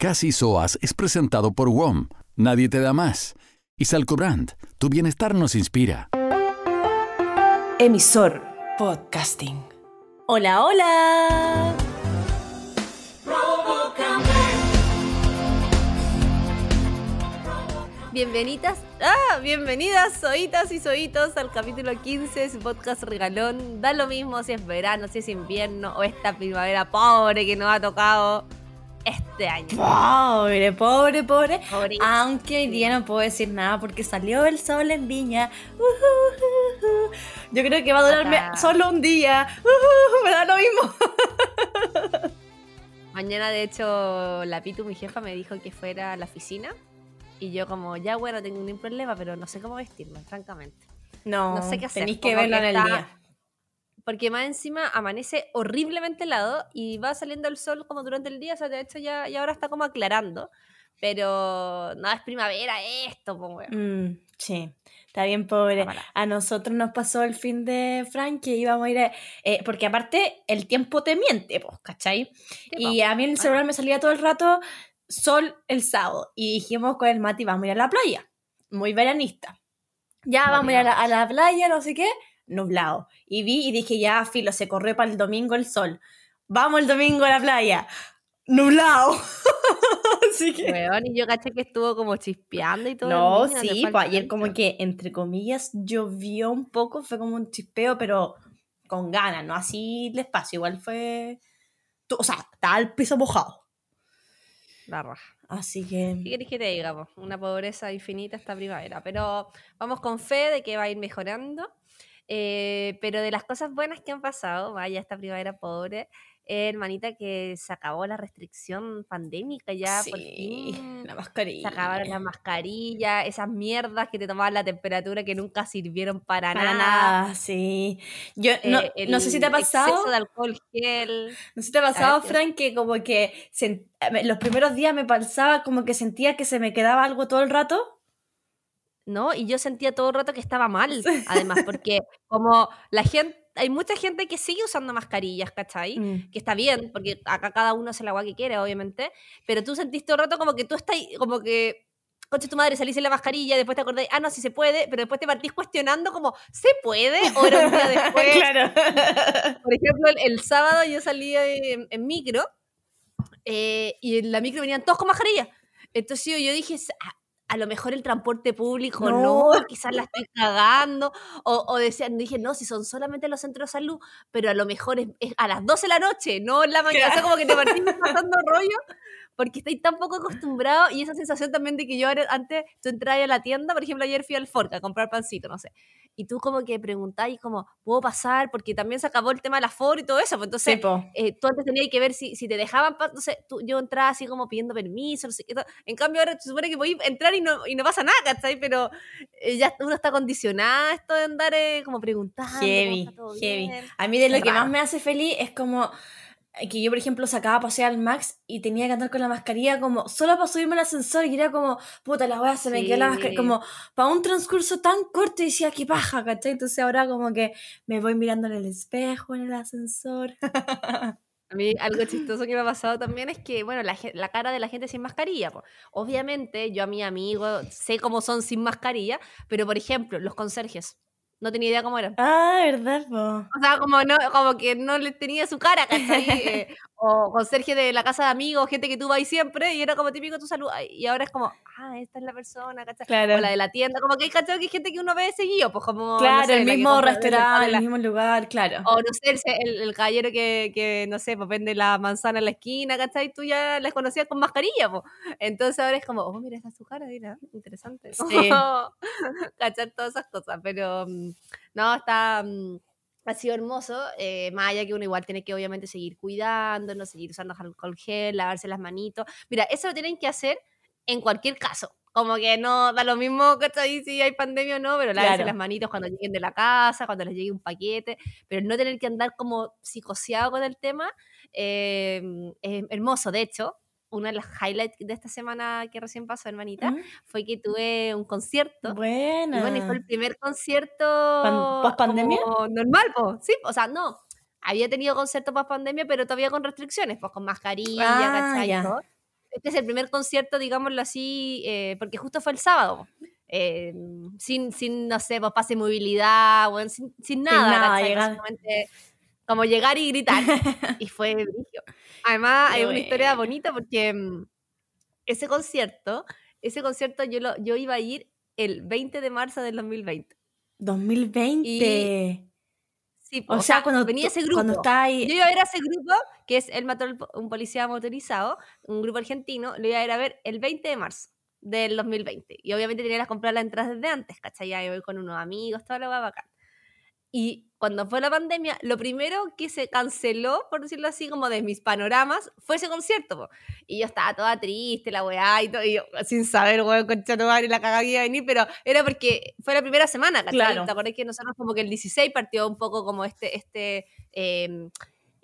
Casi Soas es presentado por WOM. Nadie te da más. Y Salcobrand, tu bienestar nos inspira. Emisor Podcasting. Hola, hola. Bienvenidas, ah, bienvenidas, soitas y soitos al capítulo 15 de su podcast regalón. Da lo mismo si es verano, si es invierno o esta primavera pobre que nos ha tocado este año. Pobre, pobre, pobre. Pobre. Aunque hoy día no puedo decir nada porque salió el sol en Viña. Ujujuju. Yo creo que va a durarme Acá. solo un día. Me da lo mismo. Mañana, de hecho, la Pitu, mi jefa, me dijo que fuera a la oficina. Y yo como, ya bueno, tengo ningún problema, pero no sé cómo vestirme, francamente. No, No sé qué hacer, Tenéis que verlo en el día. Porque más encima amanece horriblemente helado y va saliendo el sol como durante el día. O sea, de hecho ya, ya ahora está como aclarando. Pero no es primavera esto, pues, weón. Mm, sí, está bien pobre. A nosotros nos pasó el fin de Frank que íbamos a ir a- eh, porque aparte el tiempo te miente, pues, ¿cachai? Y a mí en el celular me salía todo el rato sol el sábado. Y dijimos con el Mati, vamos a ir a la playa. Muy veranista. Ya vamos a ir a la, a la playa, no sé qué, nublado. Y vi y dije, ya, filo, se corrió para el domingo el sol. Vamos el domingo a la playa. Nublado. Así que... Weón, y yo caché que estuvo como chispeando y todo. No, el sí, pues ayer como que, entre comillas, llovió un poco, fue como un chispeo, pero con ganas, no así despacio, igual fue... O sea, estaba el piso mojado. La raja. Así ¿Qué que... querés que te diga? Una pobreza infinita esta primavera. Pero vamos con fe de que va a ir mejorando. Eh, pero de las cosas buenas que han pasado, vaya esta primavera pobre, eh, hermanita, que se acabó la restricción pandémica ya por sí, fin. la Se mascarilla. acabaron las mascarillas, esas mierdas que te tomaban la temperatura que nunca sirvieron para, Para nada. nada, sí. Yo no, Eh, no sé si te ha pasado, Exceso de alcohol gel. no sé si te ha pasado, Frank, que como que sen- me- los primeros días me pasaba como que sentía que se me quedaba algo todo el rato. ¿No? Y yo sentía todo el rato que estaba mal, además, porque como la gente, hay mucha gente que sigue usando mascarillas, ¿cachai? Mm. Que está bien, porque acá cada uno hace la agua que quiere, obviamente, pero tú sentís todo el rato como que tú estás, como que, coche tu madre, salís en la mascarilla, después te acordás, ah, no, sí se puede, pero después te partís cuestionando como, ¿se puede? O era un día después. claro. Por ejemplo, el, el sábado yo salí en, en micro eh, y en la micro venían todos con mascarilla. Entonces yo, yo dije, a, a lo mejor el transporte público no, No. quizás la estoy cagando. O, o decían, dije, no, si son solamente los centros de salud, pero a lo mejor es, es a las 12 de la noche, no en la mañana. O sea, como que te partís pasando rollo porque estáis tan poco acostumbrado y esa sensación también de que yo antes tú entrabas a la tienda, por ejemplo, ayer fui al Forca a comprar pancito, no sé, y tú como que preguntáis como, ¿puedo pasar? Porque también se acabó el tema de la aforo y todo eso, pues entonces Sí, po. eh, tú antes tenías que ver si, si te dejaban, entonces tú, yo entraba así como pidiendo permiso, no sé qué en cambio ahora se supone que podéis entrar y no, y no pasa nada, ¿cachai? Pero eh, ya uno está condicionada a esto de andar eh, como preguntando. Heavy, heavy. bien. A mí de lo Es que más me hace feliz es como que yo, por ejemplo, sacaba a pasear al Max y tenía que andar con la mascarilla como solo para subirme al ascensor y era como, puta, la weá se me quedó la mascarilla, Sí. como para un transcurso tan corto y decía, qué paja, ¿cachai? Entonces ahora como que me voy mirando en el espejo, en el ascensor. A mí algo chistoso que me ha pasado también es que, bueno, la, la cara de la gente sin mascarilla. po. Obviamente, yo a mi amigo sé cómo son sin mascarilla, pero por ejemplo, los conserjes. No tenía idea cómo eran. ah, ¿verdad, po? O sea, como, no, como que no le tenía su cara, ¿cachai? Eh, o conserje de la casa de amigos, gente que tú vas siempre, y era como típico tu salud. Y ahora es como, ah, esta es la persona, ¿cachai? Claro. O la de la tienda, como que hay, ¿cachai? Que hay gente que uno ve seguido, pues como. no Claro, sé, el mismo restaurante, el mismo lugar, claro. O no sé, el, el, caballero que, que, no sé, pues vende la manzana en la esquina, ¿cachai? Tú ya las conocías con mascarilla, pues. Entonces ahora es como, oh, mira, esta es su cara, mira, interesante. Sí. Cachar todas esas cosas, pero mm, no, está. mm, ha sido hermoso, eh, más allá que uno igual tiene que obviamente seguir cuidándonos, seguir usando alcohol gel, lavarse las manitos. Mira, eso lo tienen que hacer en cualquier caso. Como que no da lo mismo, ¿cachai? Si hay pandemia o no, pero lávense Claro. las manitos cuando lleguen de la casa, cuando les llegue un paquete, pero no tener que andar como psicoseado con el tema, eh, es hermoso. De hecho, una de las highlights de esta semana que recién pasó, hermanita, Mm, fue que tuve un concierto. Y Buena. bueno, y fue el primer concierto ¿post-pandemia? como normal, pues, sí, o sea, no. Había tenido concierto post pandemia, pero todavía con restricciones, pues con mascarilla, Ah, ¿cachai? ya. Este es el primer concierto, digámoslo así, eh, porque justo fue el sábado. eh, sin, sin, no sé, pues pase movilidad, bueno, sin, sin nada. nada, llegar. Básicamente, como llegar y gritar. y fue brillo. Además, hay una historia bonita porque mm, ese concierto, ese concierto yo, lo, yo iba a ir el 20 de marzo del 2020. 2020. Sí, o, sea, cuando, venía ese grupo. cuando está ahí. Yo iba a ver a ese grupo, que es El Mató un policía motorizado, un grupo argentino, lo iba a ir a ver el 20 de marzo del 2020. Y obviamente tenía que comprar las entradas desde antes, ¿cachai? Ya ir con unos amigos, toda la bacán. Y cuando fue la pandemia, lo primero que se canceló, por decirlo así, como de mis panoramas, fue ese concierto. po. Y yo estaba toda triste, la weá, y todo, y yo sin saber, weón, concha tu madre, la cagada que iba a venir, pero era porque fue la primera semana, ¿cachai? Claro. ¿Te acordás que nosotros como que el 16 partió un poco como este, este, eh,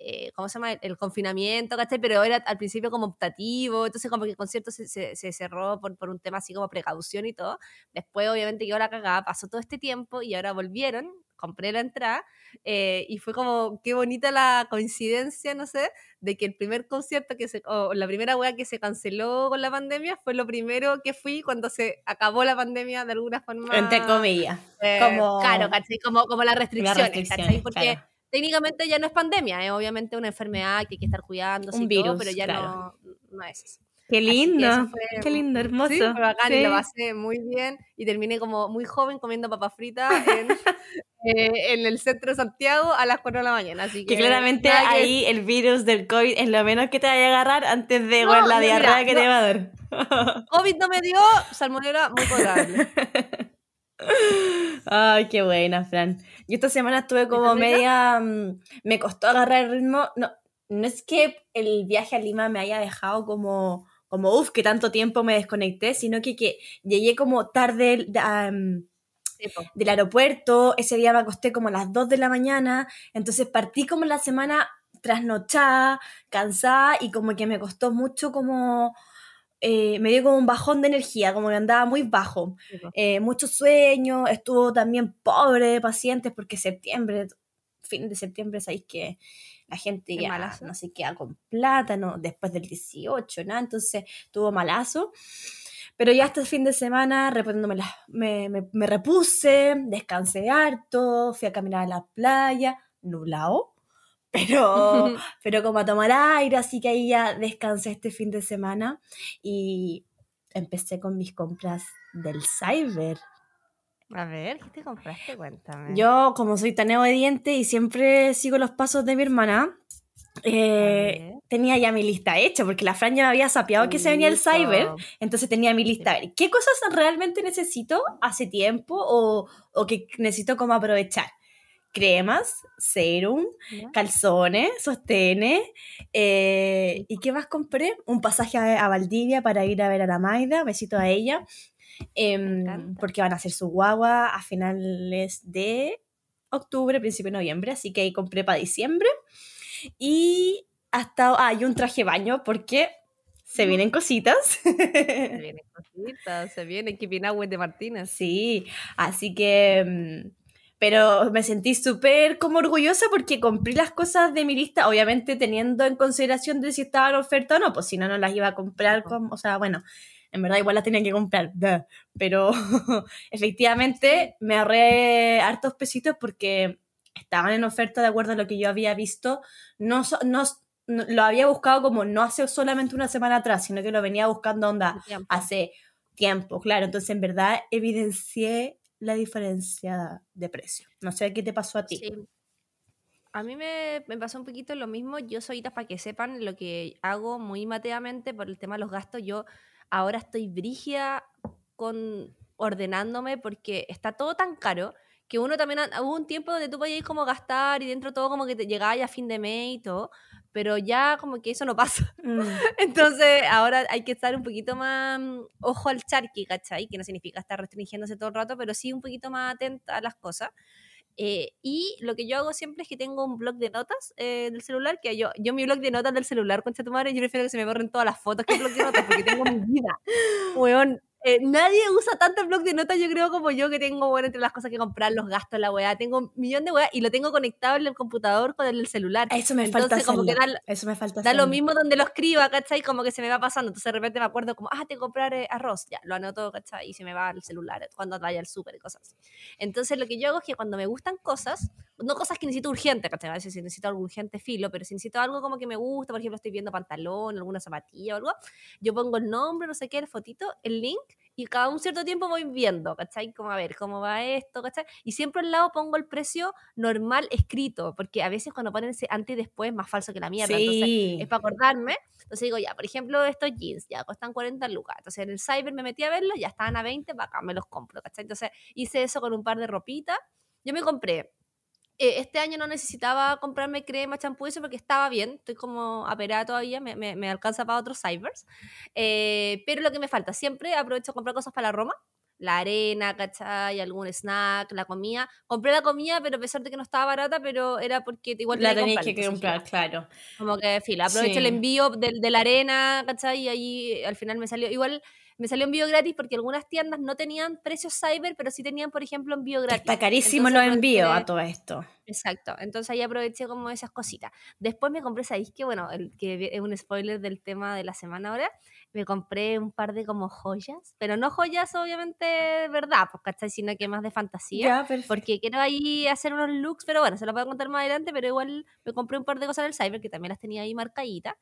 eh, ¿cómo se llama? El, el confinamiento, ¿cachai? Pero era al principio como optativo, entonces como que el concierto se, se, se cerró por, por un tema así como precaución y todo. Después obviamente quedó la cagada, pasó todo este tiempo y ahora volvieron, compré la entrada eh, y fue como, qué bonita la coincidencia, no sé, de que el primer concierto que se, o la primera wea que se canceló con la pandemia fue lo primero que fui cuando se acabó la pandemia de alguna forma. Entre comillas. eh, como- Claro, ¿cachai? Como, como las restricciones, restricciones, ¿cachai? Porque claro. Técnicamente ya no es pandemia, es obviamente una enfermedad que hay que estar cuidándose Un y todo, virus, pero ya claro. no, no es eso. Qué lindo. fue- Qué lindo, hermoso. Sí, bacán y Sí. lo pasé muy bien y terminé como muy joven comiendo papas fritas en, eh, en el centro de Santiago a las 4 de la mañana. Así que, Que claramente nada que ahí el virus del COVID es lo menos que te vaya a agarrar antes de No, bueno, la no, mira, diarrea que no. te va a dar. COVID no me dio, salmonera muy potable. Ay, qué buena, Fran. Yo esta semana estuve como media. mm, me costó agarrar el ritmo. No, no es que el viaje a Lima me haya dejado como. Como, uff, que tanto tiempo me desconecté, sino que, que llegué como tarde po. del aeropuerto. Ese día me acosté como a las 2 de la mañana. Entonces partí como la semana trasnochada, cansada y como que me costó mucho como. Eh, me dio como un bajón de energía, como que andaba muy bajo Sí, po. eh, mucho sueño, estuvo también pobre de pacientes porque septiembre, fin de septiembre, sabéis que la gente ya malazo. no se queda con plata, ¿no? después del 18, nada, entonces tuvo malazo. Pero ya este fin de semana reponiéndome me, me, me repuse, descansé harto, fui a caminar a la playa, nublado, pero, pero como a tomar aire, así que ahí ya descansé este fin de semana y empecé con mis compras del cyber. A ver, ¿qué te compraste? Cuéntame. Yo, como soy tan obediente y siempre sigo los pasos de mi hermana, eh, tenía ya mi lista hecha, porque la Fran ya me había sapeado que se venía el cyber, entonces tenía mi lista. A ver, ¿qué cosas realmente necesito hace tiempo o, o que necesito como aprovechar? Cremas, serum, calzones, sostenes. eh, ¿Y qué más compré? Un pasaje a, a Valdivia para ir a ver a la Maida. Besito a ella. em, porque van a hacer su guagua a finales de octubre, principio de noviembre. Así que ahí compré para diciembre. Y hasta. Ah, y un traje baño porque se vienen cositas. Se vienen cositas, se viene Keeping Up with de Martínez. Sí, así que... Pero me sentí súper como orgullosa porque compré las cosas de mi lista, obviamente teniendo en consideración de si estaban en oferta o no, pues si no, no las iba a comprar, con, o sea, bueno, en verdad igual las tenía que comprar, pero efectivamente me ahorré hartos pesitos porque estaban en oferta de acuerdo a lo que yo había visto, no, so- no, no- lo había buscado como no hace solamente una semana atrás, sino que lo venía buscando onda Tiempo. hace tiempo, claro. Entonces, en verdad, evidencié la diferencia de precio. No sé qué te pasó a ti. A mí me, me pasó un poquito lo mismo. Yo soy, para que sepan, lo que hago muy mateamente por el tema de los gastos. Yo ahora estoy brígida con ordenándome porque está todo tan caro que uno también ha- hubo un tiempo donde tú podías como gastar y dentro todo como que te llegaba ya a fin de mes y todo, pero ya como que eso no pasa. Mm, Entonces, ahora hay que estar un poquito más mm, ojo al charqui, ¿cachai? Que no significa estar restringiéndose todo el rato, pero sí un poquito más atenta a las cosas. Eh, y lo que yo hago siempre es que tengo un blog de notas eh, del celular, que yo, yo mi blog de notas del celular, concha tu madre, yo prefiero que se me borren todas las fotos que el blog de notas, porque tengo mi vida. Weón, Eh, nadie usa tanto el blog de notas, yo creo, como yo, que tengo, bueno, entre las cosas que comprar, los gastos, la weá. Tengo un millón de weá y lo tengo conectado en el computador con el celular. Eso me Entonces, falta como que da, Eso me falta da lo hacerlo. mismo donde lo escriba, ¿cachai? Como que se me va pasando. Entonces, de repente me acuerdo como, ah, tengo que comprar eh, arroz. Ya, lo anoto, ¿cachai? Y se me va al celular cuando vaya al súper y cosas así. Entonces, lo que yo hago es que cuando me gustan cosas, no cosas que necesito urgente, ¿cachai? A veces si necesito algo urgente, filo, pero si necesito algo como que me gusta, por ejemplo, estoy viendo pantalón, alguna zapatilla o algo, yo pongo el nombre, no sé qué, el fotito, el link, y cada un cierto tiempo voy viendo, ¿cachai? Como a ver cómo va esto, ¿cachai? Y siempre al lado pongo el precio normal escrito, porque a veces cuando ponen ese antes y después es más falso que la mierda. Entonces, Sí. es para acordarme. Entonces digo, ya, por ejemplo, estos jeans ya cuestan 40 lucas. Entonces en el cyber me metí a verlos, ya estaban a 20, para acá me los compro, ¿cachai? Entonces hice eso con un par de ropitas. Yo me compré. Eh, este año no necesitaba comprarme crema, champú, y eso porque estaba bien. Estoy como aperada todavía, me, me, me alcanza para otros cybers. Eh, pero lo que me falta, siempre aprovecho a comprar cosas para la Roma. La arena, ¿cachai? Algún snack, la comida. Compré la comida, pero a pesar de que no estaba barata, pero era porque igual La tenía que comprarla, entonces comprar, claro. como que, fila, aprovecho el Sí. envío de, de la arena, ¿cachai? Y ahí al final me salió, igual me salió envío gratis porque algunas tiendas no tenían precios cyber, pero sí tenían, por ejemplo, envío gratis. Está carísimo Entonces los envíos a todo esto. Exacto, entonces ahí aproveché como esas cositas. Después me compré, ¿sabéis que Bueno, el que es un spoiler del tema de la semana ahora, me compré un par de como joyas, pero no joyas obviamente verdad, pues, ¿cachai? Sino que más de fantasía porque quiero ahí hacer unos looks, pero bueno, se lo voy a contar más adelante, pero igual me compré un par de cosas en el cyber que también las tenía ahí marcaditas.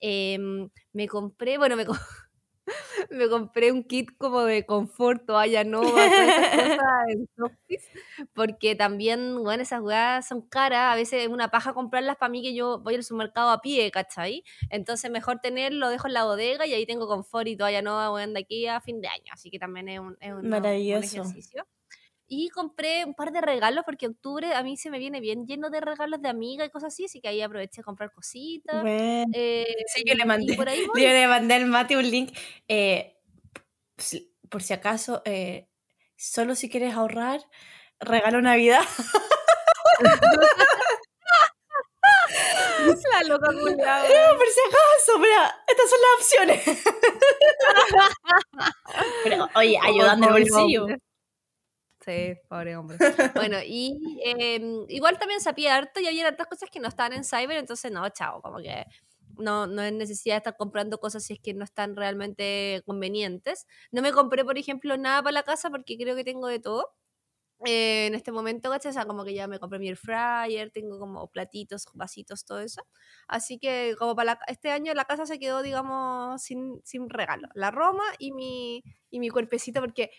Em, me compré, bueno, me, co- me compré un kit como de confort, toalla nova, todas esas cosas en Softies, porque también, bueno, esas weas son caras, a veces es una paja comprarlas para mí que yo voy al supermercado a pie, ¿cachai? Entonces mejor tenerlo, dejo en la bodega y ahí tengo confort y toalla nueva, weón, de aquí a fin de año, así que también es un, es un- un Maravilloso. ejercicio. Y compré un par de regalos porque octubre a mí se me viene bien lleno de regalos de amiga y cosas así, así que ahí aproveché a comprar cositas. Bueno. eh, Sí, yo le mandé, por ahí voy. yo le mandé al Mati un link. eh, por si acaso, eh, solo si quieres ahorrar, regalo Navidad. La loca. No, por si acaso, mira, estas son las opciones. Pero, oye, ayudando Pobre bolsillo. hombre. Sí, pobre hombre. Bueno, y em, igual también sabía harto y había hartas cosas que no estaban en Cyber, entonces no, chao, como que no, no es necesidad de estar comprando cosas si es que no están realmente convenientes. No me compré, por ejemplo, nada para la casa porque creo que tengo de todo. eh, en este momento, ¿cachai? O sea, como que ya me compré mi air fryer, tengo como platitos, vasitos, todo eso. Así que como para la- este año la casa se quedó, digamos, sin, sin regalo. La Roma y mi, y mi cuerpecito, porque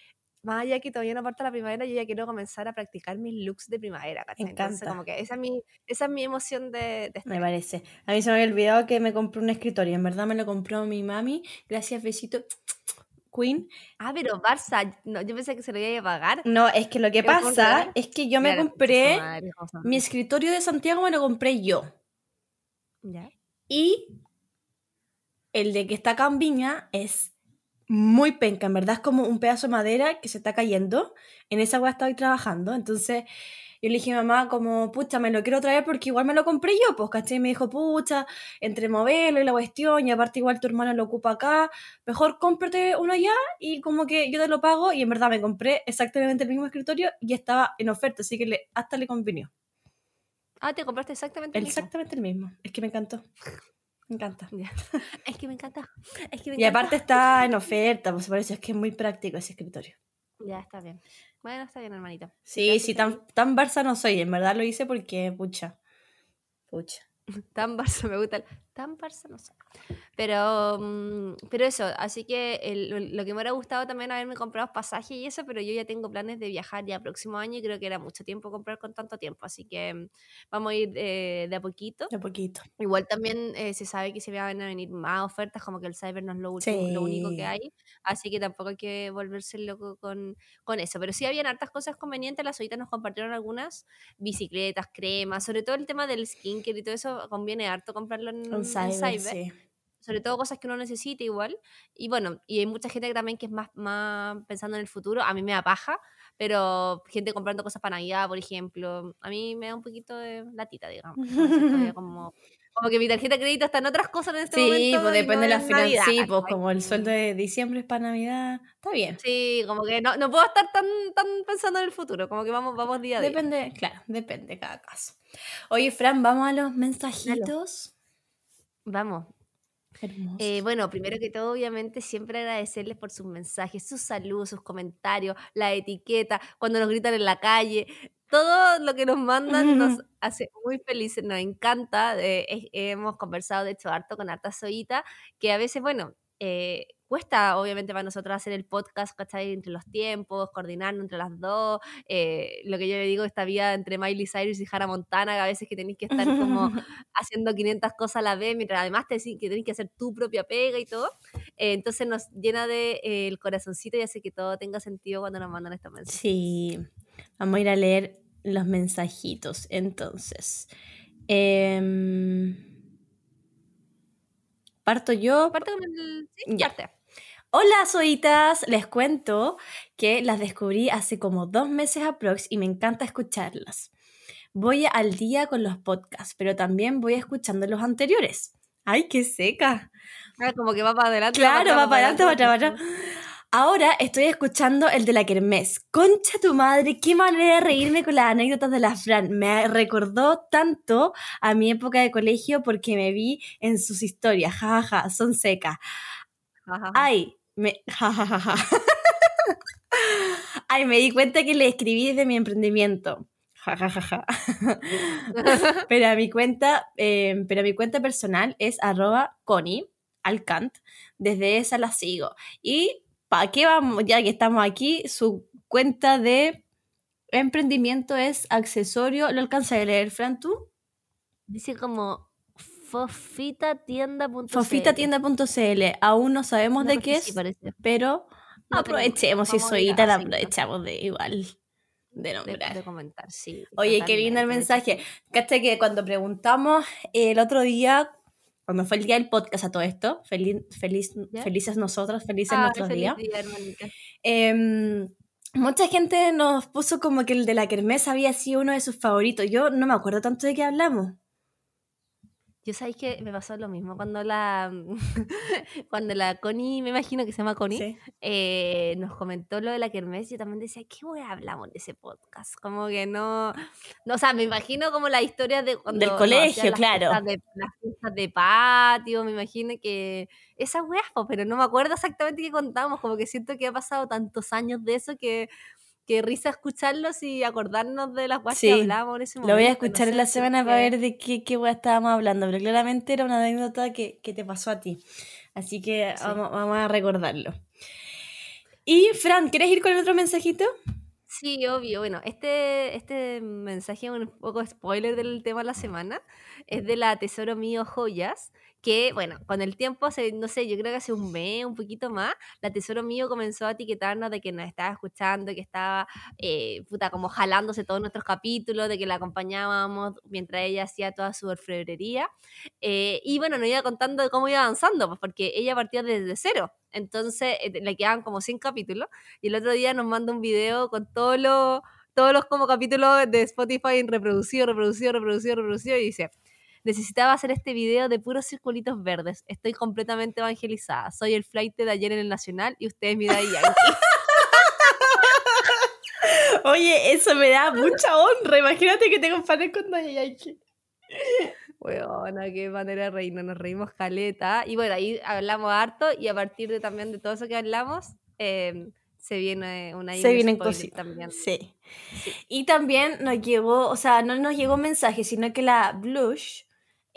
más allá que todavía no parte la primavera, yo ya quiero comenzar a practicar mis looks de primavera, ¿cachai? Entonces, encanta. como que esa es mi, esa es mi emoción de, de este Me parece. A mí se me había olvidado que me compré un escritorio. En verdad me lo compró mi mami. Gracias, besito. Queen. Ah, pero Barça, no, yo pensé que se lo iba a pagar. No, es que lo que ¿Qué me pasa es que yo me compré. madre. Mi escritorio de Santiago me lo compré yo. ¿Ya? Y el de que está acá en Viña es muy penca. En verdad es como un pedazo de madera que se está cayendo. En esa weá estoy trabajando. Entonces yo le dije a mi mamá como, pucha, me lo quiero traer porque igual me lo compré yo. Pues, ¿cachai? Y me dijo, pucha, entre moverlo y la cuestión. Y aparte igual tu hermano lo ocupa acá. Mejor cómprate uno ya y como que yo te lo pago. Y en verdad me compré exactamente el mismo escritorio y estaba en oferta. Así que le, hasta le convenió. Ah, te compraste exactamente el mismo. Exactamente el mismo. Es que me encantó. Me encanta. Es que me encanta. Es que me Y encanta. aparte está en oferta, pues por eso es que es muy práctico ese escritorio. Ya, está bien. Bueno, está bien, hermanito. Sí, sí, tan, tan Barça no soy, en verdad lo hice porque, pucha, pucha. Tan Barça me gusta. el- Tan Barça no sé. Pero, mm, pero eso, así que el- lo- que me hubiera gustado también haberme comprado pasajes y eso, pero yo ya tengo planes de viajar ya próximo año y creo que era mucho tiempo comprar con tanto tiempo. Así que mm, vamos a ir eh, de a poquito. De poquito. Igual también eh, se sabe que se van a venir más ofertas, como que el cyber no es lo, último, lo único Sí. que hay, así que tampoco hay que volverse loco con, con eso. Pero sí habían hartas cosas convenientes, las solitas nos compartieron algunas bicicletas, cremas, sobre todo el tema del skincare y todo eso conviene harto comprarlo en, en cyber, cyber, sí. Sobre todo cosas que uno necesita igual. Y bueno, y hay mucha gente que también que es más, más pensando en el futuro, a mí me da paja, pero gente comprando cosas para Navidad, por ejemplo, a mí me da un poquito de latita, digamos. Entonces, como Como que mi tarjeta de crédito está en otras cosas en este Sí, momento. pues y depende no de la en financiación. Navidad, Sí, pues como el sueldo de diciembre es para Navidad. Está bien. Sí, como que no, no puedo estar tan, tan pensando en el futuro, como que vamos, vamos día a día. Depende, claro, depende de cada caso. Oye, Fran, vamos a los mensajitos. Vamos. Eh, bueno, primero que todo, obviamente, siempre agradecerles por sus mensajes, sus saludos, sus comentarios, la etiqueta, cuando nos gritan en la calle. Todo lo que nos mandan nos hace muy felices, nos encanta. eh, hemos conversado, de hecho, harto con harta Zoita, que a veces, bueno, eh, cuesta obviamente para nosotros hacer el podcast, ¿cachai? Entre los tiempos, coordinarnos entre las dos. eh, lo que yo le digo, esta vida entre Miley Cyrus y Hannah Montana, que a veces que tenéis que estar como haciendo 500 cosas a la vez, mientras además te decís que tenés que hacer tu propia pega y todo. Eh, entonces nos llena de eh, el corazoncito y hace que todo tenga sentido cuando nos mandan estos mensajes. Sí, vamos a ir a leer los mensajitos. Entonces, em, parto yo. Parte con el... Sí, Ya. parte. Hola, soitas. Les cuento que las descubrí hace como dos meses aprox y me encanta escucharlas. Voy al día con los podcasts, pero también voy escuchando los anteriores. ¡Ay, qué seca! Ah, como que va para adelante. Claro, va para adelante, va para atrás. Ahora estoy escuchando el de la Kermés. Concha tu madre, qué manera de reírme con las anécdotas de la Fran. Me recordó tanto a mi época de colegio porque me vi en sus historias. Ja, ja, ja, son secas. Ay, me. Ja, ja, ja. Ay, me di cuenta que le escribí desde mi emprendimiento. Ja, ja, ja, ja. pero a mi cuenta, eh, pero mi cuenta personal es arroba Connie Alcant. Desde esa la sigo. Y ¿para qué vamos? Ya que estamos aquí, su cuenta de emprendimiento es accesorio. ¿Lo alcanza a leer, Fran, tú? Dice como fofitatienda.cl. Fofitatienda.cl. Aún no sabemos No, de qué es. pero No aprovechemos, Ita, a la aprovechamos de igual de nombrar. de comentar, sí. Oye, qué lindo el mensaje. Caché que cuando preguntamos eh, el otro día, cuando fue el día del podcast a todo esto, feliz, feliz, felices nosotros, felices Ay, nuestros feliz días. día, em, mucha gente nos puso como que el de la Kermés había sido uno de sus favoritos. Yo no me acuerdo tanto de qué hablamos. Yo sabéis que me pasó lo mismo cuando la cuando la Connie, me imagino que se llama Connie, Sí. eh, nos comentó lo de la Kermés, yo también decía, ¿qué wea hablamos de ese podcast? Como que no, no o sea, me imagino como la historia de cuando Del colegio, las claro. fiestas de, las fiestas de patio, me imagino que esas weas, pero no me acuerdo exactamente qué contamos, como que siento que ha pasado tantos años de eso que que risa escucharlos y acordarnos de las Sí, que hablamos en ese Lo voy a momento, no escuchar en la semana para ver de qué, qué weá estábamos hablando, pero claramente era una anécdota que, que te pasó a ti. Así que Sí. vamos, vamos a recordarlo. Y Fran, ¿quieres ir con el otro mensajito? Sí, obvio. Bueno, este, este mensaje es un poco spoiler del tema de la semana. Es de la Tesoro Mío Joyas, que, bueno, con el tiempo, hace, no sé, yo creo que hace un mes, un poquito más, la Tesoro Mío comenzó a etiquetarnos de que nos estaba escuchando, que estaba, eh, puta, como jalándose todos nuestros capítulos, de que la acompañábamos mientras ella hacía toda su orfebrería. Eh, y bueno, nos iba contando cómo iba avanzando, pues porque ella partió desde cero. Entonces, eh, le quedaban como 100 capítulos. Y el otro día nos manda un video con todos los, todos los como capítulos de Spotify reproducido, reproducido, reproducido, reproducido. Y dice, necesitaba hacer este video de puros circulitos verdes. Estoy completamente evangelizada. Soy el flight de ayer en el Nacional y usted es mi Daddy Yankee. Oye, eso me da mucha honra. Imagínate que te compares con Daddy Yankee. Weona, qué manera de reírnos, nos reímos caleta. Y bueno, ahí hablamos harto y a partir de también de todo eso que hablamos, eh, se viene una Se vienen cositas. también. Sí. Sí. Y también nos llegó, o sea, no nos llegó mensaje, sino que la Blush,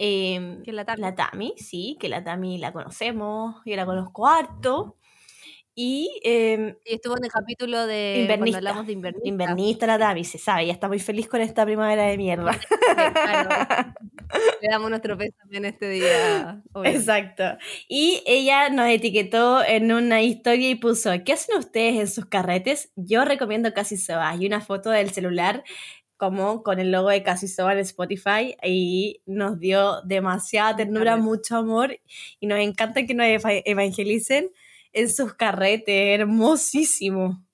em, Que la Tami. la Tami, sí, que la Tami la conocemos, yo la conozco harto. Y em, Y estuvo en el capítulo de Invernista. cuando hablamos de invernista. invernista la Tami, se sabe, ya está muy feliz con esta primavera de mierda. Claro. Le damos nuestro peso también este día. obviamente. Exacto. Y ella nos etiquetó en una historia y puso, ¿qué hacen ustedes en sus carretes? Yo recomiendo Casi Soba. Y una foto del celular como con el logo de Casi Soba en Spotify y nos dio demasiada ternura, mucho amor y nos encanta que nos eva- evangelicen en sus carretes. Hermosísimo.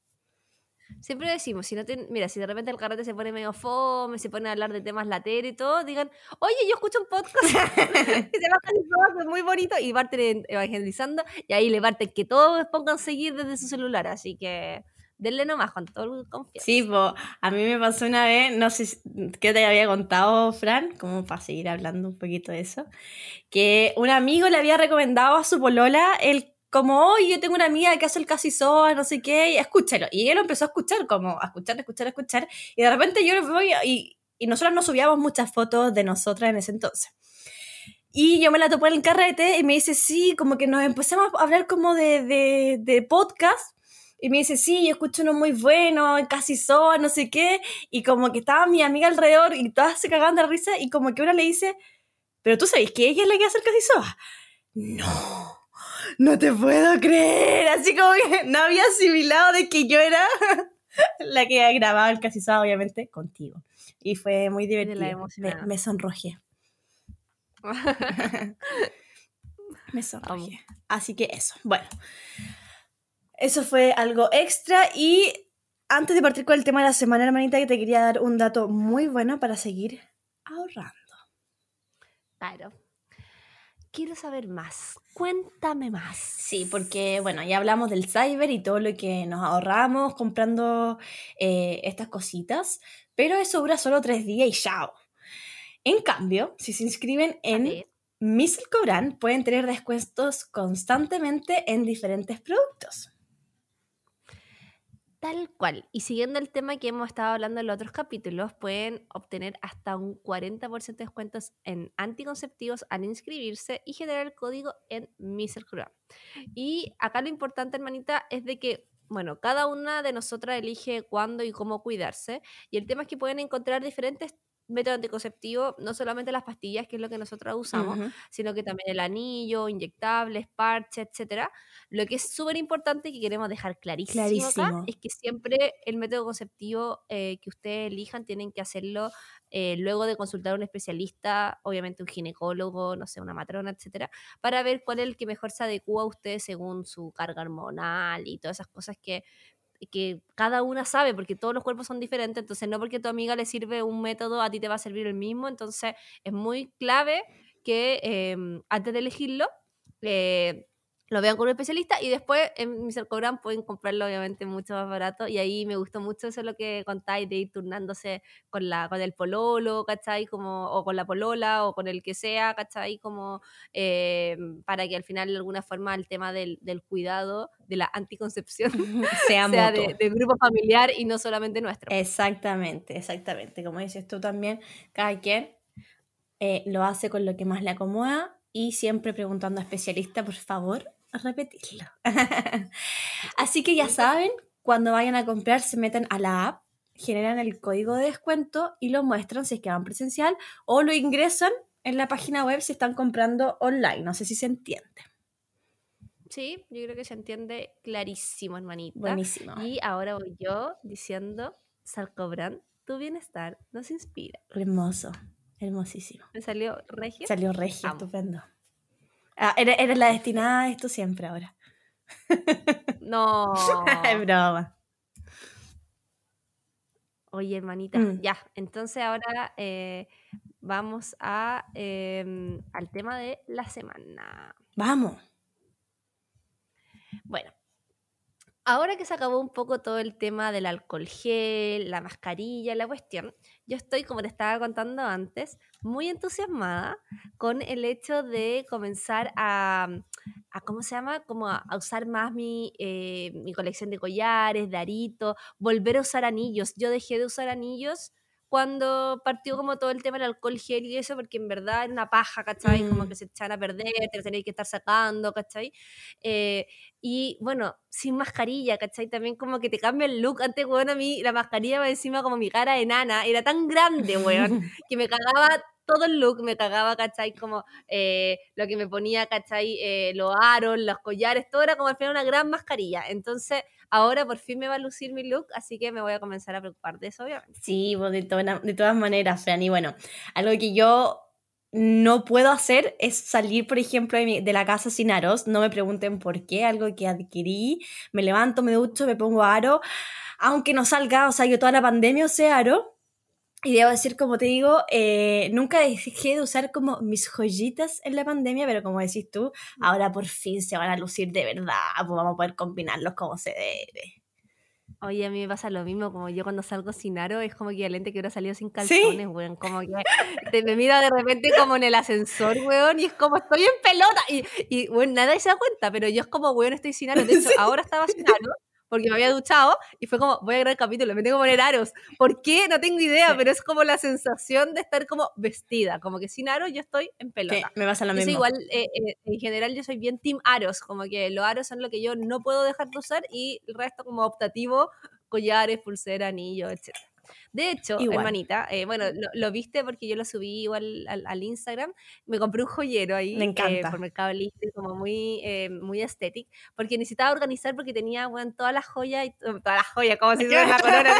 Siempre decimos, si no te, mira, si de repente el carrete se pone medio fome, se pone a hablar de temas lateros y todo, digan, oye, yo escucho un podcast que se Soas, es muy bonito, y parten evangelizando, y ahí le parten que todos pongan seguir desde su celular, así que denle nomás con todo el confianza. Sí, po, a mí me pasó una vez, no sé qué te había contado, Fran, como para seguir hablando un poquito de eso, que un amigo le había recomendado a su polola el como, oye, yo tengo una amiga que hace el casi soa, no sé qué, y escúchalo. Y él lo empezó a escuchar, como a escuchar, a escuchar, a escuchar, y de repente yo lo voy y, y nosotros nos subíamos muchas fotos de nosotras en ese entonces. Y yo me la topé en el carrete y me dice, sí, como que nos empezamos a hablar como de, de, de podcast. Y me dice, sí, yo escucho uno muy bueno, casi soa, no sé qué. Y como que estaba mi amiga alrededor y todas se cagaban de risa. Y como que una le dice, pero tú sabes que ella es la que hace el casi soa. No, no te puedo creer. Así como que no había asimilado de que yo era la que grababa el casi soa, obviamente, contigo. Y fue muy divertido. Me, me sonrojé. Me sonrojé. Así que eso. Bueno. Eso fue algo extra y antes de partir con el tema de la semana, hermanita, que te quería dar un dato muy bueno para seguir ahorrando. Claro. Quiero saber más. Cuéntame más. Sí, porque bueno, ya hablamos del cyber y todo lo que nos ahorramos comprando eh, estas cositas, pero eso dura solo tres días y chao. En cambio, si se inscriben en ver, Missile Cobran, pueden tener descuentos constantemente en diferentes productos. Tal cual. Y siguiendo el tema que hemos estado hablando en los otros capítulos, pueden obtener hasta un 40% de descuentos en anticonceptivos al inscribirse y generar el código en Mr. Cura. Y acá lo importante, hermanita, es de que, bueno, cada una de nosotras elige cuándo y cómo cuidarse. Y el tema es que pueden encontrar diferentes métodos anticonceptivos, no solamente las pastillas, que es lo que nosotros usamos, sino que también el anillo, inyectables, parches, etcétera. Lo que es súper importante y que queremos dejar clarísimo, acá es que siempre el método conceptivo eh, que ustedes elijan tienen que hacerlo eh, luego de consultar a un especialista, obviamente un ginecólogo, no sé, una matrona, etcétera, para ver cuál es el que mejor se adecua a ustedes según su carga hormonal y todas esas cosas que que cada una sabe, porque todos los cuerpos son diferentes, entonces no porque a tu amiga le sirve un método, a ti te va a servir el mismo, entonces es muy clave que eh, antes de elegirlo, eh, lo vean con un especialista y después en Mr. Cobran pueden comprarlo obviamente mucho más barato y ahí me gustó mucho eso lo que contáis de ir turnándose con, la, con el pololo, ¿cachai? Como, o con la polola o con el que sea, ¿cachai? Como eh, para que al final de alguna forma el tema del, del cuidado, de la anticoncepción, sea sea de, de grupo familiar y no solamente nuestro. Exactamente, exactamente. Como dices tú también, cada quien eh, lo hace con lo que más le acomoda y siempre preguntando a especialista, por favor, repetirlo. Así que ya saben, cuando vayan a comprar, se meten a la app, generan el código de descuento y lo muestran si es que van presencial o lo ingresan en la página web si están comprando online. No sé si se entiende. Sí, yo creo que se entiende clarísimo, hermanita. Buenísimo. Y ahora voy yo diciendo, Sarcobran, tu bienestar nos inspira. Hermoso, hermosísimo. Me salió regio. Salió regio, estupendo. Ah, eres, eres la destinada a esto siempre ahora. No. Es broma. Oye, hermanita, Mm. ya. Entonces ahora eh, vamos a, em, al tema de la semana. Vamos. Bueno, ahora que se acabó un poco todo el tema del alcohol gel, la mascarilla, la cuestión, yo estoy, como te estaba contando antes, muy entusiasmada con el hecho de comenzar a, a ¿cómo se llama? Como a, a usar más mi, eh, mi colección de collares, de aritos, volver a usar anillos. Yo dejé de usar anillos cuando partió como todo el tema del alcohol gel y eso, porque en verdad era una paja, ¿cachai? Como Mm. que se echan a perder, te lo tenéis que estar sacando, ¿cachai? Eh, y bueno, sin mascarilla, ¿cachai? También como que te cambia el look. Antes, weón, a mí la mascarilla va encima como mi cara enana. Era tan grande, weón, que me cagaba todo el look, me cagaba, ¿cachai? Como eh, lo que me ponía, ¿cachai? Eh, los aros, los collares, todo era como al final una gran mascarilla. Entonces, ahora por fin me va a lucir mi look, así que me voy a comenzar a preocupar de eso, obviamente. Sí, de, de todas maneras, Fran. Y bueno, algo que yo no puedo hacer es salir, por ejemplo, de, de, la casa sin aros. No me pregunten por qué, algo que adquirí. Me levanto, me ducho, me pongo aro. Aunque no salga, o sea, yo toda la pandemia usé aro. Y debo decir, como te digo, eh, nunca dejé de usar como mis joyitas en la pandemia, pero como decís tú, mm. ahora por fin se van a lucir de verdad, pues vamos a poder combinarlos como se debe. Oye, a mí me pasa lo mismo, como yo cuando salgo sin aro, es como equivalente que hubiera salido sin calzones, weón. Como que te, me mira de repente como en el ascensor, weón, y es como estoy en pelota. Y, y bueno, nadie se da cuenta, pero yo es como, weón, estoy sin aro. De hecho, ahora estaba sin aro porque me había duchado y fue como, voy a grabar el capítulo, me tengo que poner aros. ¿Por qué? No tengo idea, pero es como la sensación de estar como vestida, como que sin aros yo estoy en pelota. me pasa lo mismo. igual, eh, eh, en general yo soy bien team aros, como que los aros son lo que yo no puedo dejar de usar y el resto como optativo, collares, pulsera, anillo, etc. De hecho, hermanita, eh, bueno, lo, viste porque yo lo subí igual al, Instagram. Me compré un joyero ahí. Me encanta. por Mercado Libre, como muy, eh, muy estético. Porque necesitaba organizar porque tenía, bueno, todas las joyas, y, todas las joyas, como si fuera una corona.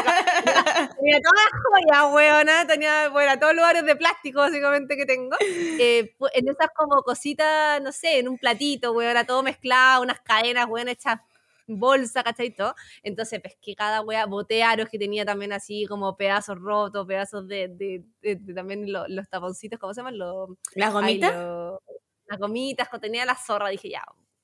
tenía todas las joyas, weona. Tenía, bueno, todos los lugares de plástico, básicamente, que tengo. Eh, en esas como cositas, no sé, en un platito, weona, todo mezclado, unas cadenas, weona, hechas bolsa, ¿cachai? Todo. Entonces pesqué cada wea, boté aros que tenía también así como pedazos rotos, pedazos de, de, también los taponcitos, ¿cómo se llaman? Los, ¿Las gomitas? las gomitas, tenía la zorra, dije ya,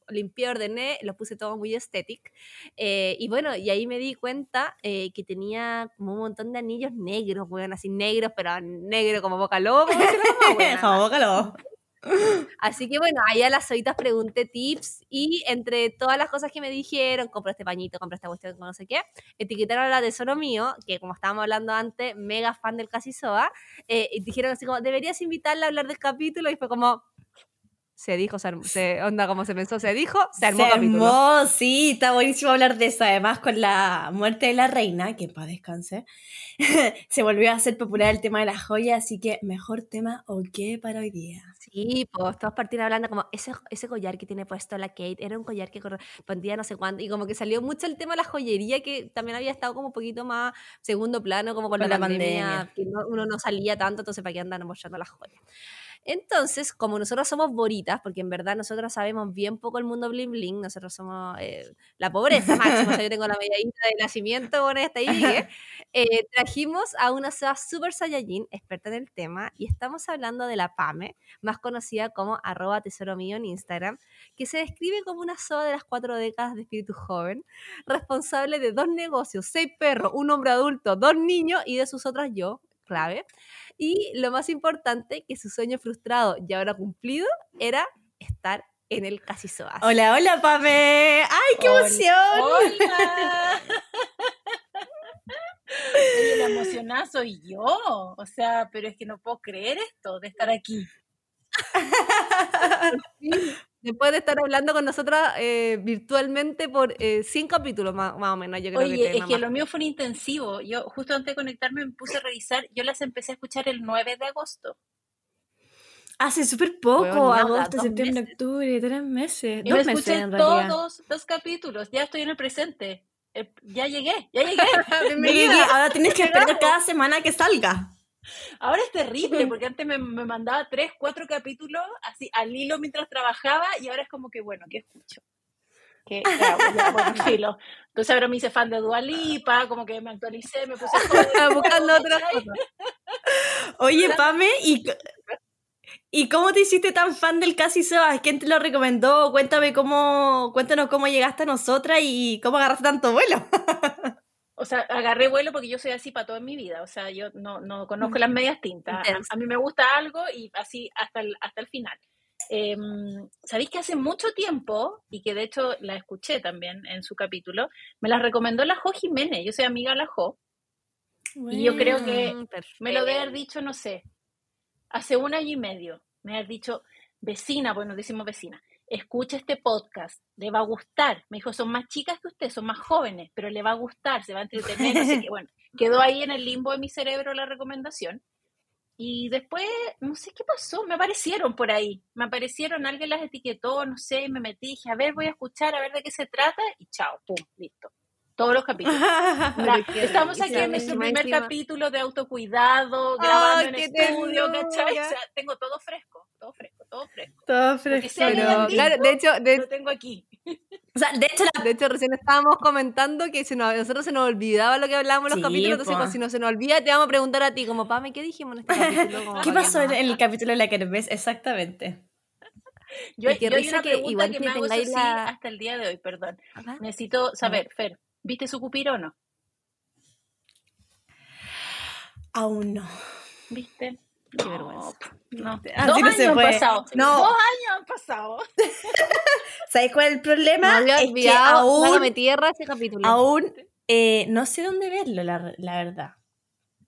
limpié, ordené, lo puse todo muy estético. Eh, y bueno, y ahí me di cuenta eh, que tenía como un montón de anillos negros, weón, así negros, pero negro como boca lobo. como boca lobo. Así que bueno, ahí a las solitas pregunté tips y entre todas las cosas que me dijeron, compra este pañito, compra esta cuestión, no sé qué, etiquetaron a la tesoro mío, que como estábamos hablando antes, mega fan del Casisoa, eh, y dijeron así como, deberías invitarla a hablar del capítulo y fue como, se dijo, se, onda como se pensó, se dijo, se armó. Se armó, sí, está buenísimo hablar de eso. Además, con la muerte de la reina, que para descanse, se volvió a hacer popular el tema de la joya, así que mejor tema o qué para hoy día. Sí, pues todos partieron hablando como ese, ese collar que tiene puesto la Kate era un collar que correspondía no sé cuándo, y como que salió mucho el tema de la joyería que también había estado como un poquito más segundo plano, como con, la, pandemia, que uno no salía tanto, entonces para qué andan mostrando las joyas. Entonces, como nosotros somos boritas, porque en verdad nosotros sabemos bien poco el mundo bling bling, nosotros somos eh, la pobreza máxima, o sea, yo tengo la medallita de nacimiento, bueno, ahí eh, trajimos a una Seba super saiyajin, experta en el tema, y estamos hablando de la PAME, más conocida como arroba tesoro mío en Instagram, que se describe como una soa de las cuatro décadas de espíritu joven, responsable de dos negocios, seis perros, un hombre adulto, dos niños y de sus otras yo, clave. Y lo más importante, que su sueño frustrado y ahora cumplido era estar en el Casi Soas. Hola, hola, Pame. ¡Ay, qué emoción! Hola. la emocionada soy yo. O sea, pero es que no puedo creer esto de estar aquí. después de estar hablando con nosotras eh, virtualmente por eh, cinco capítulos más, o menos. Yo creo Oye, es que lo mío fue un intensivo. Yo justo antes de conectarme me puse a revisar. Yo las empecé a escuchar el 9 de agosto. Hace súper poco, agosto, septiembre, octubre, tres meses. Y dos meses en realidad. todos dos capítulos. Ya estoy en el presente. Ya llegué, ya llegué. Ahora tienes que esperar cada semana que salga. Ahora es terrible, porque antes me, mandaba tres, cuatro capítulos así al hilo mientras trabajaba y ahora es como que, bueno, ¿qué escucho? Que, bueno, filo. Entonces ahora me hice fan de Dualipa, como que me actualicé, me puse buscando otras cosas. Oye, Pame, ¿y, ¿y cómo te hiciste tan fan del Casi Sebas? ¿Quién te lo recomendó? Cuéntame cómo, cuéntanos cómo llegaste a nosotras y cómo agarraste tanto vuelo. o sea, agarré vuelo porque yo soy así para toda mi vida, o sea, yo no, no conozco las medias tintas. A, mí me gusta algo y así hasta el, hasta el final. Eh, Sabéis que hace mucho tiempo, y que de hecho la escuché también en su capítulo, me la recomendó la Jo Jiménez, yo soy amiga de la Jo, y yo creo que me lo debe haber dicho, no sé, hace un año y medio, me ha dicho, vecina, bueno, decimos vecina, escucha este podcast, le va a gustar. Me dijo, son más chicas que usted, son más jóvenes, pero le va a gustar, se va a entretener. Así que bueno, quedó ahí en el limbo de mi cerebro la recomendación. Y después, no sé qué pasó, me aparecieron por ahí, me aparecieron, alguien las etiquetó, no sé, me metí, dije, a ver, voy a escuchar, a ver de qué se trata, y chao, pum, listo. Todos los capítulos. estamos aquí en nuestro primer capítulo de autocuidado, grabando en estudio, ¿cachai? O sea, tengo todo fresco, todo fresco, todo fresco. Todo fresco. claro, de hecho, lo tengo aquí. O sea, de hecho, de hecho, recién estábamos comentando que se nos, nosotros se nos olvidaba lo que hablábamos en los capítulos, entonces pues, si no se nos olvida, te vamos a preguntar a ti, como, Pame, ¿qué dijimos en este capítulo? ¿Qué pasó en el capítulo de la Kermés? Exactamente. Yo, yo hay una que igual que, me hago la... hasta el día de hoy, perdón. Necesito saber, Fer, ¿viste su cupiro o no? Aún no. ¿Viste? Qué vergüenza. No. Dos años han pasado. No. Dos años han pasado. ¿Sabes cuál es el problema? No es que aún, tierra ese capítulo. Aún eh, no sé dónde verlo, la, la verdad.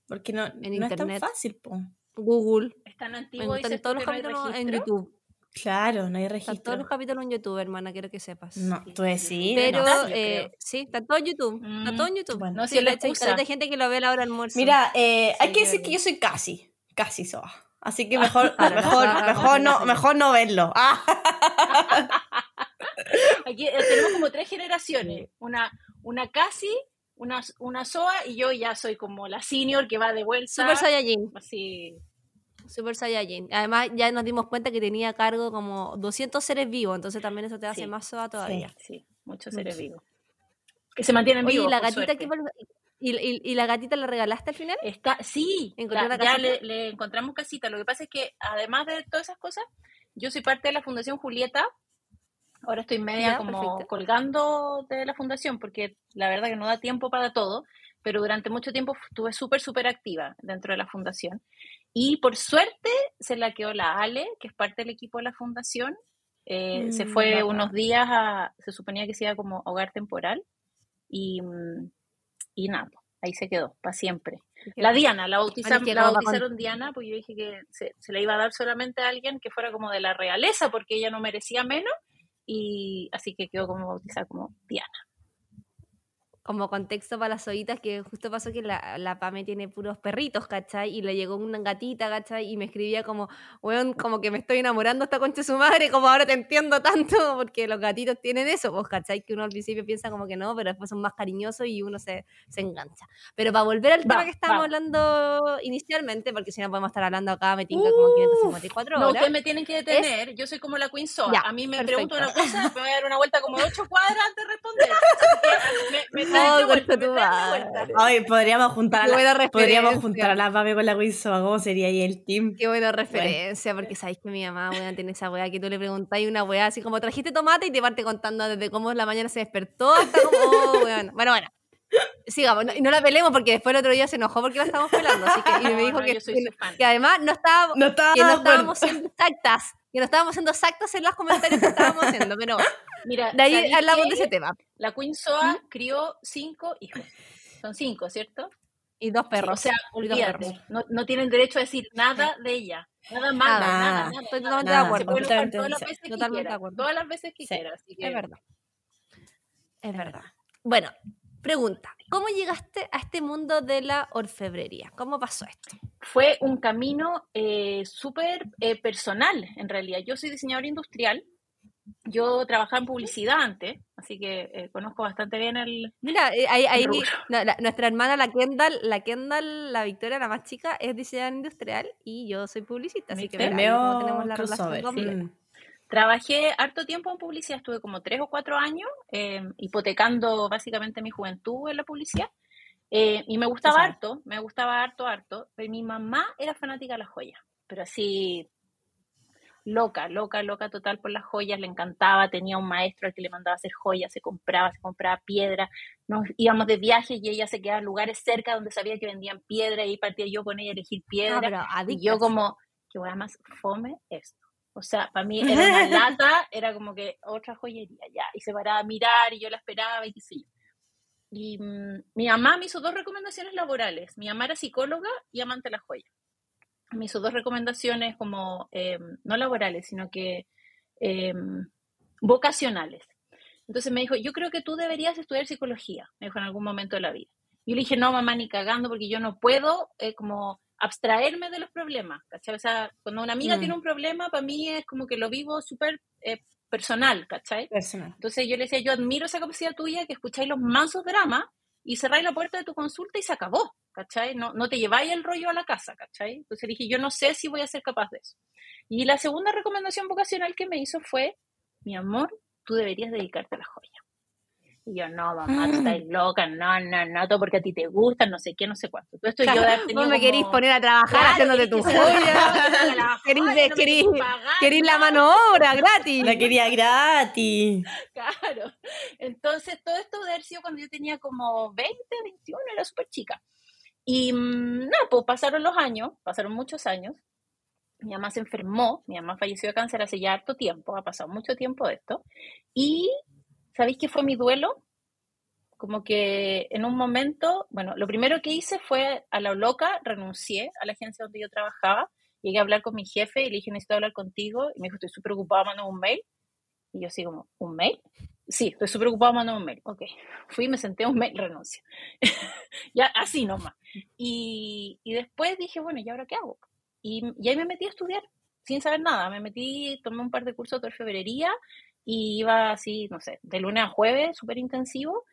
Porque no, no es tan fácil, po. Google. Están antiguos Están todos los capítulos en YouTube. Claro, no hay registro. Están todos los capítulos en YouTube, hermana, quiero que sepas. No, tú decís. Pero, eh, sí, está todo en YouTube. Está todo en mm, YouTube. no, si le hay gente que lo ve a la hora del almuerzo. Mira, eh, hay que decir que yo soy casi, casi soa. Así que mejor, mejor, mejor, no, mejor no verlo. Aquí eh, tenemos como tres generaciones. Una, una casi, una, una SOA y yo ya soy como la senior que va de vuelta. Super Saiyajin. Así. Super Saiyajin. Además, ya nos dimos cuenta que tenía a cargo como 200 seres vivos, entonces también eso te hace más SOA todavía. Sí, muchos seres vivos. Que se mantienen vivos. ¿Y la gatita que ¿Y, ¿Y, la gatita la regalaste al final? Está, sí, ya le, encontramos casita. Lo que pasa es que, además de todas esas cosas, yo soy parte de la Fundación Julieta. Ahora estoy media como colgando de la fundación porque la verdad que no da tiempo para todo, pero durante mucho tiempo estuve súper, súper activa dentro de la fundación. Y por suerte se la quedó la Ale, que es parte del equipo de la fundación. Eh, se mm, fue unos días a, se suponía que se iba como hogar temporal. Y, y nada, ahí se quedó, para siempre. La Diana, la, bautizaron, la bautizaron Diana, porque yo dije que se, se, la iba a dar solamente a alguien que fuera como de la realeza, porque ella no merecía menos, y así que quedó como bautizada como Diana como contexto para las oitas que justo pasó que la, la, Pame tiene puros perritos, ¿cachai? Y le llegó una gatita, ¿cachai? Y me escribía como, weón, como que me estoy enamorando esta concha de su madre, como ahora te entiendo tanto, porque los gatitos tienen eso, pues, ¿cachai? Que uno al principio piensa como que no, pero después son más cariñosos y uno se, se engancha. Pero para volver al tema que estábamos hablando inicialmente, porque si no podemos estar hablando acá, me tinca como 554 horas. No, ustedes me tienen que detener, yo soy como la Queen Soa. a mí me pregunto una cosa, me voy a dar una vuelta como de ocho cuadras antes de responder. me, me Ay, podríamos juntar a la, podríamos juntar a la Pame con la Winsoma, ¿cómo sería ahí el team? Qué buena referencia, porque sabéis que mi mamá weá, tiene esa weá que tú le preguntáis una weá así como trajiste tomate y te parte contando desde cómo la mañana se despertó hasta como, oh, bueno, bueno, bueno. Sigamos, y no la pelemos porque después el otro día se enojó porque la estábamos pelando. Así que, y me dijo que, que, además no, estábamos, no, que no estábamos siendo exactas, que no estábamos siendo exactas en los comentarios que estábamos haciendo, pero Mira, de ahí hablamos de ese tema. La Queen Soa ¿Mm? crió cinco hijos. Son cinco, ¿cierto? Y dos perros. o sea, olvídate. No, no, tienen derecho a decir nada de ella. Nada más, nada, nada, Estoy totalmente de acuerdo. todas las veces totalmente que de acuerdo. Todas las veces que sí, quiera. Así que... Es verdad. Es verdad. Bueno, pregunta. ¿Cómo llegaste a este mundo de la orfebrería? ¿Cómo pasó esto? Fue un camino eh, súper eh, personal, en realidad. Yo soy diseñadora industrial yo trabajaba en publicidad antes, así que eh, conozco bastante bien el. Mira, eh, ahí, ahí nuestra hermana, la Kendall, la Kendall, la Victoria, la más chica, es diseñadora industrial y yo soy publicista, así que veo tenemos la relación Trabajé harto tiempo en publicidad, estuve como tres o cuatro años em, hipotecando básicamente mi juventud en la publicidad. Eh, y me gustaba harto, me gustaba harto, harto. Pero mi mamá era fanática de las joyas, pero así loca, loca, loca total por las joyas, le encantaba, tenía un maestro al que le mandaba hacer joyas, se compraba, se compraba piedra, nos íbamos de viaje y ella se quedaba en lugares cerca donde sabía que vendían piedra y partía yo con ella a elegir piedra. y yo como, que voy a más fome esto. O sea, para mí era una lata, era como que otra joyería ya, y se paraba a mirar y yo la esperaba y qué sé yo. Y mm, mi mamá me hizo dos recomendaciones laborales. Mi mamá era psicóloga y amante de las joyas hizo dos recomendaciones como, em, no laborales, sino que em, vocacionales. Entonces me dijo, yo creo que tú deberías estudiar psicología, me dijo en algún momento de la vida. Yo le dije, no, mamá, ni cagando, porque yo no puedo eh, como abstraerme de los problemas. O sea, cuando una amiga mm. tiene un problema, para mí es como que lo vivo súper eh, personal, ¿cachai? Personal. Entonces yo le decía, yo admiro esa capacidad tuya que escucháis los mansos dramas y cerráis la puerta de tu consulta y se acabó, ¿cachai? No, no te lleváis el rollo a la casa, ¿cachai? Entonces dije, yo no sé si voy a ser capaz de eso. Y la segunda recomendación vocacional que me hizo fue, mi amor, tú deberías dedicarte a la joya. Y yo, no, mamá, tú estás loca, no, no, no, todo porque a ti te gusta, no sé qué, no sé cuánto. Todo esto yo de haber tenido Vos me querís como- poner a trabajar Claro, haciéndote tu la Querís, querís, la mano obra gratis. La quería gratis. Claro. Entonces, todo esto de haber sido cuando yo tenía como 20, 21, era súper chica. Y mm, nada, pues pasaron los años, pasaron muchos años. Mi mamá se enfermó, mi mamá falleció de cáncer hace ya harto tiempo, ha pasado mucho tiempo de esto. Y, ¿sabéis qué fue mi duelo? Como que en un momento, bueno, lo primero que hice fue a la loca, renuncié a la agencia donde yo trabajaba, llegué a hablar con mi jefe y le dije, necesito hablar contigo, y me dijo, estoy súper ocupada, mando un mail. Y yo así como, ¿un mail? Sí, estoy súper ocupada, mando un mail. Ok, fui, me senté un mail, renuncio. ya, así nomás. Y, y después dije, bueno, ¿y ahora qué hago? Y, y ahí me metí a estudiar, sin saber nada. Me metí, tomé un par de cursos de orfebrería y iba así, no sé, de lunes a jueves, súper intensivo.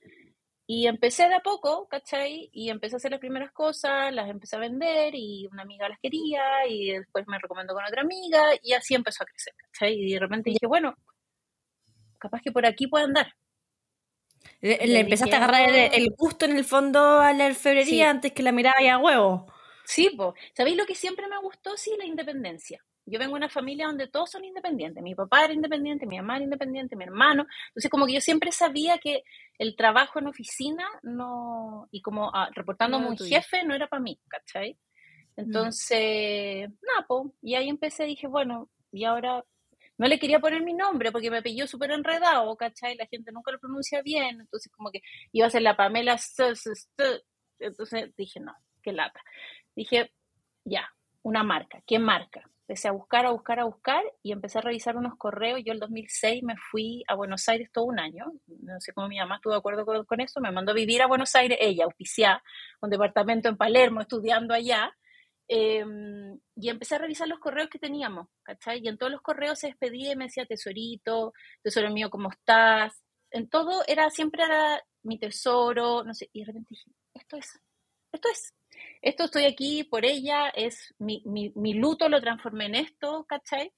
Y empecé de a poco, ¿cachai? Y empecé a hacer las primeras cosas, las empecé a vender y una amiga las quería y después me recomendó con otra amiga y así empezó a crecer, ¿cachai? Y de repente dije, bueno, capaz que por aquí puede andar. Le, empezaste a agarrar el, el gusto en el fondo a la orfebrería Sí. antes que la miraba ya a huevo. Sí, po. ¿sabéis lo que siempre me gustó? Sí, la independencia. Yo vengo de una familia donde todos son independientes. Mi papá era independiente, mi mamá era independiente, mi hermano. Entonces, como que yo siempre sabía que el trabajo en oficina no. y como ah, reportando No a un jefe no era para mí, ¿cachai? Entonces, nada, po. Y ahí empecé, dije, bueno, y ahora. No le quería poner mi nombre porque me pilló súper enredado, ¿cachai? La gente nunca lo pronuncia bien. Entonces, como que iba a ser la Pamela. S- S- S- Entonces dije, no, qué lata. Dije, ya, una marca. ¿Qué marca? Empecé a buscar, a buscar, a buscar y empecé a revisar unos correos. Yo el 2006 me fui a Buenos Aires todo un año. No sé cómo mi mamá estuvo de acuerdo con, con eso. Me mandó a vivir a Buenos Aires, ella, auspiciada, un departamento en Palermo, estudiando allá. Eh, y empecé a revisar los correos que teníamos, ¿cachai? Y en todos los correos se despedía me decía, tesorito, tesoro mío, ¿cómo estás? En todo era, siempre era mi tesoro, no sé. Y de repente dije, esto es, esto es esto estoy aquí por ella, es mi, mi, mi luto lo transformé en esto, ¿cachai?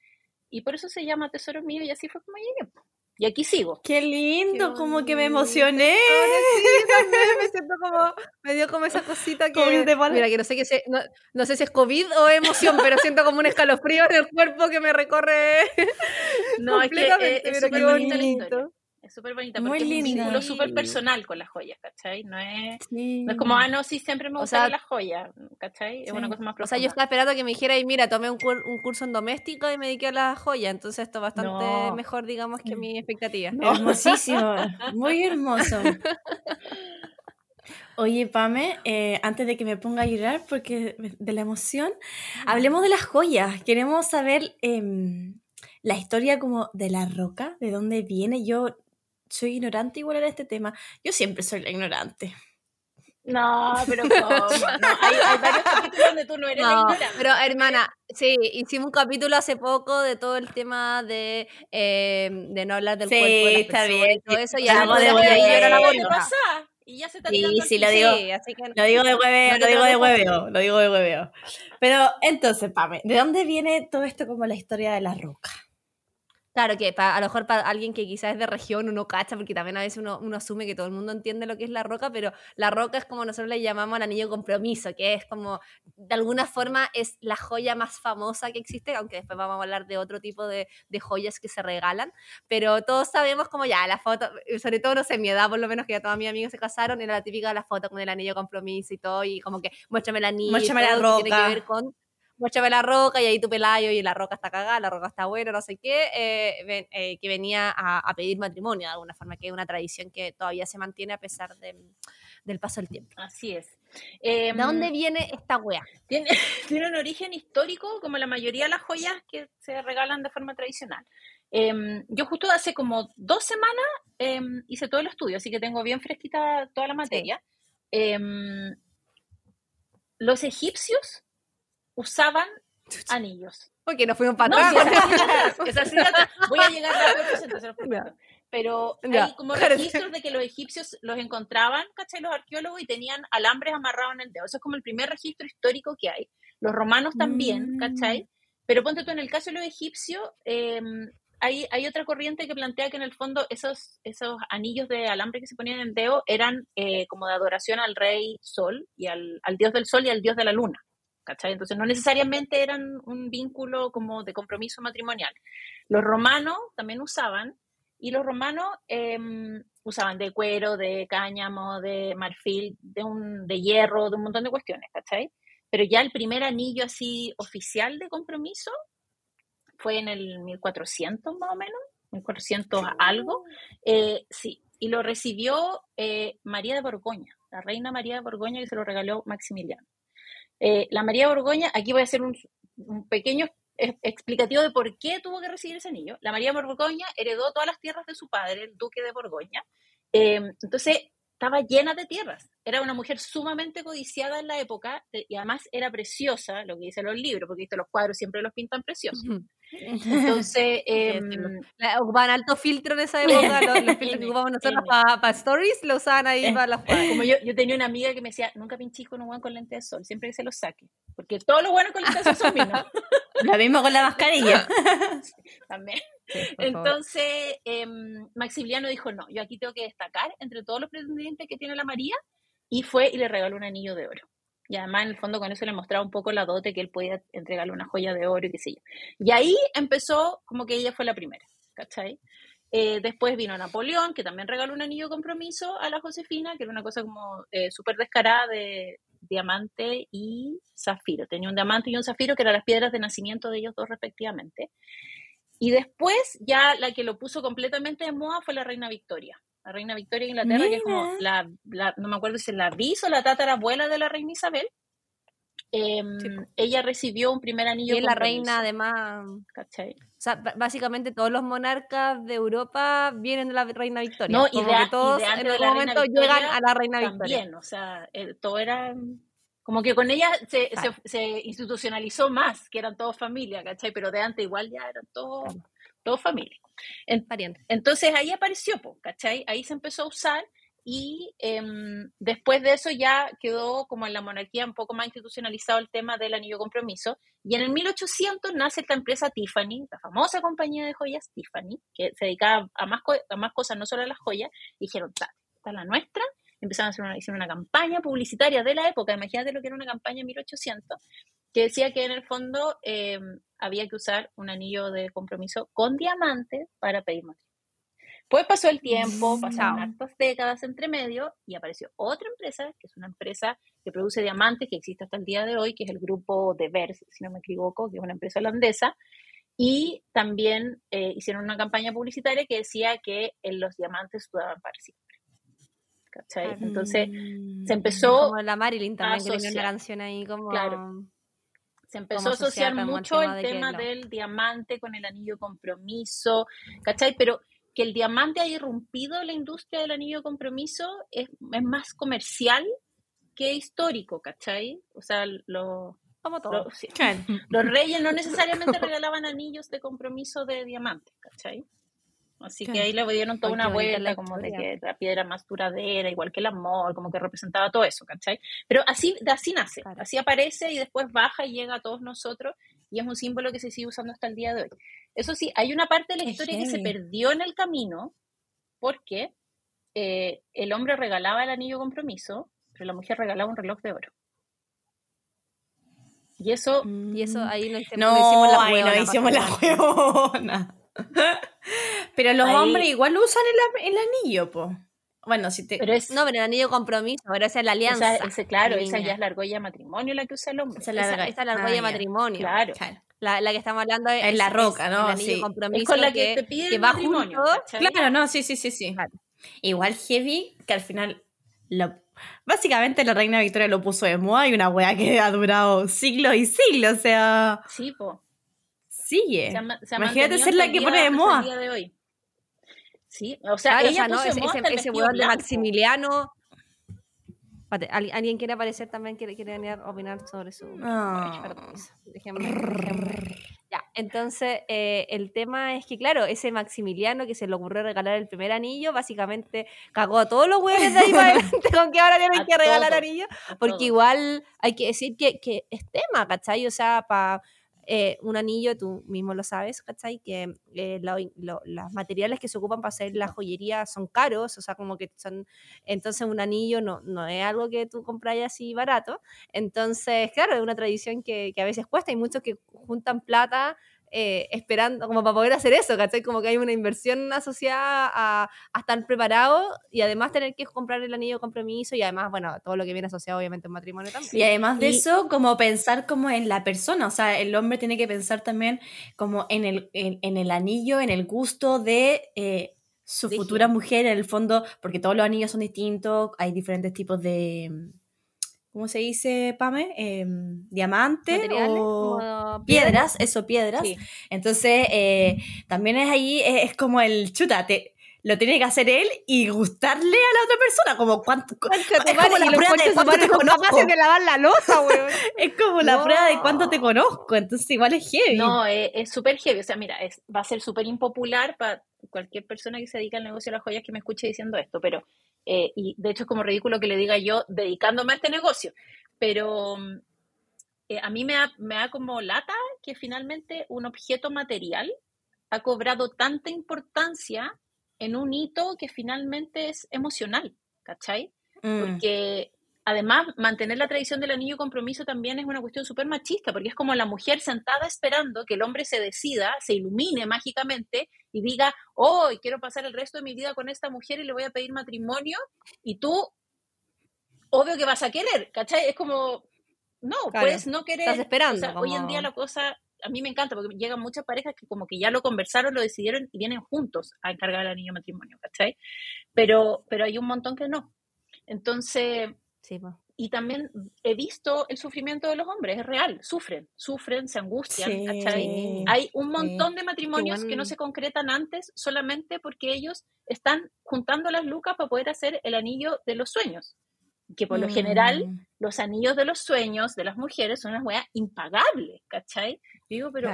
Y por eso se llama Tesoro Mío y así fue como llegué. Y aquí sigo. Qué lindo, Qué como que me emocioné. Sí, también me siento como, me dio como esa cosita que que, mira, que no sé qué se- no, no sé si es COVID o emoción, pero siento como un escalofrío en el cuerpo que me recorre No, es que eh, es pero súper bonito. Es súper bonita Muy porque es un vínculo súper personal con las joyas, ¿cachai? No es, Sí. no es como, ah, no, sí, siempre me O gustaron sea, las joyas, ¿cachai? Es sí. una cosa más O profunda. sea, yo estaba esperando que me dijera, y mira, tomé un, cur- un curso en doméstico y me dediqué a la joya, entonces esto es bastante No. mejor, digamos, que mi expectativa. Hermosísimo, muy hermoso. Oye, Pame, eh, antes de que me ponga a llorar porque de la emoción, hablemos de las joyas. Queremos saber em, la historia como de la roca, de dónde viene. Yo soy ignorante igual en este tema. Yo siempre soy la ignorante. No, pero ¿cómo? No, hay, hay varios capítulos donde tú no eres la No, ignorante. pero hermana, sí, hicimos un capítulo hace poco de todo el tema de, eh, de no hablar del Sí, cuerpo las está bien, y todo sí, eso, y algo ahí de yo era la hueveo. ¿Qué gorda. pasa? Y ya se está Sí, sí, lo digo. Sí, así que Lo digo de hueveo, No lo digo de hueveo, lo digo de hueveo. Pero entonces, Pame, ¿de dónde viene todo esto como la historia de la roca? Claro que pa- a lo mejor para alguien que quizás es de región uno cacha, porque también a veces uno, uno asume que todo el mundo entiende lo que es la roca, pero la roca es como nosotros le llamamos al anillo compromiso, que es como, de alguna forma, es la joya más famosa que existe, aunque después vamos a hablar de otro tipo de, de joyas que se regalan, pero todos sabemos como ya, la foto, sobre todo, no sé, mi edad por lo menos, que ya todos mis amigos se casaron, era la típica de la foto con el anillo compromiso y todo, y como que muéstrame el anillo, Muéstrame la todo, que tiene roca. que ver con muéstrame la roca y ahí tu pelayo y la roca está cagada, la roca está buena, no sé qué, eh, ven- eh, que venía a, a pedir matrimonio de alguna forma, que es una tradición que todavía se mantiene a pesar de- del paso del tiempo. Así es. Eh, ¿De dónde viene esta wea? tiene, tiene un origen histórico, como la mayoría de las joyas que se regalan de forma tradicional. Em, yo justo hace como dos semanas em, hice todo el estudio, así que tengo bien fresquita toda la materia. Em, los egipcios usaban anillos. Porque nos fuimos para No, atrás. es así. Voy a llegar a prometo. Pero Ya. hay como registros de que los egipcios los encontraban, ¿cachai? Los arqueólogos y tenían alambres amarrados en el dedo. Eso es como el primer registro histórico que hay. Los romanos también, Mm. ¿cachai? Pero ponte tú, en el caso de los egipcios, eh, hay, hay otra corriente que plantea que en el fondo esos, esos anillos de alambre que se ponían en el dedo eran eh, como de adoración al rey sol y al, al dios del sol y al dios de la luna. ¿Cachai? Entonces no necesariamente eran un vínculo como de compromiso matrimonial. Los romanos también usaban, y los romanos em, usaban de cuero, de cáñamo, de marfil, de, un, de hierro, de un montón de cuestiones, ¿cachai? Pero ya el primer anillo así oficial de compromiso fue en el 1400 más o menos, 1400 algo, eh, sí, y lo recibió eh, María de Borgoña, la reina María de Borgoña que se lo regaló Maximiliano. Eh, la María Borgoña, aquí voy a hacer un, pequeño explicativo de por qué tuvo que recibir ese anillo. La María Borgoña heredó todas las tierras de su padre, el duque de Borgoña. Eh, entonces, estaba llena de tierras. Era una mujer sumamente codiciada en la época eh, y además era preciosa, lo que dicen los libros, porque ¿viste? los cuadros siempre los pintan preciosos. Entonces, eh, La- Ocupaban alto filtro en esa época, los, los filtros que ocupamos nosotros para stories lo usaban ahí para las fotos. como yo, yo tenía una amiga que me decía, nunca pinches con un guan con lente de sol, siempre que se los saque. Porque todos los buenos con lente de sol son minos. Lo mismo con la mascarilla. También. Entonces, em, Maximiliano dijo, no, yo aquí tengo que destacar entre todos los pretendientes que tiene la María, y fue y le regaló un anillo de oro. Y además, en el fondo, con eso le mostraba un poco la dote que él podía entregarle una joya de oro y qué sé yo. Y ahí empezó como que ella fue la primera, ¿cachai? Eh, después vino Napoleón, que también regaló un anillo de compromiso a la Josefina, que era una cosa como eh, súper descarada de diamante y zafiro. Tenía un diamante y un zafiro, que eran las piedras de nacimiento de ellos dos respectivamente. Y después, ya la que lo puso completamente de moda fue la reina Victoria. La reina Victoria de Inglaterra, que es como la, la- no me acuerdo si es la bis o la tatarabuela de la reina Isabel. Em, Sí, ella recibió un primer anillo Y es la reina, además. ¿cachai? O sea, básicamente todos los monarcas de Europa vienen de la reina Victoria. No, y Como de que y todos de en algún momento Victoria llegan a la reina Victoria. También, o sea, eh, todo era como que con ella se, Claro. se, se institucionalizó más, que eran todos familia, ¿cachai? Pero de antes igual ya eran todos, Claro. todos familia. En-. Entonces ahí apareció, po, ¿cachai? Ahí se empezó a usar y em, después de eso ya quedó como en la monarquía un poco más institucionalizado el tema del anillo compromiso. Y en el 1800 nace esta empresa Tiffany, la famosa compañía de joyas Tiffany, que se dedicaba a más, a más cosas, no solo a las joyas, y dijeron, "Ta, esta es la nuestra. Empezaron a hacer una, hicieron una campaña publicitaria de la época, imagínate lo que era una campaña en 1800, que decía que en el fondo em, había que usar un anillo de compromiso con diamantes para pedir matrimonio. Pues pasó el tiempo, pasaron Chao. hartas décadas entre medio y apareció otra empresa, que es una empresa que produce diamantes, que existe hasta el día de hoy, que es el grupo de Vers, si no me equivoco, que es una empresa holandesa, y también eh, hicieron una campaña publicitaria que decía que eh, los diamantes duraban para siempre. ¿Cachai? Entonces Mm. se empezó, Como la Marilyn también, que tenía una canción ahí como... Claro. se empezó a asociar el mucho tema el tema del diamante con el anillo de compromiso, ¿cachai? Pero que el diamante haya irrumpido la industria del anillo de compromiso es, es más comercial que histórico, ¿cachai? O sea, lo- Como todo. lo- sí. Claro. los reyes no necesariamente regalaban anillos de compromiso de diamante, ¿cachai? Así que ahí le dieron toda Ay, una vuelta como de que la piedra más duradera, igual que el amor, como que representaba todo eso, ¿cachai? Pero así, de así nace, Claro. así aparece y después baja y llega a todos nosotros y es un símbolo que se sigue usando hasta el día de hoy. Eso sí, hay una parte de la Qué historia que se perdió en el camino porque eh, el hombre regalaba el anillo de compromiso, pero la mujer regalaba un reloj de oro. Y eso Y eso ahí no, hicimos- No, hicimos la huevona, no hicimos la huevona. Pero los Ahí- hombres igual usan el, el anillo, po. Bueno, si te... pero es No, pero el anillo de compromiso, pero esa es la alianza. Esa, ese, claro, esa ya es la argolla de matrimonio la que usa el hombre. Esa es la Esa, esa es la Ah, argolla de ya. matrimonio. Claro. Claro. La, la que estamos hablando es, Es la roca, ¿no? El anillo Sí. de compromiso Es con la que que, te piden que el va matrimonio, junto. Claro, no, sí, sí, sí, sí. Claro. Igual heavy, que al final lo- básicamente la reina Victoria lo puso de moda y una wea que ha durado siglos y siglos, o sea, Sí, po. Sigue. Se ha ma- se ha Imagínate ser la que pone de moda. de hoy. Sí, o sea, Claro, o ella sea, ¿no? puso Ese, ese, weón de. Maximiliano. ¿Alguien quiere aparecer también? ¿Quiere, quiere venir a opinar sobre su... Ya, entonces eh, el tema es que, claro, ese Maximiliano que se le ocurrió regalar el primer anillo, básicamente cagó a todos los huevos de ahí para adelante con que ahora tienen que regalar anillo, porque igual hay que decir que, que es tema, ¿cachai? O sea, para eh, un anillo, tú mismo lo sabes, ¿cachai? Que eh, los materiales que se ocupan para hacer la joyería son caros, o sea, como que son, entonces un anillo no, no es algo que tú compras así barato, entonces, claro, es una tradición que, que a veces cuesta, hay muchos que juntan plata eh, esperando, como para poder hacer eso, ¿cachai? Como que hay una inversión asociada a, estar preparado y además tener que comprar el anillo de compromiso y además, bueno, todo lo que viene asociado obviamente en matrimonio también. Y además de eso, como pensar como en la persona, o sea, el hombre tiene que pensar también como en el, en, el anillo, en el gusto de... Eh, su futura mujer, en el fondo, porque todos los anillos son distintos, hay diferentes tipos de, ¿cómo se dice, Pame? Eh, diamante o piedras, eso, piedras. Entonces, eh, también es ahí, es, como el chútate. Lo tiene que hacer él y gustarle a la otra persona, como cuánto. es como la prueba de cuánto te conozco. De lavar la losa, es como la prueba de cuánto te conozco, entonces igual es heavy. No, es súper heavy. O sea, mira, es, va a ser súper impopular para cualquier persona que se dedica al negocio de las joyas que me escuche diciendo esto, pero eh, y de hecho es como ridículo que le diga yo dedicándome a este negocio, pero mm, eh, a mí me da, me da como lata que finalmente un objeto material ha cobrado tanta importancia en un hito que finalmente es emocional, ¿cachai? Mm. Porque además, mantener la tradición del anillo compromiso también es una cuestión súper machista, porque es como la mujer sentada esperando que el hombre se decida, se ilumine mágicamente y diga, oh, quiero pasar el resto de mi vida con esta mujer y le voy a pedir matrimonio, y tú, obvio que vas a querer, ¿cachai? Es como, no, puedes no querer. Estás esperando. Hoy en día la cosa, a mí me encanta, porque llegan muchas parejas que como que ya lo conversaron, lo decidieron y vienen juntos a encargar el anillo matrimonio, ¿cachai? Pero, pero hay un montón que no. Entonces, y también he visto el sufrimiento de los hombres, es real, sufren, sufren, se angustian. Hay un montón de matrimonios que no se concretan antes solamente porque ellos están juntando las lucas para poder hacer el anillo de los sueños. Que por lo general, mm. los anillos de los sueños de las mujeres son unas weas impagables, ¿cachai? Digo, pero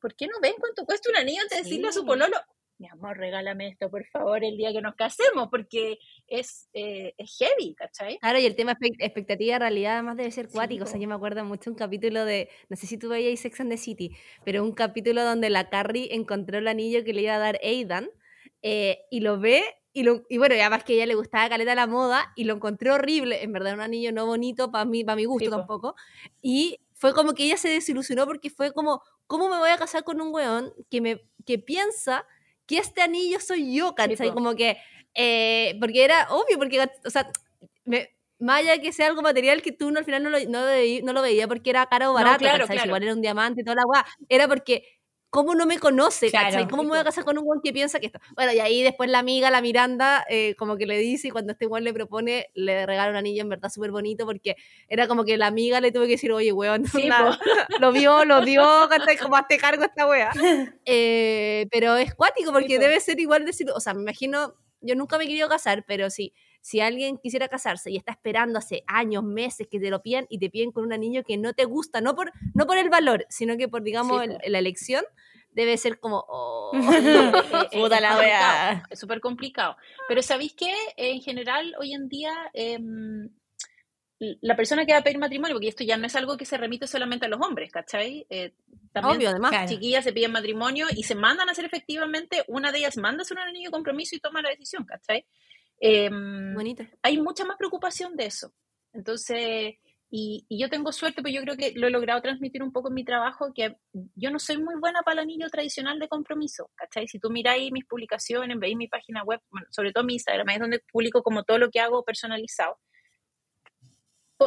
¿por qué no ven cuánto cuesta un anillo antes de decirle a su pololo? Mi amor, regálame esto, por favor, el día que nos casemos, porque es, eh, es heavy, ¿cachai? Claro, y el tema expectativa realidad además debe ser cuático. o sea, yo me acuerdo mucho un capítulo de, no sé si tú veías Sex and the City, pero un capítulo donde la Carrie encontró el anillo que le iba a dar Aidan eh, y lo ve y, lo, y bueno, además que a ella le gustaba caleta la moda y lo encontró horrible, en verdad un anillo no bonito para mí, para mi gusto tampoco. Y fue como que ella se desilusionó porque fue como, ¿cómo me voy a casar con un weón que, me, que piensa que este anillo soy yo, ¿cachai? como que, eh, porque era obvio, porque, o sea, me, más allá de que sea algo material que tú no, al final no lo, no, no lo veía porque era caro o barato, claro, igual era un diamante y toda la guay, era porque ¿cómo no me conoce? ¿Cómo me voy a casar con un guan que piensa que esto? Bueno, y ahí después la amiga, la Miranda, eh, como que le dice, y cuando este guan le propone, le regala un anillo en verdad súper bonito, porque era como que la amiga le tuvo que decir, oye, weón, lo vio, lo dio, como hazte cargo esta wea. Eh, pero es cuático, porque debe ser igual decir, o sea, me imagino, yo nunca me he querido casar, pero sí si alguien quisiera casarse y está esperando hace años, meses que te lo pidan y te piden con un anillo que no te gusta, no por, no por el valor, sino que por, digamos, la elección, debe ser como, oh, puta la wea. Es súper complicado. Pero ¿sabéis qué? En general, hoy en día, em, la persona que va a pedir matrimonio, porque esto ya no es algo que se remite solamente a los hombres, ¿cachai? Eh, también Obvio, además. chiquillas se piden matrimonio y se mandan a hacer efectivamente, una de ellas manda a hacer un anillo de compromiso y toma la decisión, ¿cachai? Bonito. Hay mucha más preocupación de eso. Entonces, y, yo tengo suerte, pues yo creo que lo he logrado transmitir un poco en mi trabajo, que yo no soy muy buena para el anillo tradicional de compromiso, ¿cachai? Si tú miráis mis publicaciones, veis mi página web, bueno, sobre todo mi Instagram, es donde publico como todo lo que hago personalizado.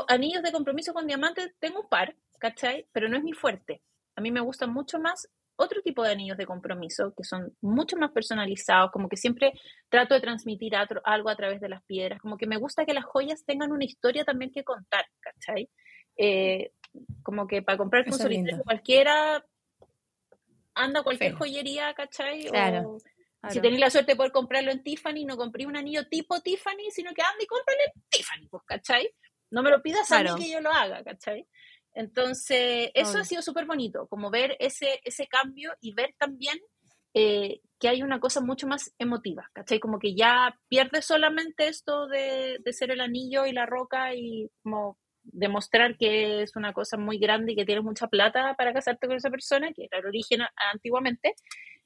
Anillos de compromiso con diamantes tengo un par, ¿cachai? Pero no es mi fuerte. A mí me gustan mucho más otro tipo de anillos de compromiso que son mucho más personalizados, como que siempre trato de transmitir algo a través de las piedras, como que me gusta que las joyas tengan una historia también que contar, ¿cachai? Eh, como que para comprar solitario cualquiera, anda a cualquier joyería, ¿cachai? Claro. Si tenéis la suerte de poder comprarlo en Tiffany, no compré un anillo tipo Tiffany, sino que anda y cómprale en Tiffany, pues, ¿cachai? No me lo pidas a mí que yo lo haga, ¿cachai? Entonces, eso ha sido súper bonito, como ver ese, ese cambio y ver también eh, que hay una cosa mucho más emotiva, ¿cachai? Como que ya pierdes solamente esto de, de, ser el anillo y la roca y como demostrar que es una cosa muy grande y que tienes mucha plata para casarte con esa persona, que era el origen antiguamente,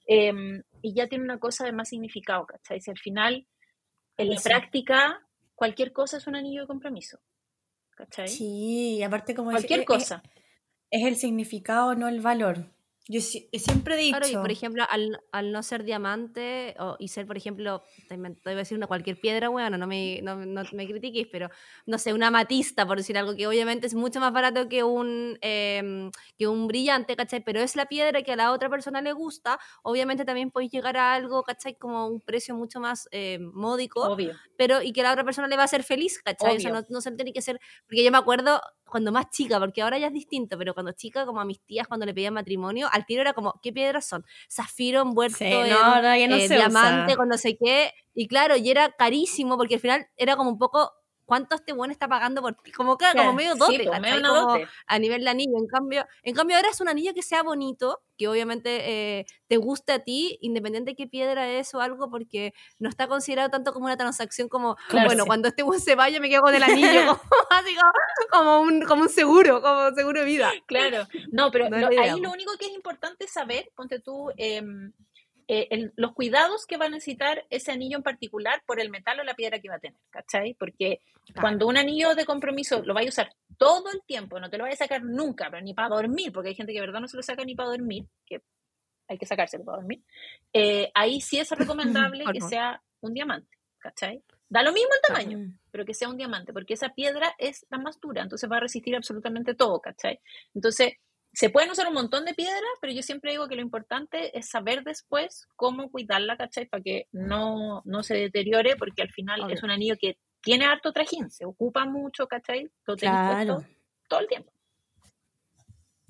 em, y ya tiene una cosa de más significado, ¿cachai? Si al final, en la práctica, cualquier cosa es un anillo de compromiso, ¿cachai? Sí, aparte como... Cualquier cosa. es el significado, no el valor. Yo siempre he dicho. Claro, y por ejemplo, al, al no ser diamante o, y ser, por ejemplo, te, voy a decir una cualquier piedra, bueno, no me, no, no me critiques, pero no sé, una matista, por decir algo, que obviamente es mucho más barato que un, eh, que un brillante, ¿cachai? Pero es la piedra que a la otra persona le gusta, obviamente también podéis llegar a algo, ¿cachai? Como un precio mucho más eh, módico, Obvio. pero y que a la otra persona le va a hacer feliz, ¿cachai? O sea, no, no se tiene que ser, porque yo me acuerdo cuando más chica, porque ahora ya es distinto, pero cuando chica, como a mis tías, cuando le pedían matrimonio, al tiro era como, ¿qué piedras son? Zafiro envuelto en eh, diamante, con no sé qué. Y claro, y era carísimo, porque al final era como un poco cuánto este buen está pagando por ti. Como, claro, como medio dote, pues, dote. a nivel de anillo. En cambio, en cambio, ahora es un anillo que sea bonito, que obviamente eh, te guste a ti, independiente de qué piedra es o algo, porque no está considerado tanto como una transacción como, bueno, cuando este buen se vaya me quedo con el anillo, como, así como, un, como un seguro, como un seguro de vida. Claro, no, pero ahí lo único que es importante saber, ponte tú, eh, eh, los cuidados que va a necesitar ese anillo en particular por el metal o la piedra que va a tener, ¿cachai? Porque cuando un anillo de compromiso lo vaya a usar todo el tiempo, no te lo vaya a sacar nunca, pero ni para dormir, porque hay gente que de verdad no se lo saca ni para dormir, que hay que sacárselo para dormir, eh, ahí sí es recomendable que sea un diamante, ¿cachai? Da lo mismo el tamaño, pero que sea un diamante, porque esa piedra es la más dura, entonces va a resistir absolutamente todo, ¿cachai? Entonces, se pueden usar un montón de piedras, pero yo siempre digo que lo importante es saber después cómo cuidarla, ¿cachai? Para que no, no se deteriore, porque al final es un anillo que tiene harto trajín, se ocupa mucho, ¿cachai? claro. todo el tiempo.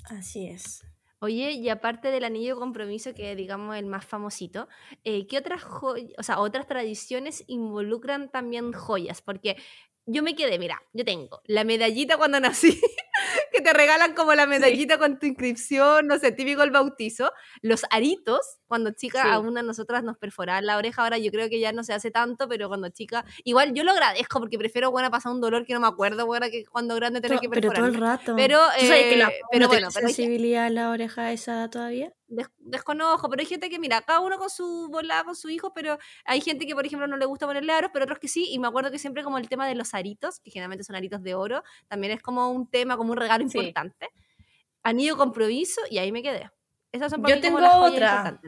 Así es. Oye, y aparte del anillo de compromiso, que digamos el más famosito, eh, ¿qué otras, o sea, otras tradiciones involucran también joyas? Porque yo me quedé, mira, yo tengo la medallita cuando nací, que te regalan como la medallita con tu inscripción, no sé, típico el bautizo, los aritos, cuando chica a una nosotras nos perforaban la oreja, ahora yo creo que ya no se hace tanto, pero cuando chica, igual yo lo agradezco porque prefiero, bueno, pasar un dolor que no me acuerdo, bueno, que cuando grande tener que perforar. Pero todo el rato. Pero, eh, la, pero bueno, sensibilidad a la oreja esa todavía? Desconozco, pero hay gente que, mira, cada uno con su bola, con su hijo, pero hay gente que, por ejemplo, no le gusta ponerle aros, pero otros que sí, y me acuerdo que siempre como el tema de los aritos, que generalmente son aritos de oro, también es como un tema, como un regalo importante. Anillo compromiso, y ahí me quedé. Esas son Yo tengo otra.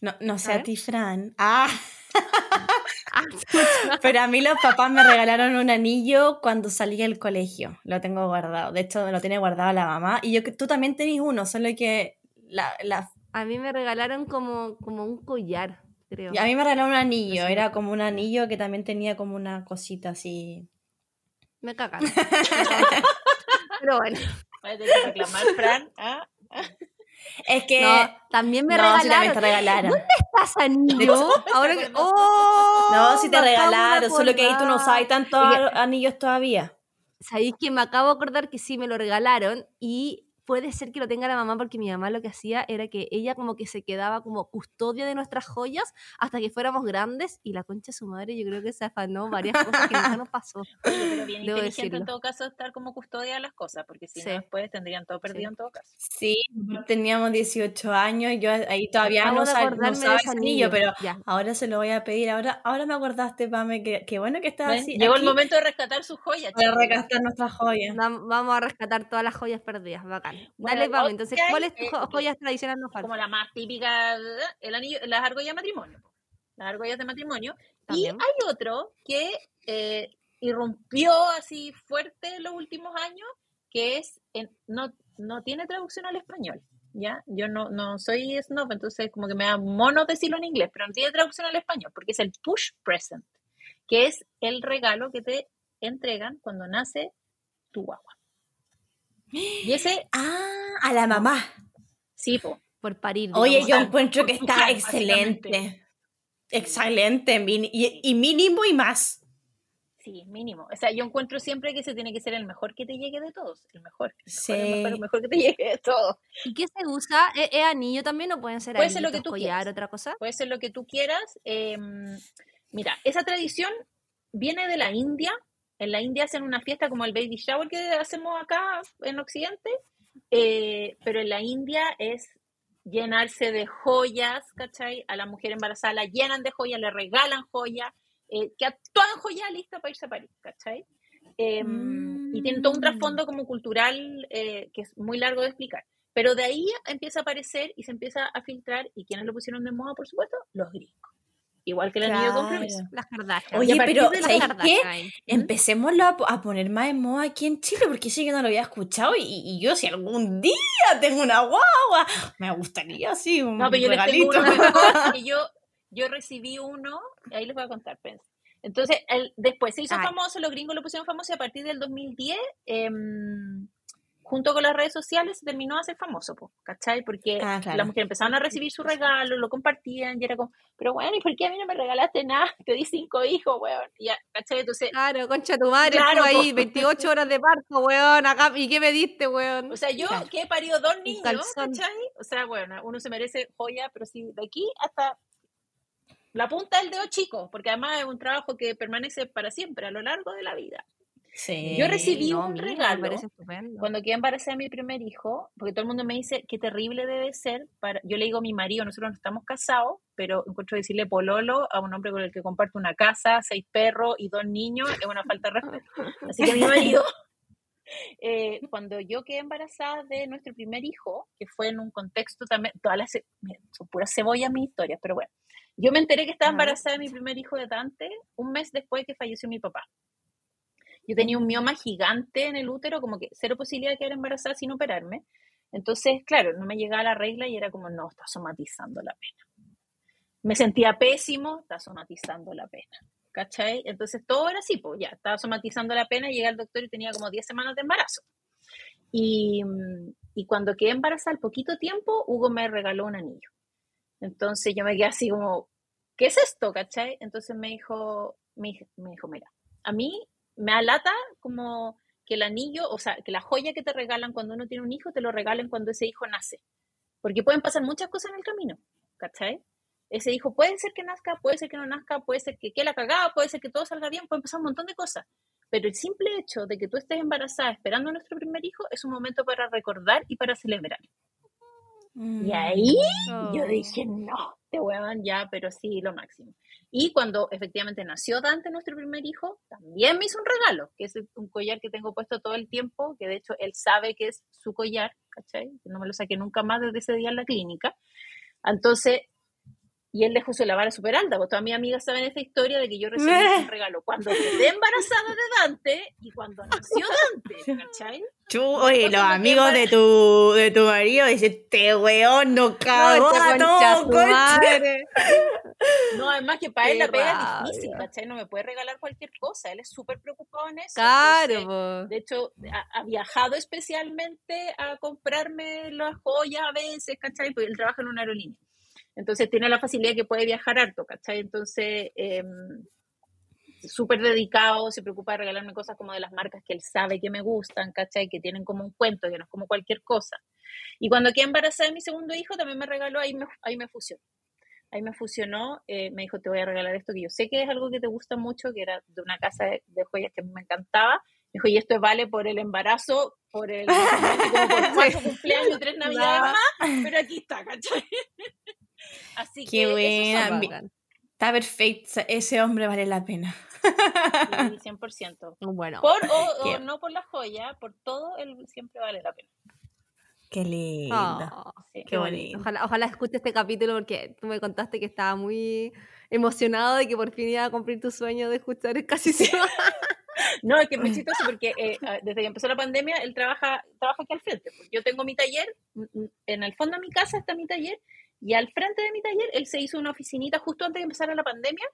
No, no sé a, ti, Fran. Ah. ah pero a mí los papás me regalaron un anillo cuando salí del colegio. Lo tengo guardado. De hecho, lo tiene guardado la mamá. Y yo, tú también tenés uno, solo que la, la... A mí me regalaron como, como un collar, creo. a mí me regalaron un anillo. Era como un anillo que también tenía como una cosita así. Me cagan. pero bueno. A reclamar, Fran. ¿ah? Es que también me regalaron. ¿Dónde estás, anillo? Ahora que... ¡Oh! No, si te regalaron, solo que ahí tú no sabes tantos anillos todavía. Sabéis que me acabo de acordar que sí me lo regalaron y puede ser que lo tenga la mamá porque mi mamá lo que hacía era que ella como que se quedaba como custodia de nuestras joyas hasta que fuéramos grandes y la concha de su madre yo creo que se afanó varias cosas que nunca nos pasó. pero bien inteligente en todo caso estar como custodia de las cosas porque si no después tendrían todo perdido en todo caso. Sí, teníamos 18 años y yo ahí todavía no, sabía ese anillo, pero ahora se lo voy a pedir. Ahora ahora me acordaste, Pame, que, que bueno que estás así. Llegó el momento de rescatar sus joyas. De rescatar nuestras joyas. Vamos a rescatar todas las joyas perdidas, bacán. Dale, vamos. Entonces, ¿cuál es tu eh, joya tradicional no Como la más típica, el anillo, las argollas de matrimonio. Las argollas de matrimonio. Y hay otro que eh, irrumpió así fuerte en los últimos años, que es, no, no tiene traducción al español. ¿Ya? Yo no, no soy snob, entonces como que me da mono decirlo en inglés, pero no tiene traducción al español, porque es el push present, que es el regalo que te entregan cuando nace tu guagua. Y ese. Ah, a la mamá. Sí, po. por parir. Oye, yo encuentro que está excelente. Excelente. Y, y, mínimo y más. Sí, mínimo. O sea, yo encuentro siempre que se tiene que ser el mejor que te llegue de todos. El mejor. El mejor, que te llegue de todos. ¿Y qué se usa? ¿Es, anillo también o pueden ser Puede ser lo que tú quieras. otra cosa? Puede ser lo que tú quieras. Em, mira, esa tradición viene de la India. En la India hacen una fiesta como el baby shower que hacemos acá en Occidente. Eh, pero en la India es llenarse de joyas, ¿cachai? A la mujer embarazada la llenan de joyas, le regalan joyas eh, que toda joya lista para irse a París, ¿cachai? Em, y tiene todo un trasfondo como cultural eh, que es muy largo de explicar. Pero de ahí empieza a aparecer y se empieza a filtrar, y quienes lo pusieron de moda, por supuesto, los gringos. Igual que el anillo compromiso. Las Kardashian. Oye, pero qué? Empecemos a poner más en moda aquí en Chile, porque sí que no lo había escuchado y, yo si algún día tengo una guagua, me gustaría así un no, pero yo regalito. que yo yo recibí uno, ahí les voy a contar, pensé. Entonces, el, después se hizo famoso, los gringos lo pusieron famoso y a partir del 2010, em, junto con las redes sociales, se terminó de hacer famoso, ¿cachai? Porque ah, las mujeres empezaron a recibir su regalo, lo compartían y era como, pero bueno, ¿y por qué a mí no me regalaste nada? Te di cinco hijos, weón. Y ya, ¿cachai? Entonces, claro, concha tu madre, claro, ahí 28 horas de parto, weón, acá, ¿y qué me diste, weón? O sea, yo que he parido dos niños, ¿cachai? O sea, bueno, uno se merece joya, pero sí, de aquí hasta la punta del dedo chico, porque además es un trabajo que permanece para siempre, a lo largo de la vida. Sí, yo recibí un regalo cuando quedé embarazada de mi primer hijo, porque todo el mundo me dice qué terrible debe ser para. Yo le digo a mi marido, nosotros no estamos casados, pero encuentro decirle pololo a un hombre con el que comparte una casa, seis perros y dos niños es una falta de respeto. Así que mi marido, eh, cuando yo quedé embarazada de nuestro primer hijo, que fue en un contexto también, todas las son puras cebollas mis historias, pero bueno, yo me enteré que estaba embarazada de mi primer hijo de Dante un mes después de que falleció mi papá. Yo tenía un mioma gigante en el útero, como que cero posibilidad de quedar embarazada sin operarme. Entonces, claro, no me llegaba la regla y era como, no, está somatizando la pena. Me sentía pésimo, está somatizando la pena. ¿Cachai? Entonces todo era así, pues ya, estaba somatizando la pena, llegué al doctor y tenía como 10 semanas de embarazo. Y, y cuando quedé embarazada, al poquito tiempo, Hugo me regaló un anillo. Entonces yo me quedé así como, ¿qué es esto? ¿Cachai? Entonces me dijo, me, dijo, mira, a mí me alata como que el anillo, o sea, que la joya que te regalan cuando uno tiene un hijo, te lo regalen cuando ese hijo nace. Porque pueden pasar muchas cosas en el camino, ¿cachai? Ese hijo puede ser que nazca, puede ser que no nazca, puede ser que quede la cagada, puede ser que todo salga bien, pueden pasar un montón de cosas. Pero el simple hecho de que tú estés embarazada esperando a nuestro primer hijo es un momento para recordar y para celebrar. Y mm. ahí yo oh. dije, no, te huevan ya, pero sí, lo máximo. Y cuando efectivamente nació Dante, nuestro primer hijo, también me hizo un regalo, que es un collar que tengo puesto todo el tiempo, que de hecho él sabe que es su collar, ¿cachai? No me lo saqué nunca más desde ese día en la clínica. Entonces, y él dejó su lavara súper alta, porque todas mis amigas saben esta historia de que yo recibí un regalo cuando quedé embarazada de Dante y cuando nació Dante, ¿cachai? oye, los amigos de tu, de tu marido dicen, este weón no cagó no. No, además que para él la pega es difícil, ¿cachai? No me puede regalar cualquier cosa, él es súper preocupado en eso. Claro. de hecho, ha, viajado especialmente a comprarme las joyas a veces, ¿cachai? Porque él trabaja en una aerolínea. Entonces tiene la facilidad que puede viajar harto, ¿cachai? Entonces, eh, súper dedicado, se preocupa de regalarme cosas como de las marcas que él sabe que me gustan, ¿cachai? Que tienen como un cuento, que no es como cualquier cosa. Y cuando quedé embarazada de mi segundo hijo, también me regaló, ahí me, ahí me fusionó. Ahí me fusionó, eh, me dijo, te voy a regalar esto que yo sé que es algo que te gusta mucho, que era de una casa de, joyas que me encantaba. Me dijo, y esto vale por el embarazo, por el como por cuatro cumpleaños, tres navidades más, pero aquí está, ¿cachai? Así Qué buena. Está perfecto. Ese hombre vale la pena. Sí, 100%. Bueno. Por, o, no por la joya, por todo, él siempre vale la pena. Qué lindo. Oh, qué bonito. Ojalá, ojalá escuche este capítulo porque tú me contaste que estaba muy emocionado de que por fin iba a cumplir tu sueño de escuchar el casi No, es que es muy chistoso porque eh, ah, desde que empezó la pandemia él trabaja, trabaja aquí al frente. Yo tengo mi taller, en el fondo de mi casa está mi taller y al frente de mi taller, él se hizo una oficinita justo antes de empezar la pandemia.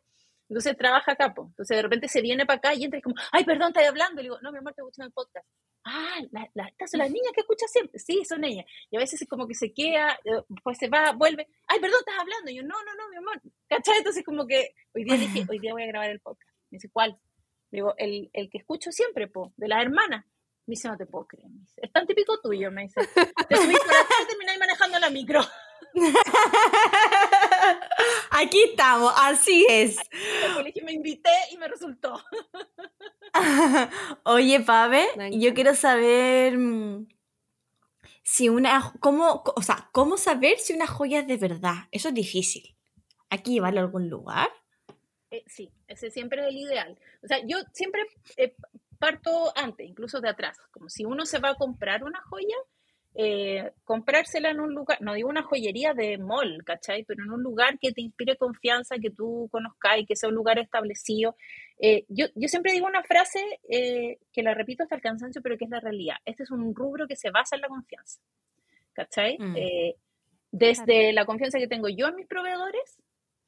Entonces trabaja acá, pues. Entonces de repente se viene para acá y entra y como, ay, perdón, estoy hablando. Le digo, no, mi amor, te escuchando el podcast. Ah, estas son las niñas que escuchas siempre. Sí, son ellas. Y a veces es como que se queda, eh, pues se va, vuelve. Ay, perdón, estás hablando. Y yo, no, no, no, mi amor. ¿Cachai? Entonces como que hoy día dije, hoy día voy a grabar el podcast. Me dice, ¿cuál? Digo, el, el que escucho siempre, po, de las hermanas. Me dice, no te puedo creer. Me dice, es tan típico tuyo, me dice. Te subís por acá y termináis manejando la micro. Aquí estamos, así es. Me invité y me resultó. Oye, Pave, yo quiero saber mm, si una, cómo, o sea, cómo saber si una joya es de verdad. Eso es difícil. ¿Hay que llevarlo a algún lugar? Eh, sí, ese siempre es el ideal. O sea, yo siempre eh, parto antes, incluso de atrás. Como si uno se va a comprar una joya, eh, comprársela en un lugar, no digo una joyería de mall, ¿cachai? Pero en un lugar que te inspire confianza, que tú conozcas y que sea un lugar establecido. Eh, yo, yo, siempre digo una frase eh, que la repito hasta el cansancio, pero que es la realidad. Este es un rubro que se basa en la confianza, ¿cachai? Mm. desde la confianza que tengo yo en mis proveedores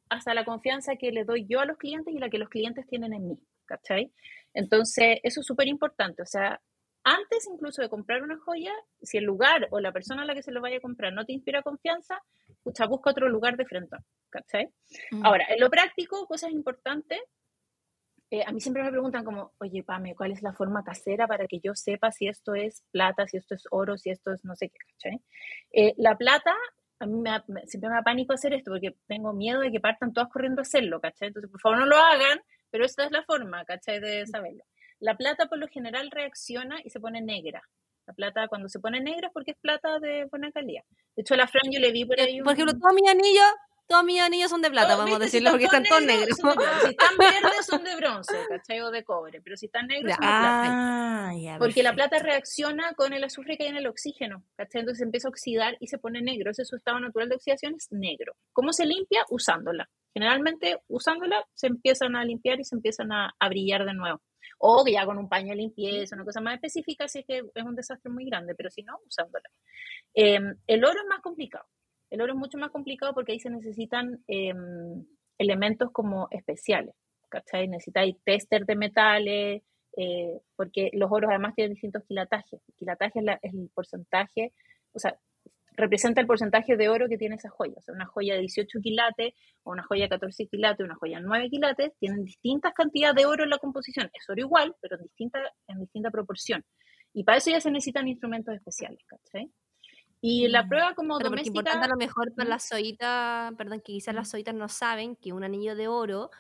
hasta la confianza que le doy yo a los clientes y la que los clientes tienen en mí, ¿cachai? Entonces, eso es súper importante. O sea, antes incluso de comprar una joya, si el lugar o la persona a la que se lo vaya a comprar no te inspira confianza, busca otro lugar de frente, ¿cachai? Mm. Ahora, en lo práctico, cosas importantes, eh, a mí siempre me preguntan como, oye, Pame, ¿cuál es la forma casera para que yo sepa si esto es plata, si esto es oro, si esto es no sé qué, ¿cachai? Eh, la plata, a mí me, siempre me da pánico hacer esto porque tengo miedo de que partan todas corriendo a hacerlo, ¿cachai? Entonces, por favor, no lo hagan, pero esta es la forma, ¿cachai? De saberlo. La plata por lo general reacciona y se pone negra. La plata cuando se pone negra es porque es plata de buena calidad. De hecho, la Fran yo le vi por ahí. Por ejemplo, todos mis anillos, todos mis anillos son de plata, vamos a decirlo, porque están todos negros. Si están verdes son de bronce, ¿cachai? O de cobre. Pero si están negros son de plata. Ah, porque la plata reacciona con el azufre que hay en el oxígeno, ¿cachai? Entonces empieza a oxidar y se pone negro. Ese es su estado natural de oxidación, es negro. ¿Cómo se limpia? Usándola. Generalmente, usándola, se empiezan a limpiar y se empiezan a, a brillar de nuevo. O ya con un paño de limpieza, una cosa más específica, si es que es un desastre muy grande, pero si no, usándola. Em, el oro es más complicado. El oro es mucho más complicado porque ahí se necesitan em, elementos como especiales, ¿cachai? Necesitáis tester de metales, eh, porque los oros además tienen distintos quilatajes. El quilataje es, el porcentaje, o sea, representa el porcentaje de oro que tiene esa joya. O sea, una joya de 18 quilates o una joya de 14 quilates, una joya de 9 quilates, tienen distintas cantidades de oro en la composición. Es oro igual, pero en distinta, en distinta proporción. Y para eso ya se necesitan instrumentos especiales, ¿cachai? Y la mm. prueba como pero doméstica... importante a lo mejor para las zoitas, perdón, que quizás las zoitas no saben que un anillo de oro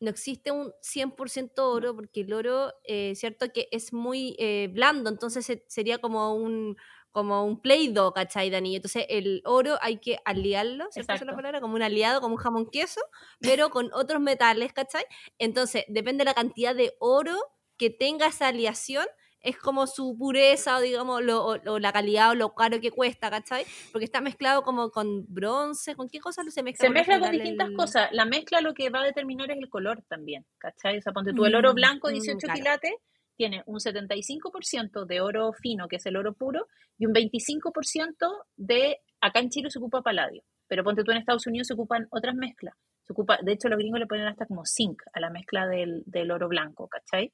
no existe un 100% oro porque el oro, eh, cierto que es muy eh, blando, entonces sería como un, como un play-doh, ¿cachai, Dani? Entonces el oro hay que aliarlo, ¿cierto? Esa es la palabra, como un aliado, como un jamón queso, pero con otros metales, ¿cachai? Entonces, depende de la cantidad de oro que tenga esa aliación, es como su pureza o digamos lo, o, la calidad o lo caro que cuesta, ¿cachai? Porque está mezclado como con bronce, ¿con qué cosas se mezcla? Se mezcla con distintas cosas. La mezcla lo que va a determinar es el color también, ¿cachai? O sea, ponte tú el oro mm, blanco 18 mm, quilates tiene un 75% de oro fino, que es el oro puro, y un 25% de, acá en Chile se ocupa paladio, pero ponte tú en Estados Unidos se ocupan otras mezclas. Se ocupa, de hecho, los gringos le ponen hasta como zinc a la mezcla del, del oro blanco, ¿cachai?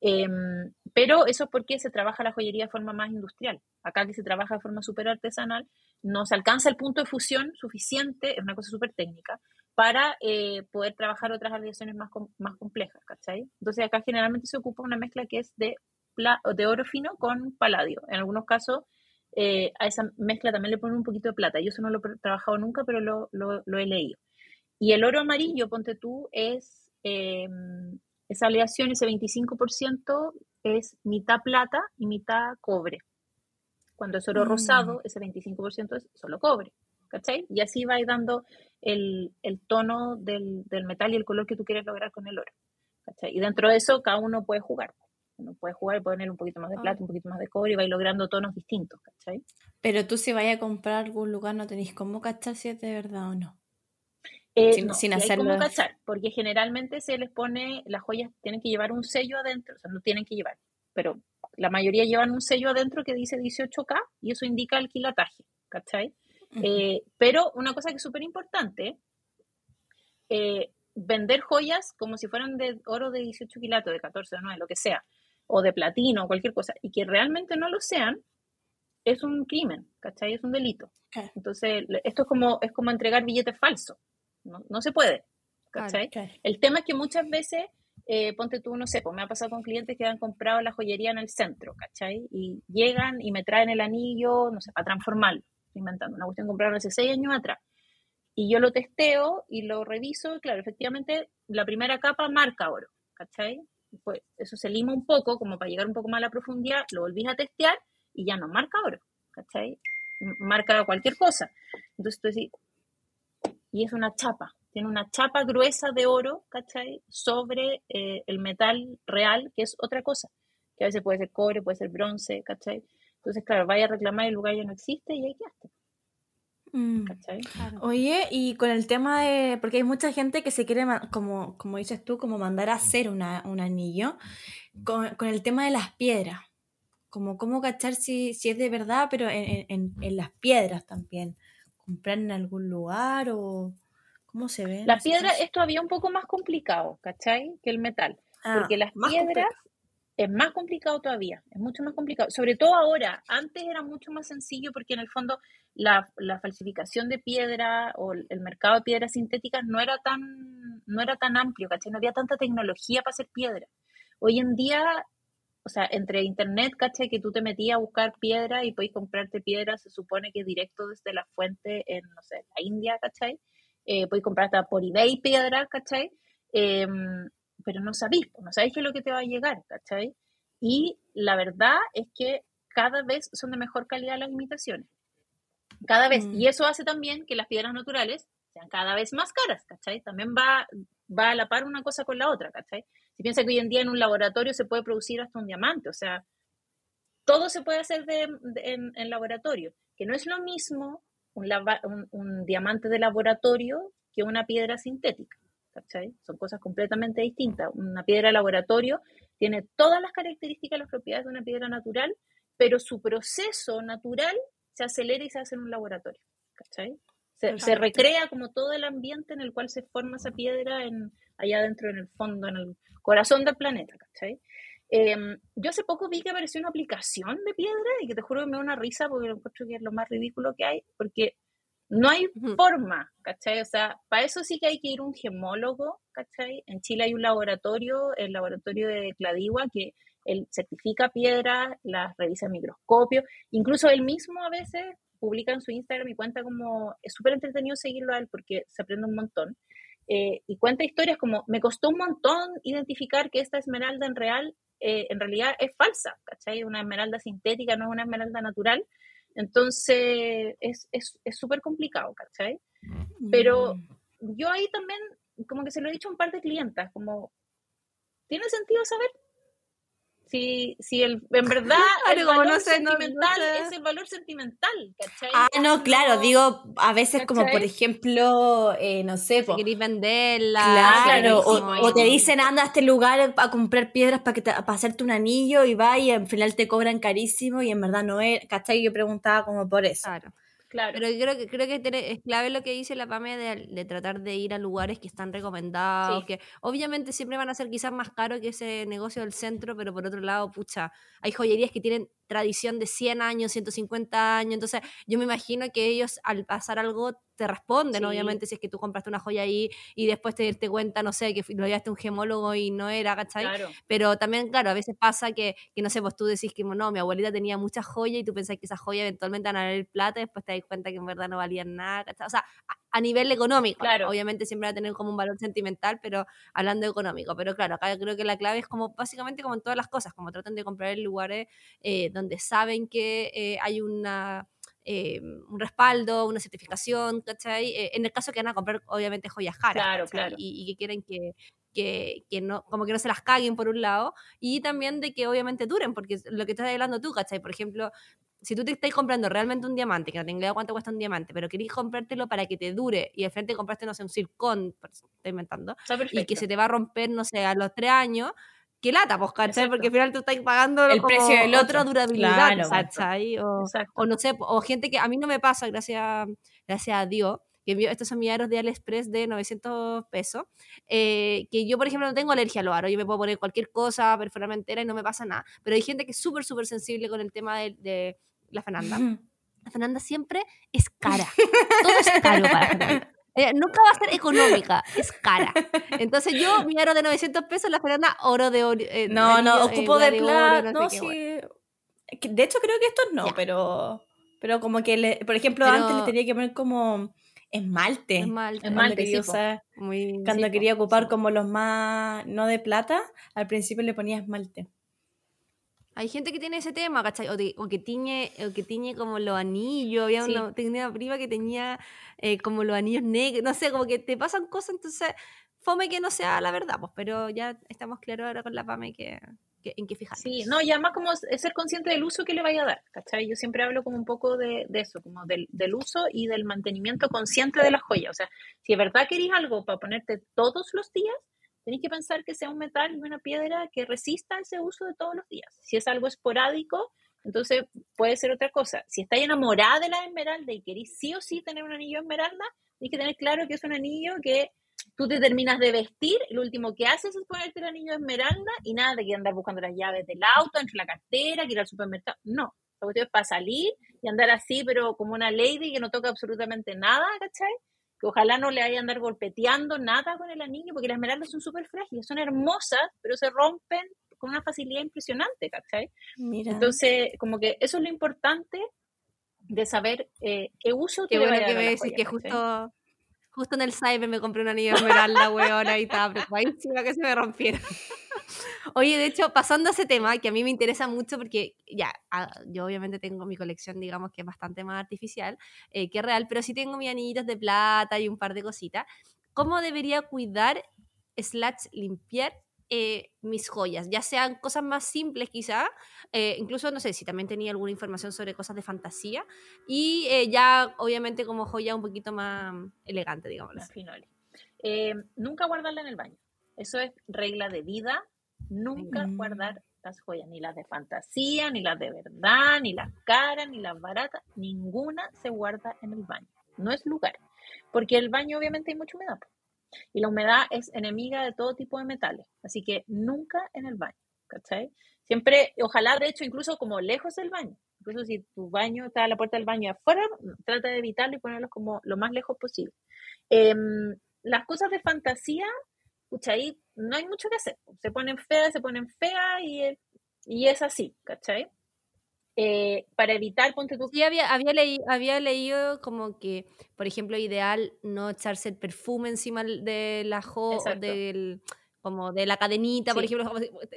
Em, pero eso es porque se trabaja la joyería de forma más industrial. Acá que se trabaja de forma súper artesanal, no se alcanza el punto de fusión suficiente, es una cosa súper técnica, para eh, poder trabajar otras aleaciones más, más complejas, ¿cachai? Entonces acá generalmente se ocupa una mezcla que es de, de oro fino con paladio. En algunos casos eh, a esa mezcla también le ponen un poquito de plata. Yo eso no lo he trabajado nunca, pero lo, lo, he leído. Y el oro amarillo, ponte tú, es em, esa aleación, ese 25% es mitad plata y mitad cobre. Cuando es oro mm. rosado, ese 25% es solo cobre. ¿cachai? Y así va dando el, tono del, metal y el color que tú quieres lograr con el oro, ¿cachai? Y dentro de eso cada uno puede jugar. Uno puede jugar y poner un poquito más de plata, ah. un poquito más de cobre y va logrando tonos distintos, ¿cachai? Pero tú si vayas a comprar algún lugar no tenéis cómo cachar si es de verdad o no. Eh, sin, no, sin hacerlo. cachar, porque generalmente se les pone, las joyas tienen que llevar un sello adentro, o sea, no tienen que llevar, pero la mayoría llevan un sello adentro que dice 18K y eso indica el quilataje, ¿cachai? Eh, pero una cosa que es súper importante, eh, vender joyas como si fueran de oro de 18 quilatos, de 14, de 9, lo que sea, o de platino, o cualquier cosa, y que realmente no lo sean, es un crimen, ¿cachai? Es un delito. Entonces, esto es como, es como entregar billetes falsos, no, no se puede, ¿cachai? El tema es que muchas veces eh, ponte tú, no sé, pues me ha pasado con clientes que han comprado la joyería en el centro, ¿cachai? Y llegan y me traen el anillo, no sé, para transformarlo, inventando, una cuestión compraron hace seis años atrás. Y yo lo testeo y lo reviso, y claro, efectivamente, la primera capa marca oro, ¿cachai? Pues eso se lima un poco, como para llegar un poco más a la profundidad, lo volvís a testear y ya no marca oro, ¿cachai? Marca cualquier cosa. Entonces tú decís, y es una chapa, tiene una chapa gruesa de oro, ¿cachai? Sobre eh, el metal real, que es otra cosa, que a veces puede ser cobre, puede ser bronce, ¿cachai? Entonces, claro, vaya a reclamar el lugar ya no existe y ahí quedaste. Mm. ¿Cachai? Oye, y con el tema de, porque hay mucha gente que se quiere, como, como dices tú, como mandar a hacer una, un anillo, con, con, el tema de las piedras, como cómo cachar si, si es de verdad, pero en, en, en las piedras también comprar en algún lugar o cómo se ve? La piedra es todavía un poco más complicado, ¿cachai? Que el metal. Ah, porque las piedras es más complicado todavía, es mucho más complicado. Sobre todo ahora, antes era mucho más sencillo porque en el fondo la, la falsificación de piedra o el mercado de piedras sintéticas no era tan, no era tan amplio, ¿cachai? No había tanta tecnología para hacer piedra. Hoy en día o sea, entre internet, ¿cachai? Que tú te metías a buscar piedra y podéis comprarte piedra, se supone que directo desde la fuente en, no sé, la India, ¿cachai? Eh, podéis comprar hasta por eBay piedra, ¿cachai? Em, pero no sabéis, no sabéis qué es lo que te va a llegar, ¿cachai? Y la verdad es que cada vez son de mejor calidad las imitaciones. Cada vez. Y mm. eso hace también que las piedras naturales sean cada vez más caras, ¿cachai? También va, va a la par una cosa con la otra, ¿cachai? Si piensa que hoy en día en un laboratorio se puede producir hasta un diamante, o sea, todo se puede hacer en, laboratorio, que no es lo mismo un, diamante de laboratorio que una piedra sintética. ¿cachai? Son cosas completamente distintas. Una piedra de laboratorio tiene todas las características y las propiedades de una piedra natural, pero su proceso natural se acelera y se hace en un laboratorio. ¿cachai? Se, se, recrea como todo el ambiente en el cual se forma esa piedra en, allá adentro en el fondo, en el corazón del planeta, ¿cachai? Em, yo hace poco vi que apareció una aplicación de piedra y que te juro que me da una risa porque lo encuentro que es lo más ridículo que hay, porque no hay forma, ¿cachai? O sea, para eso sí que hay que ir un gemólogo, ¿cachai? En Chile hay un laboratorio, el laboratorio de Cladigua, que él certifica piedras, las revisa en microscopio, incluso él mismo a veces publica en su Instagram y cuenta como, es súper entretenido seguirlo a él porque se aprende un montón. Eh, y cuenta historias como, me costó un montón identificar que esta esmeralda en real, eh, en realidad es falsa, ¿cachai? Una esmeralda sintética, no es una esmeralda natural. Entonces, es súper es, complicado, ¿cachai? Pero mm. yo ahí también, como que se lo he dicho a un par de clientas, como, ¿tiene sentido saber? Si, si el, en verdad el valor sentimental es el valor sentimental, ¿cachai? Ah, no, claro, digo, a veces como por ejemplo, eh, no sé, si querés venderla. Claro, o, te dicen anda a este lugar a comprar piedras para, que para hacerte un anillo y va y al final te cobran carísimo y en verdad no es, ¿cachai? Yo preguntaba como por eso. Claro. Pero creo que, creo que es clave lo que dice la PAME de, tratar de ir a lugares que están recomendados, que obviamente siempre van a ser quizás más caros que ese negocio del centro, pero por otro lado, pucha, hay joyerías que tienen tradición de 100 años, 150 años, entonces yo me imagino que ellos al pasar algo te responden, obviamente, si es que tú compraste una joya ahí y después te diste cuenta, no sé, que lo llevaste a un gemólogo y no era, ¿cachai? Pero también, claro, a veces pasa que, que, no sé, pues tú decís que no, mi abuelita tenía mucha joya y tú pensás que esa joya eventualmente van a valer plata y después te das cuenta que en verdad no valían nada, ¿cachai? O sea, a, nivel económico, claro. obviamente siempre va a tener como un valor sentimental, pero hablando económico, pero claro, acá creo que la clave es como básicamente como en todas las cosas, como tratan de comprar en lugares eh, donde saben que eh, hay una eh, un respaldo, una certificación, ¿cachai? En el caso que van a comprar, obviamente, joyas caras. Claro, claro. Y, que quieren que, que, que, no, como que no se las caguen por un lado, y también de que obviamente duren, porque lo que estás hablando tú, ¿cachai? Por ejemplo, si tú te estás comprando realmente un diamante, que no tengo idea cuánto cuesta un diamante, pero querés comprártelo para que te dure, y al frente compraste, no sé, un circón, estoy inventando, y que se te va a romper, no sé, a los tres años, qué lata, pues, ¿cachai? Porque al final tú estás pagando el precio del otro, durabilidad, ¿cachai? O, o, no sé, o gente que a mí no me pasa, gracias, gracias a Dios, que estos son aros de AliExpress de 900 pesos, eh, que yo, por ejemplo, no tengo alergia a los aros, yo me puedo poner cualquier cosa, perforarme entera y no me pasa nada, pero hay gente que es súper, súper sensible con el tema de, de la Fernanda. La Fernanda siempre es cara, todo es caro para Fernanda Eh, nunca va a ser económica, es cara. Entonces yo, mi aro de 900 pesos, la Fernanda, oro de oro. Eh, no, no, ocupo de, plata. No, sí. De hecho, creo que estos no, pero pero como que, le, por ejemplo, antes le tenía que poner como esmalte. Esmalte. Cuando, quería, Muy, cuando quería ocupar como los más, no de plata, al principio le ponía esmalte. Hay gente que tiene ese tema, ¿cachai? O, que tiñe, o que tiñe como los anillos. Había una, tenía una prima que tenía eh, como los anillos negros. No sé, como que te pasan cosas, entonces fome que no sea la verdad, pues, pero ya estamos claros ahora con la PAME que, en qué fijarse. Sí, no, y además como ser consciente del uso que le vaya a dar, ¿cachai? Yo siempre hablo como un poco de, eso, como del, del, uso y del mantenimiento consciente de la joya. O sea, si de verdad queréis algo para ponerte todos los días, tenéis que pensar que sea un metal y una piedra que resista ese uso de todos los días. Si es algo esporádico, entonces puede ser otra cosa. Si estáis enamorada de la esmeralda y queréis sí o sí tener un anillo esmeralda, tenéis que tener claro que es un anillo que tú te terminas de vestir, lo último que haces es ponerte el anillo de esmeralda y nada de que andar buscando las llaves del auto, entre la cartera, que ir al supermercado. No, la cuestión es para salir y andar así, pero como una lady que no toca absolutamente nada, ¿cachai? Que ojalá no le haya andar golpeteando nada con el anillo, porque las esmeraldas son súper frágiles, son hermosas, pero se rompen con una facilidad impresionante, ¿cachai? Entonces, como que eso es lo importante de saber eh, qué uso Qué bueno que me decís que justo, justo en el cyber me compré un anillo de esmeralda, weón, y estaba preocupadísima que se me rompiera. Oye, de hecho, pasando a ese tema, que a mí me interesa mucho porque ya, ah, yo obviamente tengo mi colección, digamos, que es bastante más artificial eh, que real, pero sí tengo mis anillitos de plata y un par de cositas. ¿Cómo debería cuidar, slash, limpiar eh, mis joyas? Ya sean cosas más simples quizá, eh, incluso no sé si también tenía alguna información sobre cosas de fantasía, y ya obviamente como joya un poquito más elegante, digamos. nunca guardarla en el baño. Eso es regla de vida Nunca guardar las joyas, ni las de fantasía, ni las de verdad, ni las caras, ni las baratas, ninguna se guarda en el baño. No es lugar, porque el baño obviamente hay mucha humedad. Y la humedad es enemiga de todo tipo de metales, así que nunca en el baño, ¿cachai? Siempre, ojalá de hecho incluso como lejos del baño, incluso si tu baño está a la puerta del baño afuera, trata de evitarlo y ponerlos como lo más lejos posible. Em, las cosas de fantasía pucha, ahí no hay mucho que hacer. Se ponen feas, se ponen feas y, y es así, ¿cachai? Eh, para evitar, ponte Sí, había, había, había leído como que, por ejemplo, ideal no echarse el perfume encima de la jo, del como de la cadenita, por ejemplo.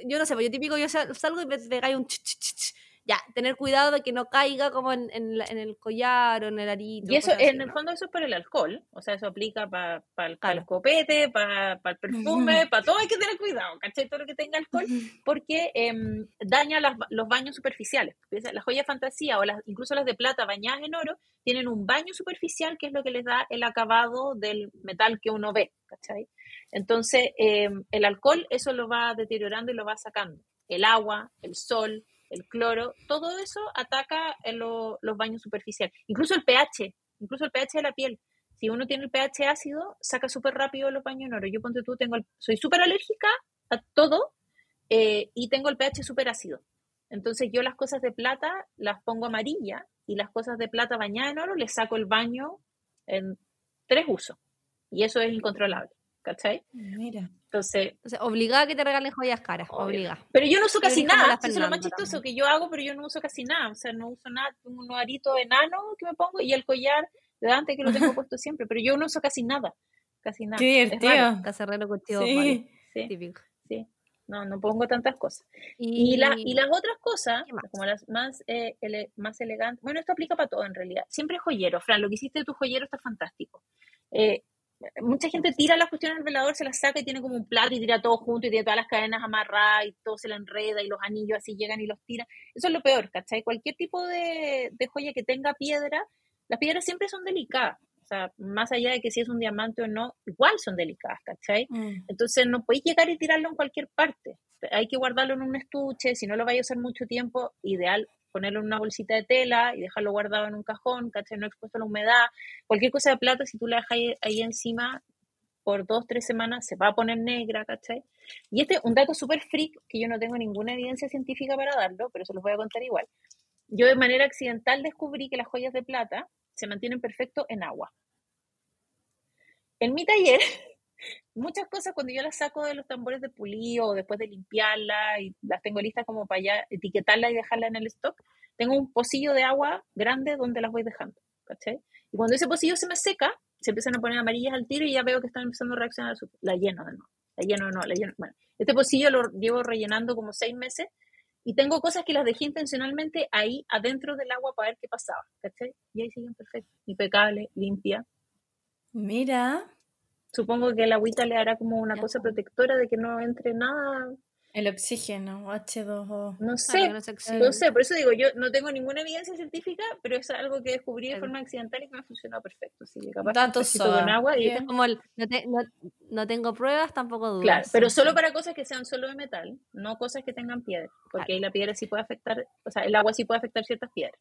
Yo no sé, pues yo típico, yo salgo y me pegáis un ch, ch, ch, ya, tener cuidado de que no caiga como en, en, el collar o en el arito. Y eso, en el fondo eso es para el alcohol, o sea, eso aplica para el, escopete, para el perfume, para todo hay que tener cuidado, ¿cachai? Todo lo que tenga alcohol, porque em, daña los baños superficiales. Las joyas fantasía o las, incluso las de plata bañadas en oro tienen un baño superficial que es lo que les da el acabado del metal que uno ve, ¿cachai? Entonces, em, el alcohol eso lo va deteriorando y lo va sacando. El agua, el sol, el cloro, todo eso ataca los baños superficiales. Incluso el pH, incluso el pH de la piel. Si uno tiene el pH ácido, saca súper rápido los baños en oro. Yo ponte tú, tengo soy súper alérgica a todo eh, y tengo el pH súper ácido. Entonces yo las cosas de plata las pongo amarilla y las cosas de plata bañadas en oro les saco el baño en tres usos. Y eso es incontrolable. ¿Cachai? Mira. Entonces, obligada a que te regalen joyas caras, obliga. Pero yo no uso casi nada, eso es lo más chistoso que yo hago, pero yo no uso casi nada, o sea, no uso nada, tengo un arito enano que me pongo y el collar de Dante que lo tengo puesto siempre, pero yo no uso casi nada, casi nada. Qué divertido. Cacerrero contigo, sí. sí. Típico. Sí. No, no pongo tantas cosas. Y, la, y las otras cosas, como las más, eh, más elegantes, bueno, esto aplica para todo en realidad. Siempre joyero, Fran, lo que hiciste de tu joyero está fantástico. Eh, mucha gente tira las cuestiones al velador, se las saca y tiene como un plato y tira todo junto y tiene todas las cadenas amarradas y todo se le enreda y los anillos así llegan y los tiran. Eso es lo peor, ¿cachai? Cualquier tipo de, joya que tenga piedra, las piedras siempre son delicadas. O sea, más allá de que si es un diamante o no, igual son delicadas, ¿cachai? Mm. Entonces no podéis llegar y tirarlo en cualquier parte. Hay que guardarlo en un estuche, si no lo vais a usar mucho tiempo, ideal ponerlo en una bolsita de tela y dejarlo guardado en un cajón, ¿cachai? No expuesto a la humedad. Cualquier cosa de plata, si tú la dejas ahí, encima por dos, tres semanas, se va a poner negra, ¿cachai? Y este un dato súper freak que yo no tengo ninguna evidencia científica para darlo, pero se los voy a contar igual. Yo de manera accidental descubrí que las joyas de plata se mantienen perfecto en agua. en mi taller, muchas cosas cuando yo las saco de los tambores de pulido o después de limpiarla y las tengo listas como para ya etiquetarla y dejarla en el stock, tengo un pocillo de agua grande donde las voy dejando, ¿cachai? Y cuando ese pocillo se me seca, se empiezan a poner amarillas al tiro y ya veo que están empezando a reaccionar, la lleno de nuevo, la lleno nuevo, la lleno, bueno, este pocillo lo llevo rellenando como seis meses y tengo cosas que las dejé intencionalmente ahí adentro del agua para ver qué pasaba, ¿cachai? Y ahí siguen perfecto, impecable, limpia. Mira. Supongo que el agüita le hará como una cosa protectora de que no entre nada el oxígeno, H2O. No sé, no, sé, por eso digo, yo no tengo ninguna evidencia científica, pero es algo que descubrí de forma accidental y que me ha funcionado perfecto. Así que capaz Tanto con agua y como el, no, tengo pruebas, tampoco dudas. Claro, pero solo para cosas que sean solo de metal, no cosas que tengan piedra, porque ahí la piedra sí puede afectar, o sea, el agua sí puede afectar ciertas piedras.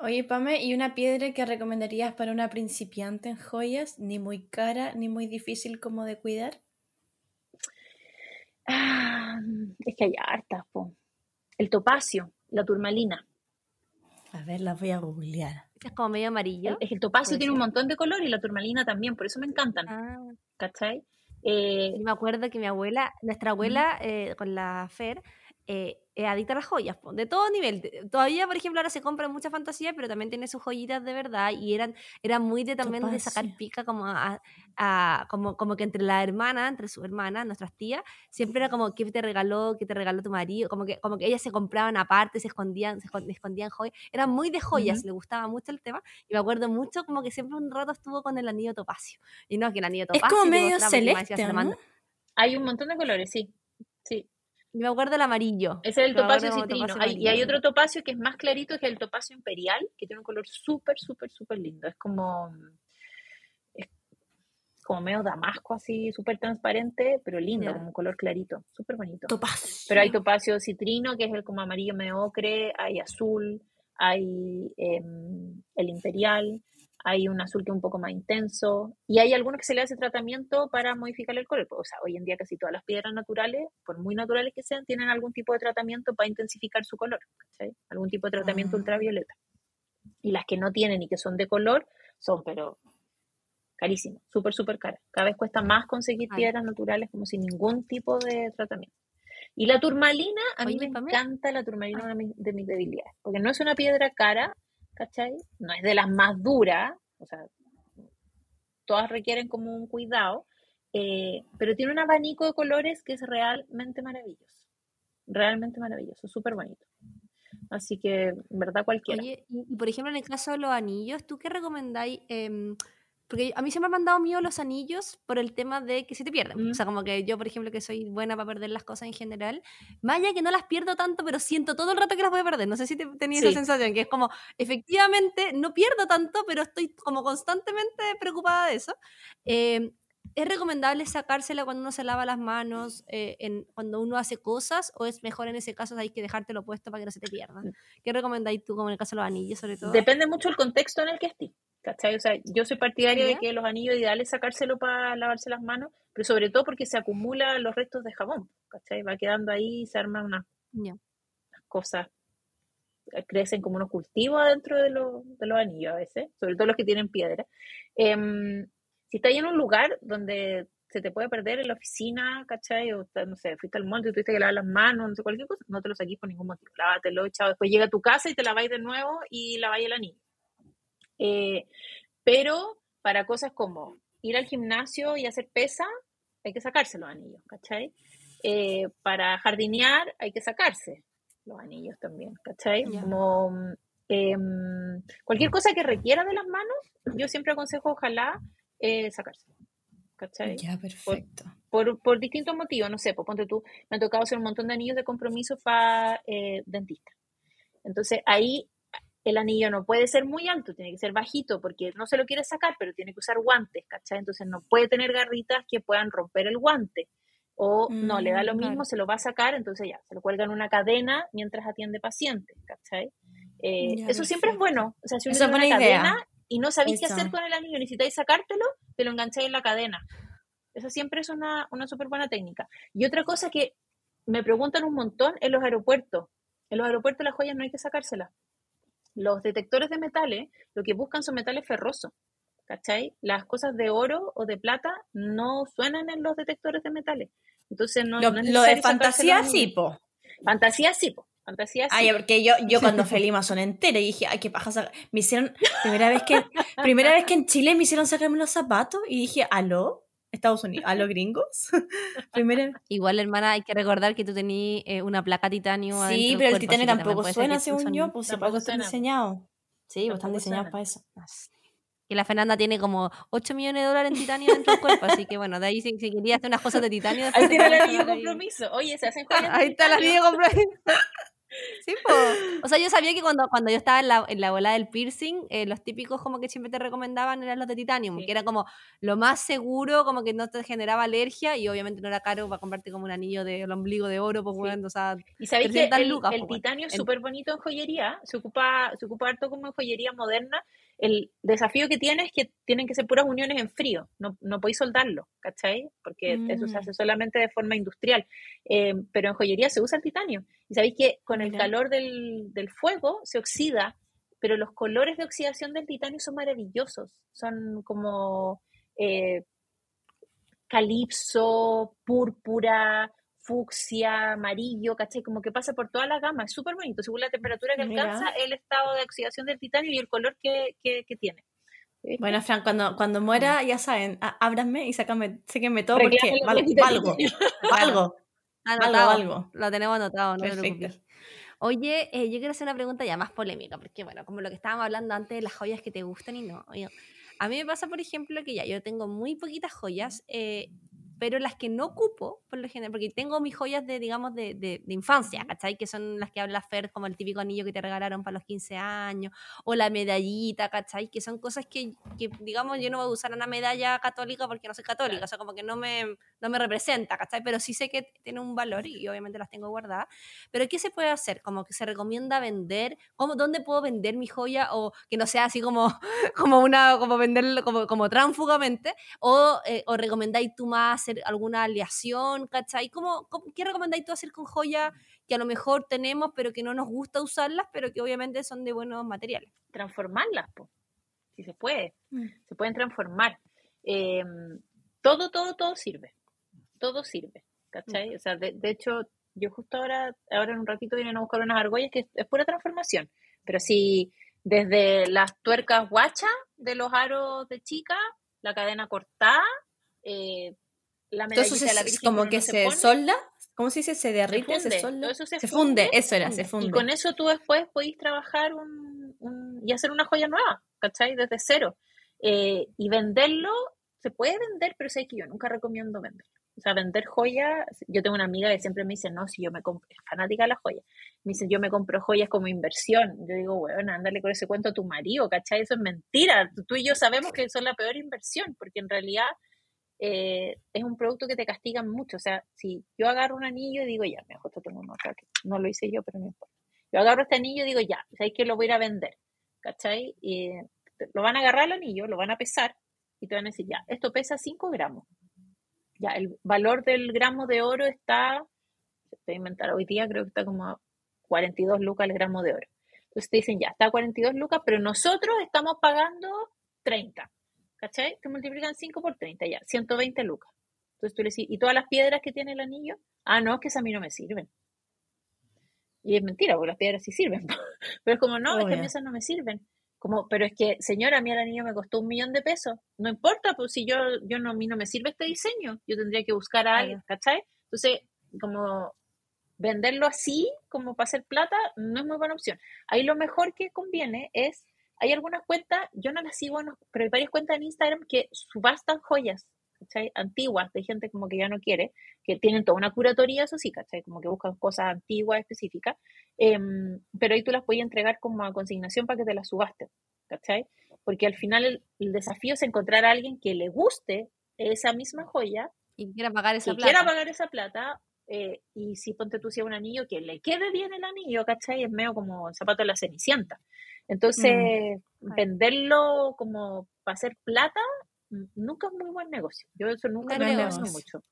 Oye, Pame, ¿y una piedra que recomendarías para una principiante en joyas? Ni muy cara, ni muy difícil como de cuidar. Ah, es que hay hartas, po. El topacio, la turmalina. A ver, la voy a googlear. Es como medio amarillo. El, el topacio tiene un montón de color y la turmalina también, por eso me encantan. Ah. ¿Cachai? Eh, me acuerdo que mi abuela, nuestra abuela, eh, con la Fer, eh, es adicta a las joyas, de todo nivel. Todavía, por ejemplo, ahora se compra mucha fantasía, pero también tiene sus joyitas de verdad y eran, eran muy de también de sacar pica como, a, como, como que entre la hermana, entre su hermana, nuestras tías, siempre era como, ¿qué te regaló? ¿Qué te regaló tu marido? Como que, como que ellas se compraban aparte, se escondían, se escondían joyas. Era muy de joyas, le gustaba mucho el tema y me acuerdo mucho como que siempre un rato estuvo con el anillo topacio. Y no, que el anillo topacio... Es como medio celeste, Hay un montón de colores, sí. Sí. Me acuerdo del amarillo. Ese es el topacio citrino. y hay otro topacio que es más clarito, que es el topacio imperial, que tiene un color súper, súper, súper lindo. Es como, es como medio damasco así, súper transparente, pero lindo, como un color clarito, súper bonito. Topacio. Pero hay topacio citrino, que es el como amarillo medio ocre, hay azul, hay em, el imperial, hay un azul que es un poco más intenso y hay algunos que se le hace tratamiento para modificar el color. O sea, hoy en día casi todas las piedras naturales, por muy naturales que sean, tienen algún tipo de tratamiento para intensificar su color, algún tipo de tratamiento ah. ultravioleta. Y las que no tienen y que son de color son, pero carísimas, súper, súper caras. Cada vez cuesta más conseguir piedras naturales como sin ningún tipo de tratamiento. Y la turmalina, a mí me encanta la turmalina de mis debilidades, porque no es una piedra cara, ¿cachai? No es de las más duras, o sea, todas requieren como un cuidado, eh, pero tiene un abanico de colores que es realmente maravilloso, realmente maravilloso, súper bonito. Así que, en verdad, cualquiera. Y, por ejemplo, en el caso de los anillos, ¿tú qué recomendáis? Em, porque a mí se me han mandado mío los anillos por el tema de que se te pierden. O sea, como que yo, por ejemplo, que soy buena para perder las cosas en general, vaya que no las pierdo tanto, pero siento todo el rato que las voy a perder. No sé si te, tenías esa sensación, que es como, efectivamente, no pierdo tanto, pero estoy como constantemente preocupada de eso. Em, ¿Es recomendable sacársela cuando uno se lava las manos, eh, en, cuando uno hace cosas, o es mejor en ese caso hay que dejártelo puesto para que no se te pierdan? Mm. ¿Qué recomendáis tú, como en el caso de los anillos, sobre todo? Depende mucho del contexto en el que estés. ¿Cachai? O sea, yo soy partidaria de que los anillos ideales sacárselo para lavarse las manos, pero sobre todo porque se acumulan los restos de jabón, ¿cachai? Va quedando ahí y se arman unas, cosas, eh, crecen como unos cultivos dentro de, de, los anillos a veces, sobre todo los que tienen piedra. Em, si estás en un lugar donde se te puede perder en la oficina, ¿cachai? O, no sé, fuiste al monte y tuviste que lavar las manos, no sé, cualquier cosa, no te lo saquís por ningún motivo. Lávatelo, chao. Después llega a tu casa y te laváis de nuevo y laváis el anillo. Eh, pero para cosas como ir al gimnasio y hacer pesa, hay que sacarse los anillos, ¿cachai? Eh, para jardinear hay que sacarse los anillos también, ¿cachai? Como em, cualquier cosa que requiera de las manos, yo siempre aconsejo ojalá eh, sacarse. ¿Cachai? Ya, perfecto. Por, por, distintos motivos, no sé, pues ponte tú, me ha tocado hacer un montón de anillos de compromiso para dentista. Entonces ahí el anillo no puede ser muy alto, tiene que ser bajito porque no se lo quiere sacar, pero tiene que usar guantes, ¿cachai? Entonces no puede tener garritas que puedan romper el guante. O no, le da lo mm, mismo, se lo va a sacar, entonces ya, se lo cuelga en una cadena mientras atiende pacientes, ¿cachai? Eh, eso siempre es bueno. O sea, si uno tiene una cadena y no sabéis qué hacer con el anillo, necesitáis sacártelo, te lo engancháis en la cadena. Eso siempre es una, una súper buena técnica. Y otra cosa que me preguntan un montón en los aeropuertos. En los aeropuertos las joyas no hay que sacárselas los detectores de metales lo que buscan son metales ferrosos. ¿cachai? Las cosas de oro o de plata no suenan en los detectores de metales. Entonces no, lo, no es lo de fantasía sí, po. Fantasía sí, po. Fantasía sí. Ay, porque yo, yo cuando fui a Lima son entera y dije, ay, qué paja sacar- Me hicieron, primera vez que, primera vez que en Chile me hicieron sacarme los zapatos y dije, ¿aló? Estados Unidos, ¿aló gringos? primera Igual, hermana, hay que recordar que tú tenías eh, una placa titanio. Sí, pero el cuerpo, titanio tampoco suena según yo, pues si para Tampoco eso están diseñados. Sí, pues están diseñados para eso. Que la Fernanda tiene como 8 millones de dólares en titanio dentro del cuerpo, así que bueno, de ahí si, si quería hacer unas cosas de titanio. Ahí tiene el ahí. compromiso. Oye, se hacen de Ahí está el de compromiso. O sea, yo sabía que cuando, cuando yo estaba en la, en la bola del piercing, eh, los típicos como que siempre te recomendaban eran los de titanium, Sí. que era como lo más seguro, como que no te generaba alergia y obviamente no era caro para comprarte como un anillo del ombligo de oro, pues Sí. bueno, o sea, Y sabéis que 300 el, lucas, el weón. titanio es súper bonito en joyería, se ocupa, se ocupa harto como en joyería moderna. El desafío que tiene es que tienen que ser puras uniones en frío, no, no podéis soldarlo, ¿cachai? Porque eso se Mm. hace solamente de forma industrial. Eh, pero en joyería se usa el titanio. Y sabéis que con el Mira. calor del, del fuego se oxida, pero los colores de oxidación del titanio son maravillosos. Son como eh, calipso, púrpura, fucsia, amarillo, ¿cachai? Como que pasa por toda la gama, es súper bonito, según la temperatura que Mira. alcanza, el estado de oxidación del titanio y el color que, que, que tiene. Bueno, Fran, cuando, cuando muera, ya saben, ábranme y sácame, séquenme todo porque valgo, titanio. valgo. anotado, algo. lo tenemos anotado, no Perfecto. Oye, eh, yo quiero hacer una pregunta ya más polémica, porque bueno, como lo que estábamos hablando antes de las joyas que te gustan y no. oye, a mí me pasa, por ejemplo, que ya yo tengo muy poquitas joyas, eh, pero las que no ocupo, por lo general, porque tengo mis joyas de, digamos, de, de, de infancia, ¿cachai? Que son las que habla Fer, como el típico anillo que te regalaron para los 15 años, o la medallita, ¿cachai? Que son cosas que, que, digamos, yo no voy a usar una medalla católica porque no soy católica, o sea, como que no me, no me representa, ¿cachai? Pero sí sé que tiene un valor y obviamente las tengo guardadas. Pero ¿qué se puede hacer? Como que se recomienda vender, ¿Cómo, ¿dónde puedo vender mi joya? O que no sea así como, como una, como venderlo como, como tránsfugamente, o, eh, o recomendáis tú más hacer alguna aleación, ¿cachai? ¿Cómo, cómo- qué recomendáis tú hacer con joyas que a lo mejor tenemos, pero que no nos gusta usarlas, pero que obviamente son de buenos materiales? Transformarlas, po. si se puede, Mm. se pueden transformar. Eh, todo, todo, todo sirve, todo sirve, ¿cachai? O sea, de, de hecho, yo justo ahora, ahora en un ratito vienen a buscar unas argollas que es, es pura transformación, pero si desde las tuercas guachas de los aros de chica, la cadena cortada, eh, la Entonces la Virgen como que se pone, solda, ¿cómo se dice? Se derrite, se, funde, solda. todo eso se se funde, funde, eso era, se funde. Y con eso tú después podéis trabajar un, un- y hacer una joya nueva, ¿cachai? Desde cero. Eh, y venderlo, se puede vender, pero sé que yo nunca recomiendo vender. O sea, vender joyas, yo tengo una amiga que siempre me dice, no, si yo me compro, es fanática de las joyas, me dice, yo me compro joyas como inversión. Yo digo, bueno, ándale con ese cuento a tu marido, ¿cachai? Eso es mentira. Tú y yo sabemos que son la peor inversión, porque en realidad eh, es un producto que te castiga mucho. O sea, si yo agarro un anillo y digo, ya, me justo tengo uno acá, que no lo hice yo, pero no importa. Yo agarro este anillo y digo, ya, ¿sabes que lo voy a ir a vender? ¿Cachai? Y te- lo van a agarrar el anillo, lo van a pesar y te van a decir, ya, esto pesa 5 gramos. Ya, el valor del gramo de oro está, te a inventar, hoy día creo que está como a 42 lucas el gramo de oro. Entonces te dicen, ya, está a 42 lucas, pero nosotros estamos pagando 30. ¿Cachai? Te multiplican 5 por 30, ya, 120 lucas. Entonces tú le decís, ¿y todas las piedras que tiene el anillo? Ah, no, es que esas a mí no me sirven. Y es mentira, porque las piedras sí sirven. Pero es como, no, es que a mí Obvio. esas no me sirven. Como, pero es que, señora, a mí el anillo me costó un millón de pesos. No importa, pues si yo, yo no, a mí no me sirve este diseño, yo tendría que buscar a alguien, ¿cachai? Entonces, como venderlo así, como para hacer plata, no es muy buena opción. Ahí lo mejor que conviene es, hay algunas cuentas, yo no las sigo, no, pero hay varias cuentas en Instagram que subastan joyas, ¿cachai? Antiguas, de gente como que ya no quiere, que tienen toda una curatoría, eso sí, ¿cachai? Como que buscan cosas antiguas, específicas, em, pero ahí tú las puedes entregar como a consignación para que te las subasten, ¿cachai? Porque al final el, el desafío es encontrar a alguien que le guste esa misma joya, Y quiera pagar esa que plata. quiera pagar esa plata, eh, y si ponte tú si un anillo, que le quede bien el anillo, ¿cachai? Es medio como zapato de la cenicienta. Entonces, venderlo como para hacer plata, nunca es muy buen negocio. Yo eso nunca No lo recomiendo negocio. mucho.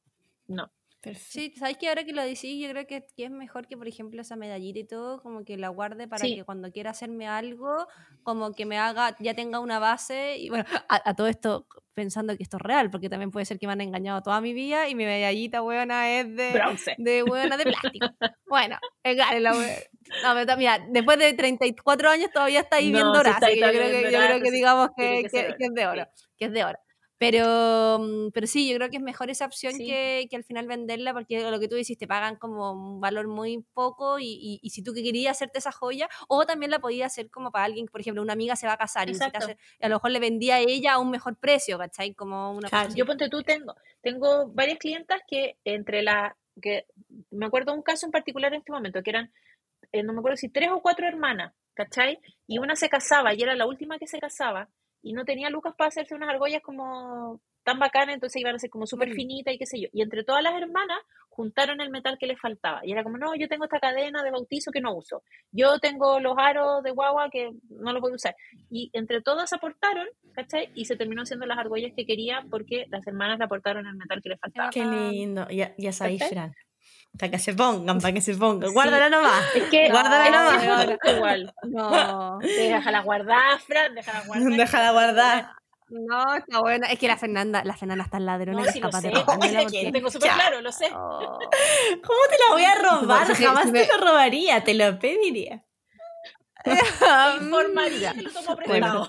No. Sí, sabes que ahora que lo decís, yo creo que, es mejor que, por ejemplo, esa medallita y todo, como que la guarde para que cuando quiera hacerme algo, como que me haga, ya tenga una base. Y bueno, a, todo esto pensando que esto es real, porque también puede ser que me han engañado toda mi vida y mi medallita, huevona, es de. Bronce. De de plástico. bueno, es la No, pero mira, después de 34 años todavía está ahí viendo bien dorada, yo creo que, yo creo que digamos que, que, es de oro. Que es de oro. Pero, mm, pero sí, yo creo que es mejor esa opción que, que, al final venderla, porque lo que tú dices, te pagan como un valor muy poco y, y, si tú que querías hacerte esa joya, o también la podías hacer como para alguien, por ejemplo, una amiga se va a casar y, a lo mejor le vendía a ella a un mejor precio, ¿cachai? Como una Yo ponte tú, tengo, tengo varias clientas que entre la, que me acuerdo de un caso en particular en este momento, que eran, eh, no me acuerdo si tres o cuatro hermanas, ¿cachai? Y una se casaba y era la última que se casaba y no tenía lucas para hacerse unas argollas como tan bacanas, entonces iban a ser como súper finitas y qué sé yo. Y entre todas las hermanas juntaron el metal que les faltaba. Y era como, no, yo tengo esta cadena de bautizo que no uso. Yo tengo los aros de guagua que no los voy a usar. Y entre todas aportaron, ¿cachai? Y se terminó haciendo las argollas que quería porque las hermanas le aportaron el metal que les faltaba. Qué lindo. Ya, ya sabéis, Fran. Para que se pongan, para que se pongan. Guárdala nomás. Es que guárdala nomás. igual. No. Déjala guardar, Fran, déjala guardar. Déjala guardar. No, está buena. Es que la Fernanda, la Fernanda está en ladrona no, sí, lo sé. Porque... Tengo súper claro, lo sé. Oh. ¿Cómo te la voy a robar? Jamás te lo robaría, te lo pediría. Informaría, lo tomo prestado.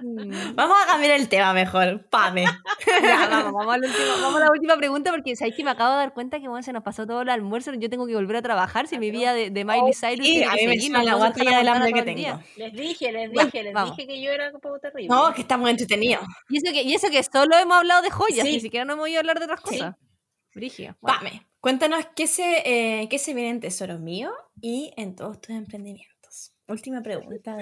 Mm. Vamos a cambiar el tema mejor, pame. vamos, vamos, a la última, vamos a la última pregunta porque sabéis que me acabo de dar cuenta que bueno, se nos pasó todo el almuerzo, yo tengo que volver a trabajar si mi vida de, de Miley Cyrus sí, a mí me suena la guatilla del hambre que tengo. Les dije, les dije, les dije que yo era un poco terrible. No, que está muy entretenido. Y eso que, y eso que solo hemos hablado de joyas, ni siquiera no hemos ido a hablar de otras cosas. Brigio. Pame, cuéntanos qué se, eh, qué se viene en Tesoro Mío y en todos tus emprendimientos. Última pregunta.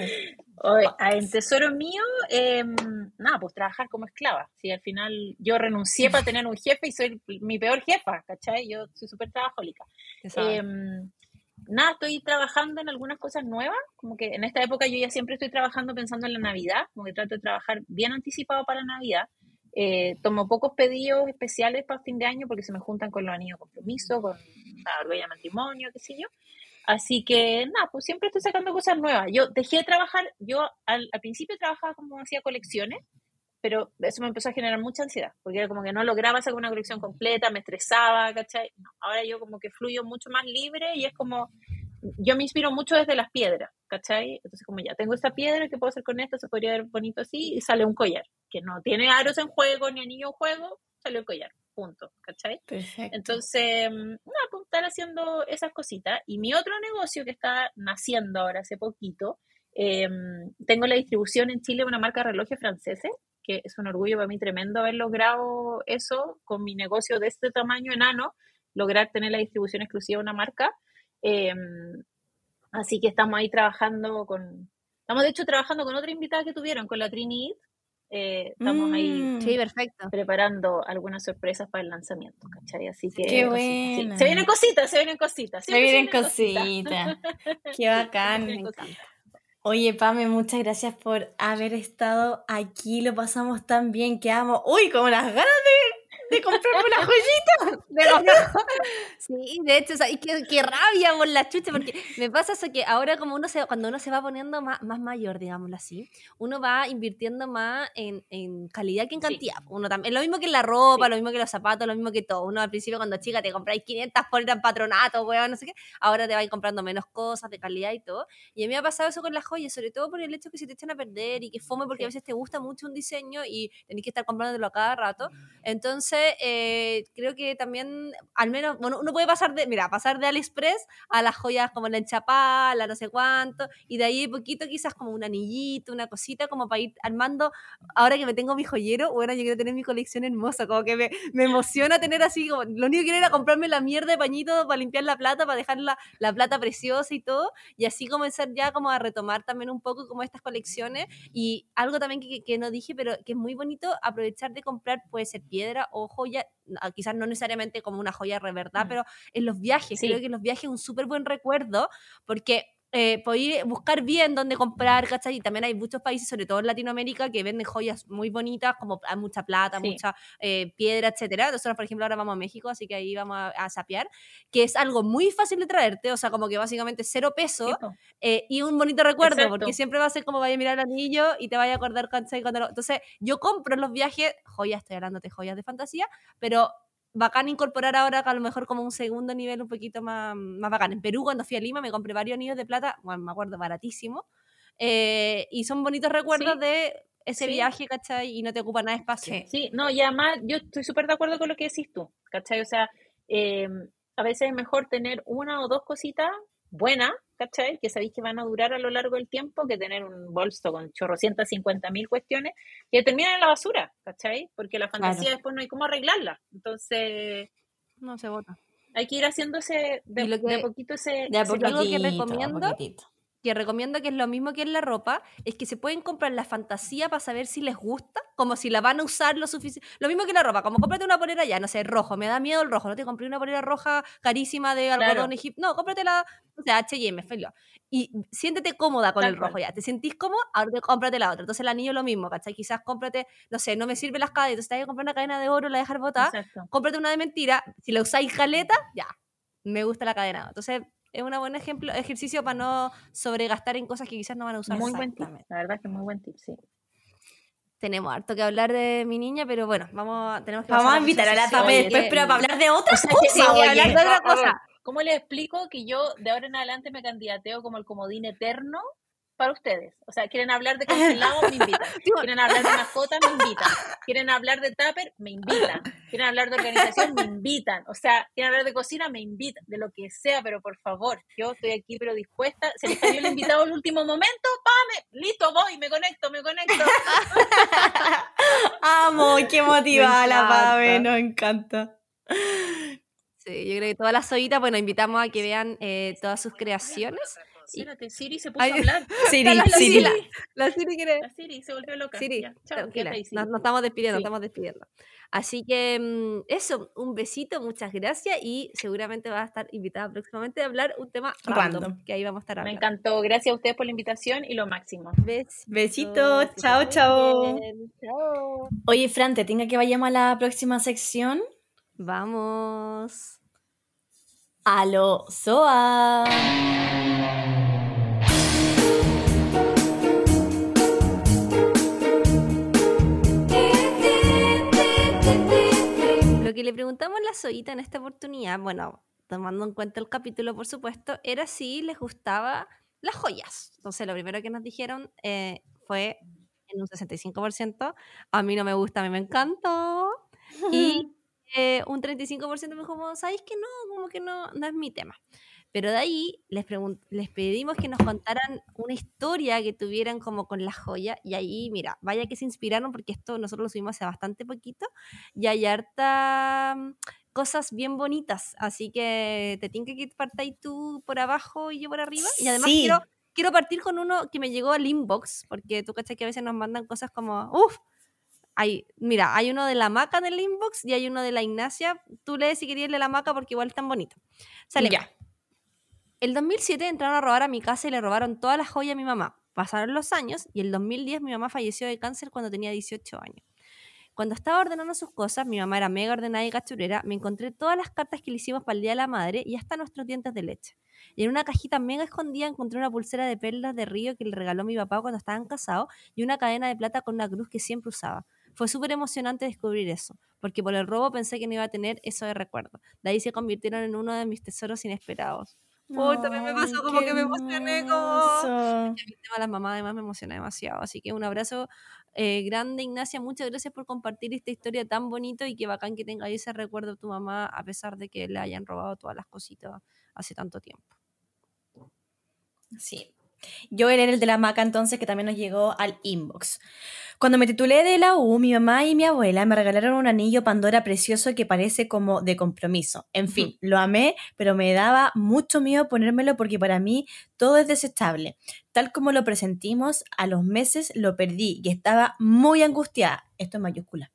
en tesoro mío, em, nada, pues trabajar como esclava. Si al final yo renuncié para tener un jefe y soy mi peor jefa, ¿cachai? Yo soy súper trabajólica. Em, nada, estoy trabajando en algunas cosas nuevas, como que en esta época yo ya siempre estoy trabajando pensando en la Navidad, como que trato de trabajar bien anticipado para la Navidad. Eh, tomo pocos pedidos especiales para fin de año porque se me juntan con los anillos de compromiso, con la de matrimonio, qué sé yo. Así que nada, pues siempre estoy sacando cosas nuevas. Yo dejé de trabajar, yo al, principio trabajaba como hacía colecciones, pero eso me empezó a generar mucha ansiedad, porque era como que no lograba sacar una colección completa, me estresaba, ¿cachai? ahora yo como que fluyo mucho más libre y es como, yo me inspiro mucho desde las piedras, ¿cachai? Entonces como ya tengo esta piedra, ¿qué puedo hacer con esto? Se podría ver bonito así y sale un collar, que no tiene aros en juego ni anillo en juego, sale un collar punto, ¿cachai? Perfecto. Entonces, mm, nada, pues estar haciendo esas cositas. Y mi otro negocio que está naciendo ahora hace poquito, em, tengo la distribución en Chile de una marca de relojes franceses, que es un orgullo para mí tremendo haber logrado eso con mi negocio de este tamaño enano, lograr tener la distribución exclusiva de una marca. Em, así que estamos ahí trabajando con, estamos de hecho trabajando con otra invitada que tuvieron, con la Trini eh, estamos ahí mm. sí, perfecto. preparando algunas sorpresas para el lanzamiento, ¿cachai? Así que Qué bueno. se vienen cositas, se vienen cositas. Se vienen, cositas. Qué bacán. Oye, Pame, muchas gracias por haber estado aquí. Lo pasamos tan bien. Quedamos, uy, como las ganas de de comprarme una joyita. sí, de hecho, o qué, qué, rabia por la chucha, porque me pasa eso que ahora como uno se, cuando uno se va poniendo más, más mayor, digámoslo así, uno va invirtiendo más en, en calidad que en cantidad. Uno también, lo mismo que en la ropa, lo mismo que los zapatos, lo mismo que todo. Uno al principio cuando chica te compráis 500 por ir al patronato, weón, no sé qué, ahora te vais comprando menos cosas de calidad y todo. Y a mí me ha pasado eso con las joyas, sobre todo por el hecho que se te echan a perder y que fome porque a veces te gusta mucho un diseño y tenés que estar comprándolo a cada rato. Entonces, eh, creo que también, al menos, bueno, uno puede pasar de, mira, pasar de AliExpress a las joyas como la enchapada, la no sé cuánto, y de ahí poquito quizás como un anillito, una cosita, como para ir armando, ahora que me tengo mi joyero, bueno, yo quiero tener mi colección hermosa, como que me, me emociona tener así, como, lo único que quiero era comprarme la mierda de pañito para limpiar la plata, para dejar la, la plata preciosa y todo, y así comenzar ya como a retomar también un poco como estas colecciones, y algo también que, que no dije, pero que es muy bonito, aprovechar de comprar, puede ser piedra o joya, ah, quizás no necesariamente como una joya de verdad, mm. pero en los viajes, creo que en los viajes es un súper buen recuerdo, porque eh, podéis buscar bien dónde comprar, ¿cachai? Y también hay muchos países, sobre todo en Latinoamérica, que venden joyas muy bonitas, como hay mucha plata, mucha eh, piedra, etcétera. Nosotros, por ejemplo, ahora vamos a México, así que ahí vamos a, sapear, que es algo muy fácil de traerte, o sea, como que básicamente cero peso eh, y un bonito recuerdo, porque siempre va a ser como vaya a mirar el anillo y te vaya a acordar, ¿cachai? Cuando Entonces, yo compro en los viajes joyas, estoy hablando de joyas de fantasía, pero bacán incorporar ahora a lo mejor como un segundo nivel un poquito más, más bacán. En Perú, cuando fui a Lima, me compré varios anillos de plata, bueno, me acuerdo, baratísimo. Eh, y son bonitos recuerdos de ese viaje, ¿cachai? Y no te ocupa nada de espacio. Sí, no, y además yo estoy súper de acuerdo con lo que decís tú, ¿cachai? O sea, em, a veces es mejor tener una o dos cositas buenas, ¿cachai? Que sabéis que van a durar a lo largo del tiempo, que tener un bolso con chorrocientas cincuenta mil cuestiones que terminan en la basura, ¿cachai? Porque la fantasía después no hay cómo arreglarla. Entonces. No se vota. Hay que ir haciéndose de, de poquito ese. De algo que recomiendo que recomiendo que es lo mismo que en la ropa, es que se pueden comprar la fantasía para saber si les gusta, como si la van a usar lo suficiente. Lo mismo que la ropa, como cómprate una polera ya, no sé, rojo, me da miedo el rojo, no te compré una polera roja carísima de algodón egipcio, no, cómprate la, o sea, H&M, feliz. Y siéntete cómoda con el rojo ya, te sentís cómoda, ahora te, cómprate la otra. Entonces el anillo lo mismo, ¿cachai? Quizás cómprate, no sé, no me sirve las cadenas, entonces te vas a comprar una cadena de oro, la dejar botar, cómprate una de mentira, si la usáis caleta, ya, me gusta la cadena. Entonces es un buen ejemplo, ejercicio para no sobregastar en cosas que quizás no van a usar. Muy buen tip, la verdad que muy buen tip, sí. Tenemos harto que hablar de mi niña, pero bueno, vamos, tenemos que vamos a invitar a la Tape después, pero para hablar de otras cosas. hablar de otra cosa. ¿Cómo les explico que yo de ahora en adelante me candidateo como el comodín eterno para ustedes. O sea, quieren hablar de congelado, me invitan. Quieren hablar de mascotas, me invitan. Quieren hablar de tupper, me invitan. Quieren hablar de organización, me invitan. O sea, quieren hablar de cocina, me invitan. De lo que sea, pero por favor, yo estoy aquí, pero dispuesta. Se les cayó el invitado el último momento, ¡pame! Listo, voy, me conecto, me conecto. Amo, qué motivada la Pame, nos encanta. Sí, yo creo que todas las solitas, bueno, invitamos a que vean eh, todas sus creaciones. Espérate, Siri se puso a hablar. Siri, la, Siri. La, Siri quiere. La Siri se volvió loca. Siri, chao, nos, estamos despidiendo, estamos despidiendo. Así que mm, eso, un besito, muchas gracias y seguramente vas a estar invitada próximamente a hablar un tema random, que ahí vamos a estar hablando. Me encantó, gracias a ustedes por la invitación y lo máximo. Besitos, chao, chao. Oye, Fran, ¿te tenga que vayamos a la próxima sección? Vamos. Aló, Soa. Que le preguntamos a la Zoita en esta oportunidad, bueno, tomando en cuenta el capítulo, por supuesto, era si les gustaba las joyas. Entonces, lo primero que nos dijeron eh, fue en un 65%, a mí no me gusta, a mí me encantó. Y eh, un 35% me dijo, ¿sabéis que no? Como que no, no es mi tema. Pero de ahí les, les pedimos que nos contaran una historia que tuvieran como con la joya. Y ahí, mira, vaya que se inspiraron porque esto nosotros lo subimos hace bastante poquito. Y hay harta mm, cosas bien bonitas. Así que te tengo que partir tú por abajo y yo por arriba. Y además quiero, quiero partir con uno que me llegó al inbox. Porque tú cachas que a veces nos mandan cosas como, uff, hay, mira, hay uno de la maca en el inbox y hay uno de la Ignacia. Tú lees si querías de la maca porque igual es tan bonito. Sale. Ya. El 2007 entraron a robar a mi casa y le robaron todas las joyas a mi mamá. Pasaron los años y el 2010 mi mamá falleció de cáncer cuando tenía 18 años. Cuando estaba ordenando sus cosas, mi mamá era mega ordenada y cachurera, me encontré todas las cartas que le hicimos para el Día de la Madre y hasta nuestros dientes de leche. Y en una cajita mega escondida encontré una pulsera de perlas de río que le regaló mi papá cuando estaban casados y una cadena de plata con una cruz que siempre usaba. Fue súper emocionante descubrir eso, porque por el robo pensé que no iba a tener eso de recuerdo. De ahí se convirtieron en uno de mis tesoros inesperados. Uy, también me pasó como que me emocioné como... El tema de las mamás además me emociona demasiado. Así que un abrazo eh, grande, Ignacia. Muchas gracias por compartir esta historia tan bonito y que bacán que tenga ese recuerdo de tu mamá a pesar de que le hayan robado todas las cositas hace tanto tiempo. Sí, yo era el de la maca entonces que también nos llegó al inbox. Cuando me titulé de la U, mi mamá y mi abuela me regalaron un anillo Pandora precioso que parece como de compromiso. En fin, lo amé, pero me daba mucho miedo ponérmelo porque para mí todo es desechable. Tal como lo presentimos, a los meses lo perdí y estaba muy angustiada. Esto en mayúscula.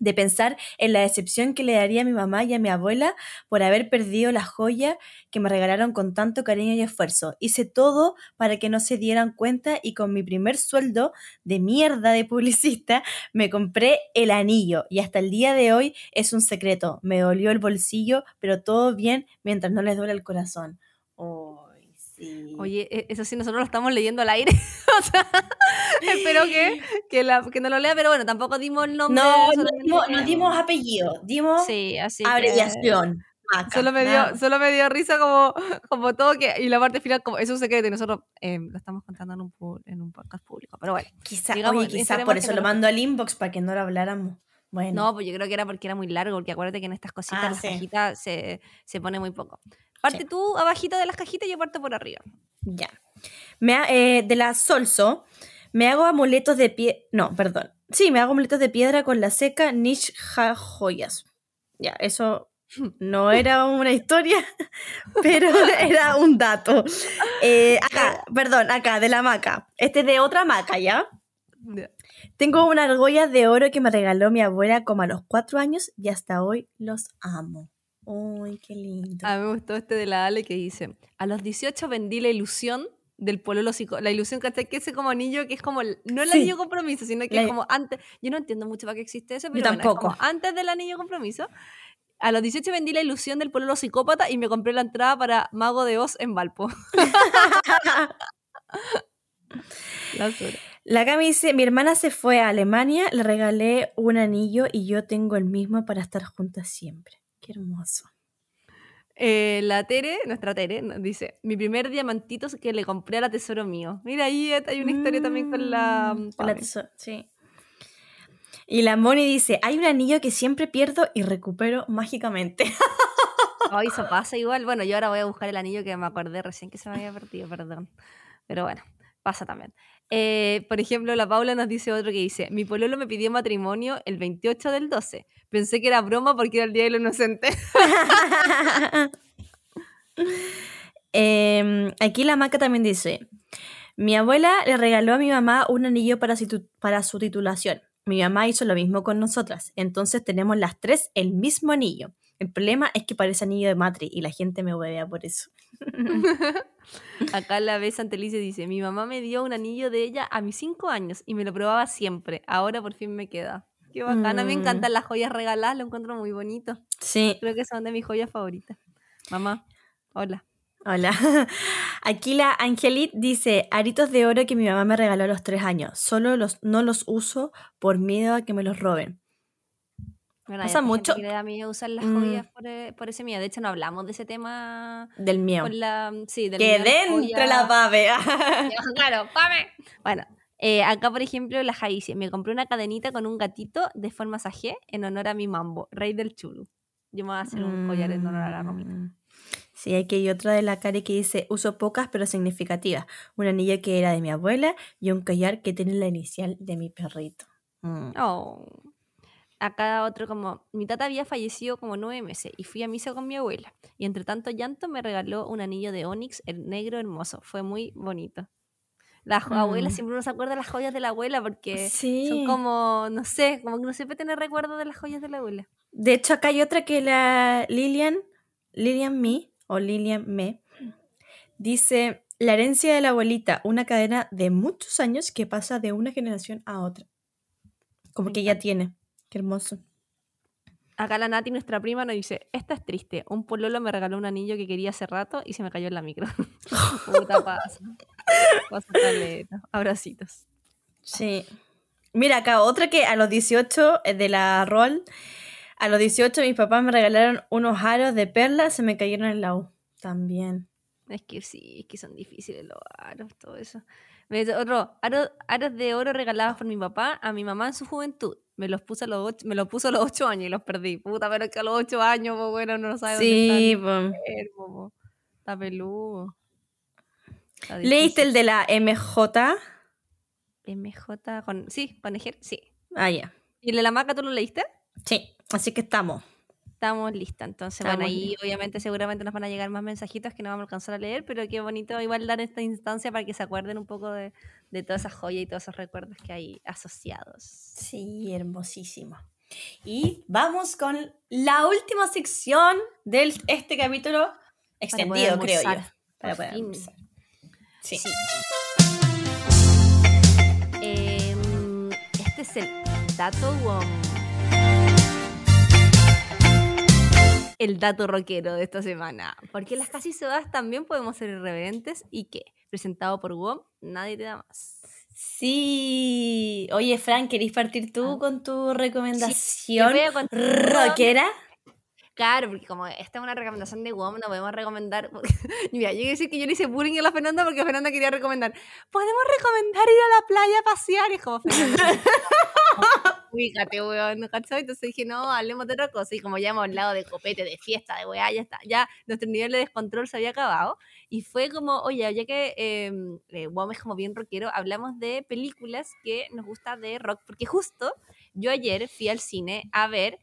De pensar en la decepción que le daría a mi mamá y a mi abuela por haber perdido la joya que me regalaron con tanto cariño y esfuerzo. Hice todo para que no se dieran cuenta y con mi primer sueldo de mierda de publicista me compré el anillo y hasta el día de hoy es un secreto. Me dolió el bolsillo, pero todo bien mientras no les duele el corazón. Oh. Oye, e, eso sí, nosotros lo estamos leyendo al aire. o sea, espero que, que, la, que, no lo lea, pero bueno, tampoco dimos el nombre. No, no dimos, no dimos, apellido, dimos sí, así abreviación. solo, me dio, solo me dio risa como, como todo que, y la parte final como es un secreto y nosotros eh, lo estamos contando en un, en un podcast público, pero bueno. Quizás quizá por eso lo mando al inbox para que no lo habláramos. Bueno. No, pues yo creo que era porque era muy largo, porque acuérdate que en estas cositas ah, cajitas se, se pone muy poco. Parte tú abajito de las cajitas y yo parto por arriba. Ya. Me, eh, de la Solso, me hago amuletos de pie. No, perdón. Sí, me hago amuletos de piedra con la seca Nish joyas. Ya, eso no era una historia, pero era un dato. Eh, acá, perdón, acá, de la maca. Este es de otra maca, ¿ya? Tengo una argolla de oro que me regaló mi abuela como a los cuatro años y hasta hoy los amo. Uy, qué lindo. A mí me gustó este de la Ale que dice, a los 18 vendí la ilusión del pololo la ilusión que es como anillo que es como no el anillo compromiso sino que es como antes yo no entiendo mucho para qué existe eso pero tampoco. antes del anillo compromiso a los 18 vendí la ilusión del pololo psicópata y me compré la entrada para Mago de Oz en Valpo la, la Cami dice, mi hermana se fue a Alemania, le regalé un anillo y yo tengo el mismo para estar juntas siempre hermoso. Eh, la Tere, nuestra Tere, dice, mi primer diamantito que le compré a la Tesoro mío. Mira, ahí hay una historia también con la... Mm, con la tesoro, sí. Y la Moni dice, hay un anillo que siempre pierdo y recupero mágicamente. Ay, eso pasa igual. Bueno, yo ahora voy a buscar el anillo que me acordé recién que se me había perdido, perdón. Pero bueno, pasa también. Eh, por ejemplo, la Paula nos dice otro que dice, mi pololo me pidió matrimonio el 28 del 12. Pensé que era broma porque era el Día del Inocente. Em, aquí la maca también dice, mi abuela le regaló a mi mamá un anillo para para su titulación. Mi mamá hizo lo mismo con nosotras. Entonces tenemos las tres el mismo anillo. El problema es que parece anillo de Matri y la gente me huevea por eso. Acá la vez Antelice dice, mi mamá me dio un anillo de ella a mis cinco años y me lo probaba siempre. Ahora por fin me queda. Qué bacana, me mm. encantan las joyas regaladas, lo encuentro muy bonito. Sí. Creo que son de mis joyas favoritas. Mamá, hola. Hola. Aquí la Angelit dice, aritos de oro que mi mamá me regaló a los tres años. Solo los, no los uso por miedo a que me los roben. Bueno, Pasa mucho. Que a mí usar las joyas mm. eh, por, ese miedo. De hecho, no hablamos de ese tema. Del miedo. La, sí, del que dentro la pave. claro, pave. Bueno, eh, acá, por ejemplo, la Jaicia. Me compré una cadenita con un gatito de forma G en honor a mi mambo, rey del chulu. Yo me voy a hacer un collar en honor a la romita. Mm. Sí, aquí hay otra de la Cari que dice, uso pocas pero significativas. Una anilla que era de mi abuela y un collar que tiene la inicial de mi perrito. Mm. Oh acá otro como, mi tata había fallecido como nueve meses y fui a misa con mi abuela. Y entre tanto llanto me regaló un anillo de onix, el negro hermoso. Fue muy bonito. La abuela, mm. siempre uno se acuerda de las joyas de la abuela porque son como, no sé, como que no siempre tener recuerdo de las joyas de la abuela. De hecho, acá hay otra que la Lilian, Lilian Me, o Lilian Me, dice, la herencia de la abuelita, una cadena de muchos años que pasa de una generación a otra. Como que ya tiene. Qué hermoso. Acá la Nati, nuestra prima, nos dice, esta es triste. Un pololo me regaló un anillo que quería hace rato y se me cayó en la micro. Puta pasa. Abracitos. Sí. Mira, acá otra que a los 18 eh, de la rol, a los 18 mis papás me regalaron unos aros de perlas, se me cayeron en la U. También. Es que sí, es que son difíciles los aros, todo eso. Otro, aros, aros de oro regalados por mi papá a mi mamá en su juventud me los puse a los ocho, me los puso a los ocho años y los perdí. Puta, pero es que a los ocho años, pues bueno, no sabe sí, dónde está. Está peludo. ¿Leíste el de la MJ? MJ con. Sí, con Ejer, sí. Ah, ya. ¿Y el de la maca tú lo leíste? Sí, así que estamos. Estamos listas, entonces bueno, ahí obviamente seguramente nos van a llegar más mensajitos que no vamos a alcanzar a leer, pero qué bonito igual dar esta instancia para que se acuerden un poco de, de todas esas joyas y todos esos recuerdos que hay asociados. Sí, hermosísimo. Y vamos con la última sección de este capítulo extendido, creo yo. Para poder Sí. sí. Em, este es el dato el dato rockero de esta semana. Porque las casi sodas también podemos ser irreverentes y que, presentado por WOM, nadie te da más. Sí. Oye, Fran, ¿querés partir tú ah. con tu recomendación rockera? Claro, porque como esta es una recomendación de WOM, no podemos recomendar. Mira, yo a decir que yo le hice bullying a la Fernanda porque Fernanda quería recomendar. Podemos recomendar ir a la playa a pasear. Y es como Fernanda. Fíjate, weón, ¿cachai? Entonces dije, no, hablemos de otra cosa. Y como ya hemos hablado de copete, de fiesta, de weá, ya está. Ya nuestro nivel de descontrol se había acabado. Y fue como, oye, ya que eh, WOM es como bien rockero, hablamos de películas que nos gusta de rock. Porque justo yo ayer fui al cine a ver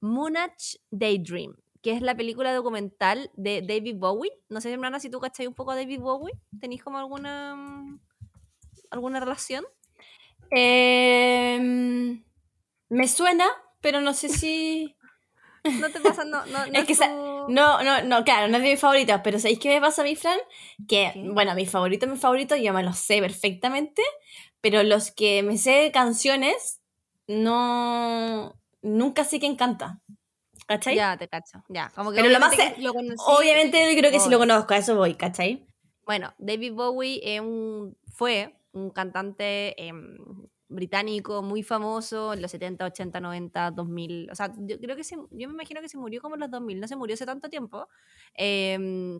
Moonage Daydream, que es la película documental de David Bowie. No sé, hermana, si tú cachai un poco a David Bowie. ¿Tenéis como alguna, alguna relación? Em, me suena, pero no sé si... No te pasa, no, no, es, que no, no, no, claro, no es de mis favoritos, pero ¿sabéis qué me pasa a mí, Fran? Que, bueno, mi favorito, mi favorito, yo me lo sé perfectamente, pero los que me sé canciones, no, nunca sé quién canta. ¿Cachai? Ya, te cacho. Ya, como que Pero lo más. Lo obviamente creo que sí lo conozco, a eso voy, ¿cachai? Bueno, David Bowie fue un cantante em, británico muy famoso en los 70, 80, 90, 2000. O sea, yo creo que se, yo me imagino que se murió como en los 2000, no se murió hace tanto tiempo. Em,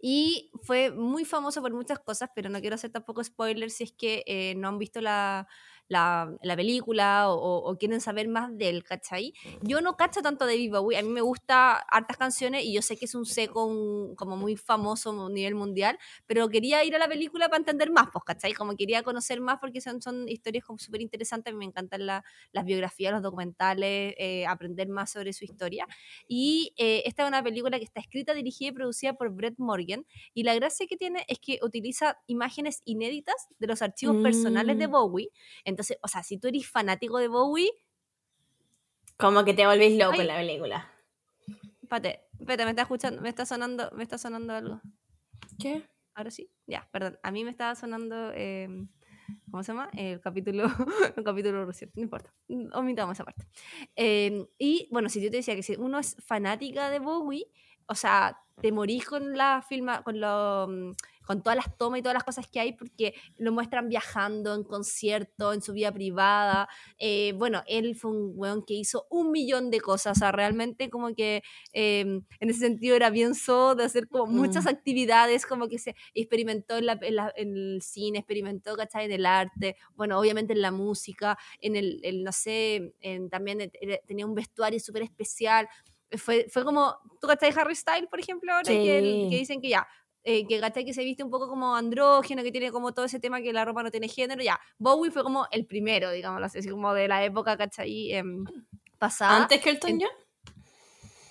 y fue muy famoso por muchas cosas, pero no quiero hacer tampoco spoilers si es que eh, no han visto la, la, la película o, quieren saber más de él, ¿cachai? Yo no cacho tanto de David Bowie, a mí me gusta hartas canciones y yo sé que es un seco como muy famoso a nivel mundial, pero quería ir a la película para entender más, pues, ¿cachai? Como quería conocer más porque son, son historias como súper interesantes, a mí me encantan las biografías, los documentales, eh, aprender más sobre su historia. Y eh, esta es una película que está escrita, dirigida y producida por Brett Morgan y la gracia que tiene es que utiliza imágenes inéditas de los archivos personales de mm. Bowie. Entonces, o sea, si tú eres fanático de Bowie. Como que te volvís loco en la película. Espérate, espérate, me está escuchando, me está sonando, me está sonando algo. ¿Qué? Ahora sí, ya, perdón. A mí me estaba sonando, em, ¿cómo se llama? El capítulo, el capítulo reciente, no importa. Omitamos esa parte. Em, y bueno, si yo te decía que si uno es fanática de Bowie, o sea, te morís con la filma, con lo, mm, con todas las tomas y todas las cosas que hay, porque lo muestran viajando en concierto, en su vida privada. Eh, bueno, él fue un weón que hizo un millón de cosas, o sea, realmente como que em, en ese sentido era bien so de hacer como muchas mm. actividades, como que se experimentó en, el cine, experimentó, ¿cachai? En el arte, bueno, obviamente en la música, en el, no sé, también tenía un vestuario súper especial. Fue, fue como, ¿tú cachai Harry Styles, por ejemplo, ahora que, que, dicen que ya, eh, que que se viste un poco como andrógeno, que tiene como todo ese tema que la ropa no tiene género, ya, Bowie fue como el primero, digamos así, como de la época, ¿cachai? Em, pasada. ¿Antes que Elton John?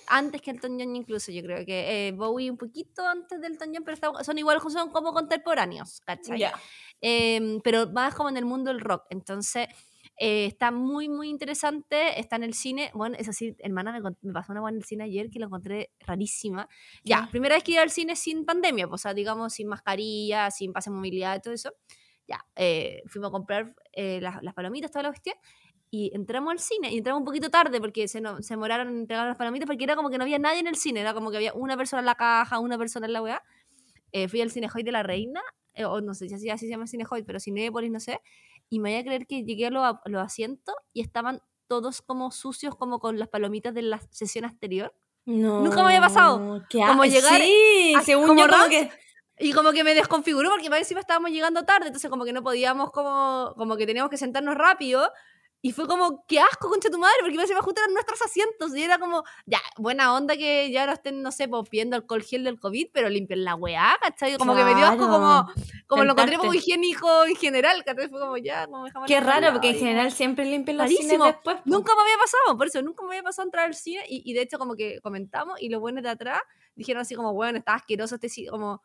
Antes que Elton John incluso, yo creo que eh, Bowie un poquito antes del John, pero son igual, son como contemporáneos, ¿cachai? Em, pero más como en el mundo del rock, entonces eh, está muy, muy interesante. Está en el cine. Bueno, es así, hermana, me, pasó una buena en el cine ayer que lo encontré rarísima. Ya, primera vez que iba al cine sin pandemia, pues, o sea, digamos, sin mascarilla, sin pase de movilidad y todo eso. Ya, eh, fuimos a comprar eh, las, las, palomitas, toda la cuestión. Y entramos al cine y entramos un poquito tarde porque se, no, se demoraron en entregar las palomitas porque era como que no había nadie en el cine, era como que había una persona en la caja, una persona en la weá. fui al Cinejoy de la Reina, o no sé si así, así se llama Cinejoy, pero Cinépolis, no sé y me voy a creer que llegué a los lo asientos y estaban todos como sucios, como con las palomitas de la sesión anterior. No. Nunca me había pasado. ¿Qué como llegar. Sí, según yo como que. Y como que me desconfiguró porque encima estábamos llegando tarde, entonces como que no podíamos, como, como que teníamos que sentarnos rápido y fue como, qué asco, concha tu madre, porque me iba a juntar nuestros asientos. Y era como, ya, buena onda que ya no estén, no sé, pues pidiendo alcohol gel del COVID, pero limpian la weá, ¿cachai? Como que me dio asco, como, como lo encontré como higiénico en general, ¿cachai? Fue como, ya, como dejamos Qué raro, porque en general siempre limpian los cines después. Nunca me había pasado, por eso, nunca me había pasado entrar al cine. Y, y de hecho, como que comentamos, y los buenos de atrás dijeron así como, bueno, está asqueroso este como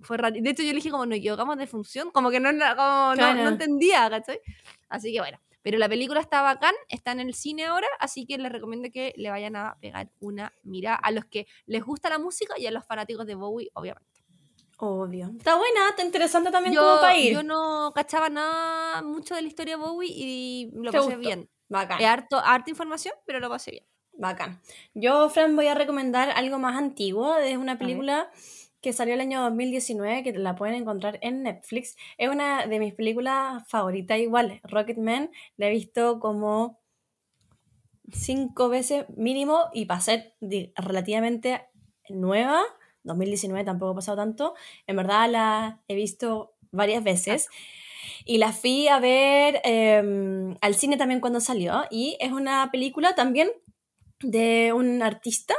fue raro. De hecho, yo le dije como nos equivocamos de función, como que no, como, no, no, entendía, ¿cachai? Así que bueno, Pero la película está bacán, está en el cine ahora, así que les recomiendo que le vayan a pegar una mirada a los que les gusta la música y a los fanáticos de Bowie, obviamente. Obvio. Está buena, está interesante también yo, como ir. Yo no cachaba nada mucho de la historia de Bowie y lo ¿Te pasé gustó? bien. Bacán. Es harto, harta información, pero lo pasé bien. Bacán. Yo, Fran, voy a recomendar algo más antiguo. Es una película que salió el año 2019, que la pueden encontrar en Netflix. Es una de mis películas favoritas igual. Rocketman la he visto como cinco veces mínimo y para ser relativamente nueva, 2019 tampoco ha pasado tanto, en verdad la he visto varias veces. Y la fui a ver eh, al cine también cuando salió. Y es una película también de un artista,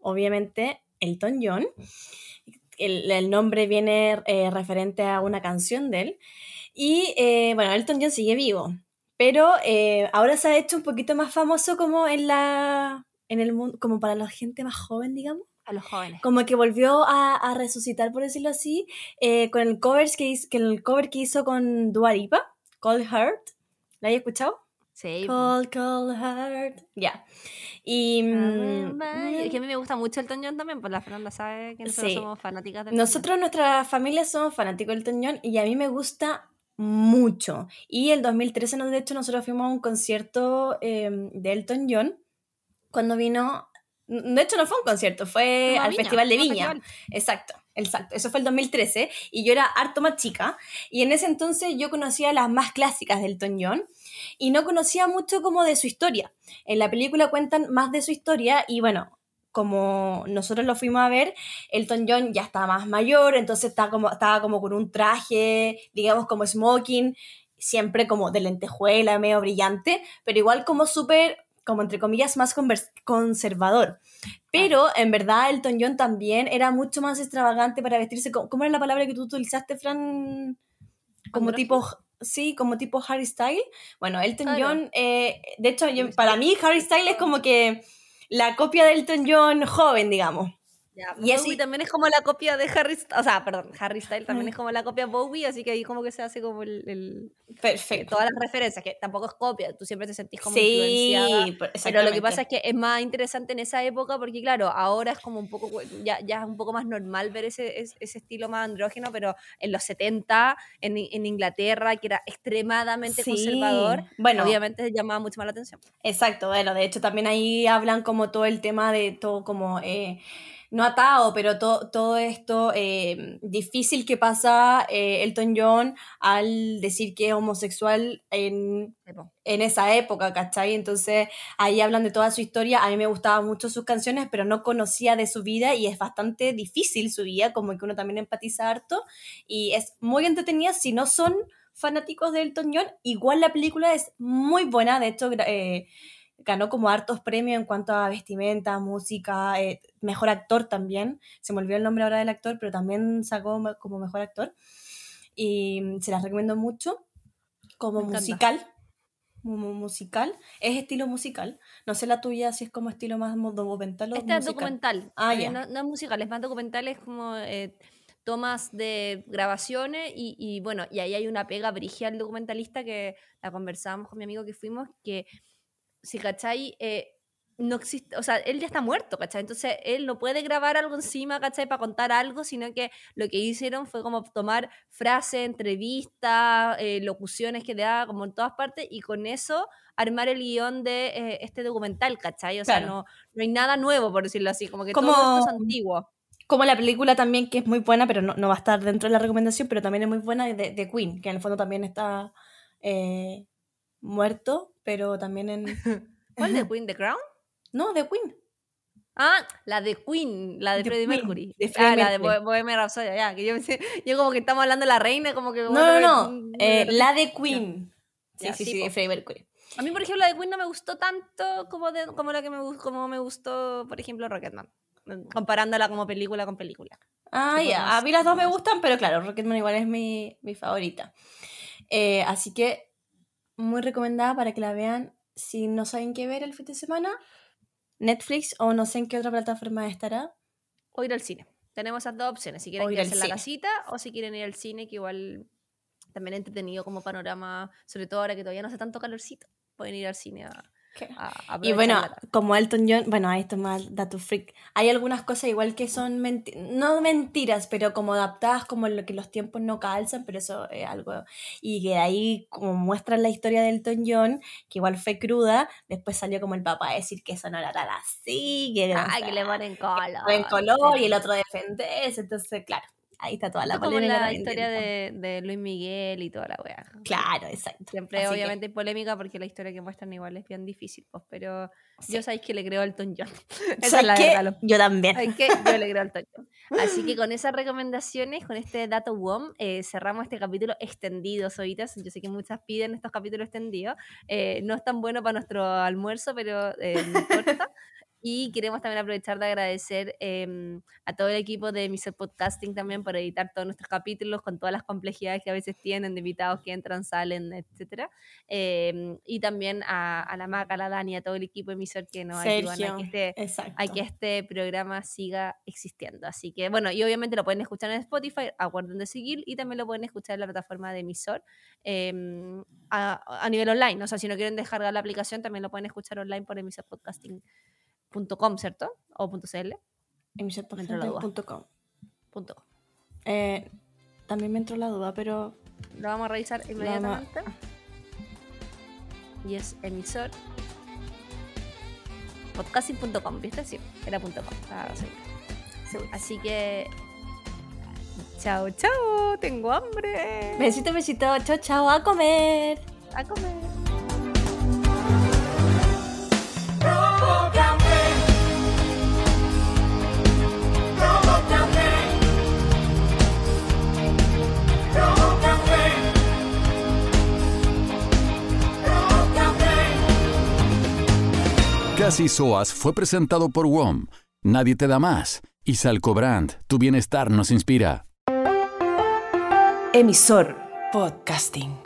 obviamente Elton John. El, el nombre viene eh, referente a una canción de él. Y eh, bueno, Elton John sigue vivo, pero eh, ahora se ha hecho un poquito más famoso como en la en el mundo, como para la gente más joven, digamos. A los jóvenes. Como que volvió a, a resucitar, por decirlo así, eh, con el, covers que hizo, que el cover que hizo con Dua Lipa, Cold Heart. ¿La habéis escuchado? Sí. Cold, cold heart. Ya. Y. mm, Es que a mí me gusta mucho el John también, pues la Fernanda sabe que nosotros Sí. somos fanáticas del Nosotros, nuestra familia, somos fanáticos del Toñón y a mí me gusta mucho. Y el 2013, no, de hecho, nosotros fuimos a un concierto eh, de Elton John cuando vino. De hecho, no fue un concierto, fue al Viña, Festival de Viña. festival. Exacto, exacto. Eso fue el 2013 y yo era harto más chica. Y en ese entonces yo conocía las más clásicas del John y no conocía mucho como de su historia. En la película cuentan más de su historia y bueno, como nosotros lo fuimos a ver, Elton John ya estaba más mayor, entonces estaba como, estaba como con un traje, digamos como smoking, siempre como de lentejuela, medio brillante, pero igual como súper, como entre comillas, más conservador. Pero en verdad Elton John también era mucho más extravagante para vestirse. ¿Cómo era la palabra que tú utilizaste, Fran? Como tipo, sí, como tipo Harry Style. Bueno, Elton Claro. John, eh, de hecho, yo- para mí Harry Style es como que la copia de Elton John joven, digamos. Y así- Bowie también es como la copia de Harry Styles, o sea, perdón, Harry Styles también es como la copia de Bowie, así que ahí como que se hace como el, el- Perfecto. todas las referencias, que tampoco es copia, tú siempre te sentís como Sí, influenciada. Pero lo que pasa es que es más interesante en esa época porque, claro, ahora es como un poco, ya, ya es un poco más normal ver ese, es- ese estilo más andrógeno, pero en los 70, en, en Inglaterra, que era extremadamente Sí. conservador, Bueno, obviamente llamaba mucho más la atención. Exacto, bueno, de hecho también ahí hablan como todo el tema de todo como, eh, no atado, pero to- todo esto eh, difícil que pasa eh, Elton John al decir que es homosexual en, en esa época, ¿cachai? Entonces ahí hablan de toda su historia, a mí me gustaban mucho sus canciones, pero no conocía de su vida y es bastante difícil su vida, como que uno también empatiza harto. Y es muy entretenida si no son fanáticos de Elton John, igual la película es muy buena, de hecho eh, ganó como hartos premios en cuanto a vestimenta, música, eh, mejor actor también, se me olvidó el nombre ahora del actor, pero también sacó como mejor actor y se las recomiendo mucho como Me encanta. musical. Como musical, es estilo musical. No sé la tuya si es como estilo más documental o Este es documental. Ah, ya. no, no es musical, es más documental, es como eh, tomas de grabaciones y, y bueno, y ahí hay una pega brigia al documentalista que la conversábamos con mi amigo que fuimos, que si cachai, eh, no existe, o sea, él ya está muerto, ¿cachai? Entonces él no puede grabar algo encima, ¿cachai? Para contar algo, sino que lo que hicieron fue como tomar frases, entrevistas, eh, locuciones que daba como en todas partes y con eso armar el guion de eh, este documental, ¿cachai? O sea, Claro. no, no hay nada nuevo, por decirlo así, como que Como- todo esto es antiguo. Como la película también, que es muy buena, pero no, no va a estar dentro de la recomendación, pero también es muy buena, de, de Queen, que en el fondo también está eh, muerto, pero también en... ¿Cuál de Queen? ¿The Crown? No, de Queen. Ah, la de Queen, la de The Freddie Queen, Mercury. de Freddie ah, la de Mercury. Bo- Bohemian Rhapsody, ya, que yo, pensé- yo como que estamos hablando de la reina, como que... No, no, no, eh, la de Queen. Sí, sí, sí, de Freddie Mercury. A mí, por ejemplo, la de Queen no me gustó tanto como, de, como la que me, como me gustó, por ejemplo, Rocketman. Comparándola como película con película. Ah, ya. A mí las dos me gustan, pero claro, Rocketman igual es mi, mi favorita. Eh, así que muy recomendada para que la vean si no saben qué ver el fin de semana. Netflix o no sé en qué otra plataforma estará. O ir al cine. Tenemos esas dos opciones. Si quieren ir en la casita o si quieren ir al cine, que igual también entretenido como panorama, sobre todo ahora que todavía no hace tanto calorcito, pueden ir al cine a, y bueno, como Elton John, bueno, esto es más dato freak. Hay algunas cosas igual que son no mentiras, pero como adaptadas, como lo que los tiempos no calzan, pero eso es algo. Y que ahí, como muestran la historia de Elton John, que igual fue cruda, después salió como el papá a decir que eso no era tan así, que, que le ponen color. En color y el otro defenderse. Entonces, claro, ahí está toda la polémica. la historia de, de, Luis Miguel y toda la wea. Claro, exacto. Siempre, obviamente, hay polémica porque la historia que muestran igual es bien difícil, pues, pero yo sabéis que le creo al Elton John. Esa es la verdad. Yo también. que yo le creo al Elton John. Así que con esas recomendaciones, con este dato WOM, eh, cerramos este capítulo extendido, Soitas. Yo sé que muchas piden estos capítulos extendidos. Eh, no es tan bueno para nuestro almuerzo, pero eh, no importa. Y queremos también aprovechar de agradecer em, a todo el equipo de Mr. Podcasting también por editar todos nuestros capítulos con todas las complejidades que a veces tienen de invitados que entran, salen, etc. Em, y también a, la Maca, a la Dani, a todo el equipo de Mr. que nos ayudan a que, este, a que este programa siga existiendo. Así que, bueno, y obviamente lo pueden escuchar en Spotify, acuerden de seguir, y también lo pueden escuchar en la plataforma de emisor em, a, a, nivel online. O sea, si no quieren descargar la aplicación, también lo pueden escuchar online por Emisor Podcasting .com, ¿cierto? ¿O .cl? Emisor.com. Eh, también me entró la duda, pero... Lo vamos a revisar inmediatamente. Y es emisor podcasting.com, ¿viste? Sí, era .com. Así que Chao, chao, tengo hambre. Besito, besito, chao, chao, a comer. A comer. Casi Soas fue presentado por WOM. Nadie te da más. Y Salcobrand, tu bienestar nos inspira. Emisor Podcasting.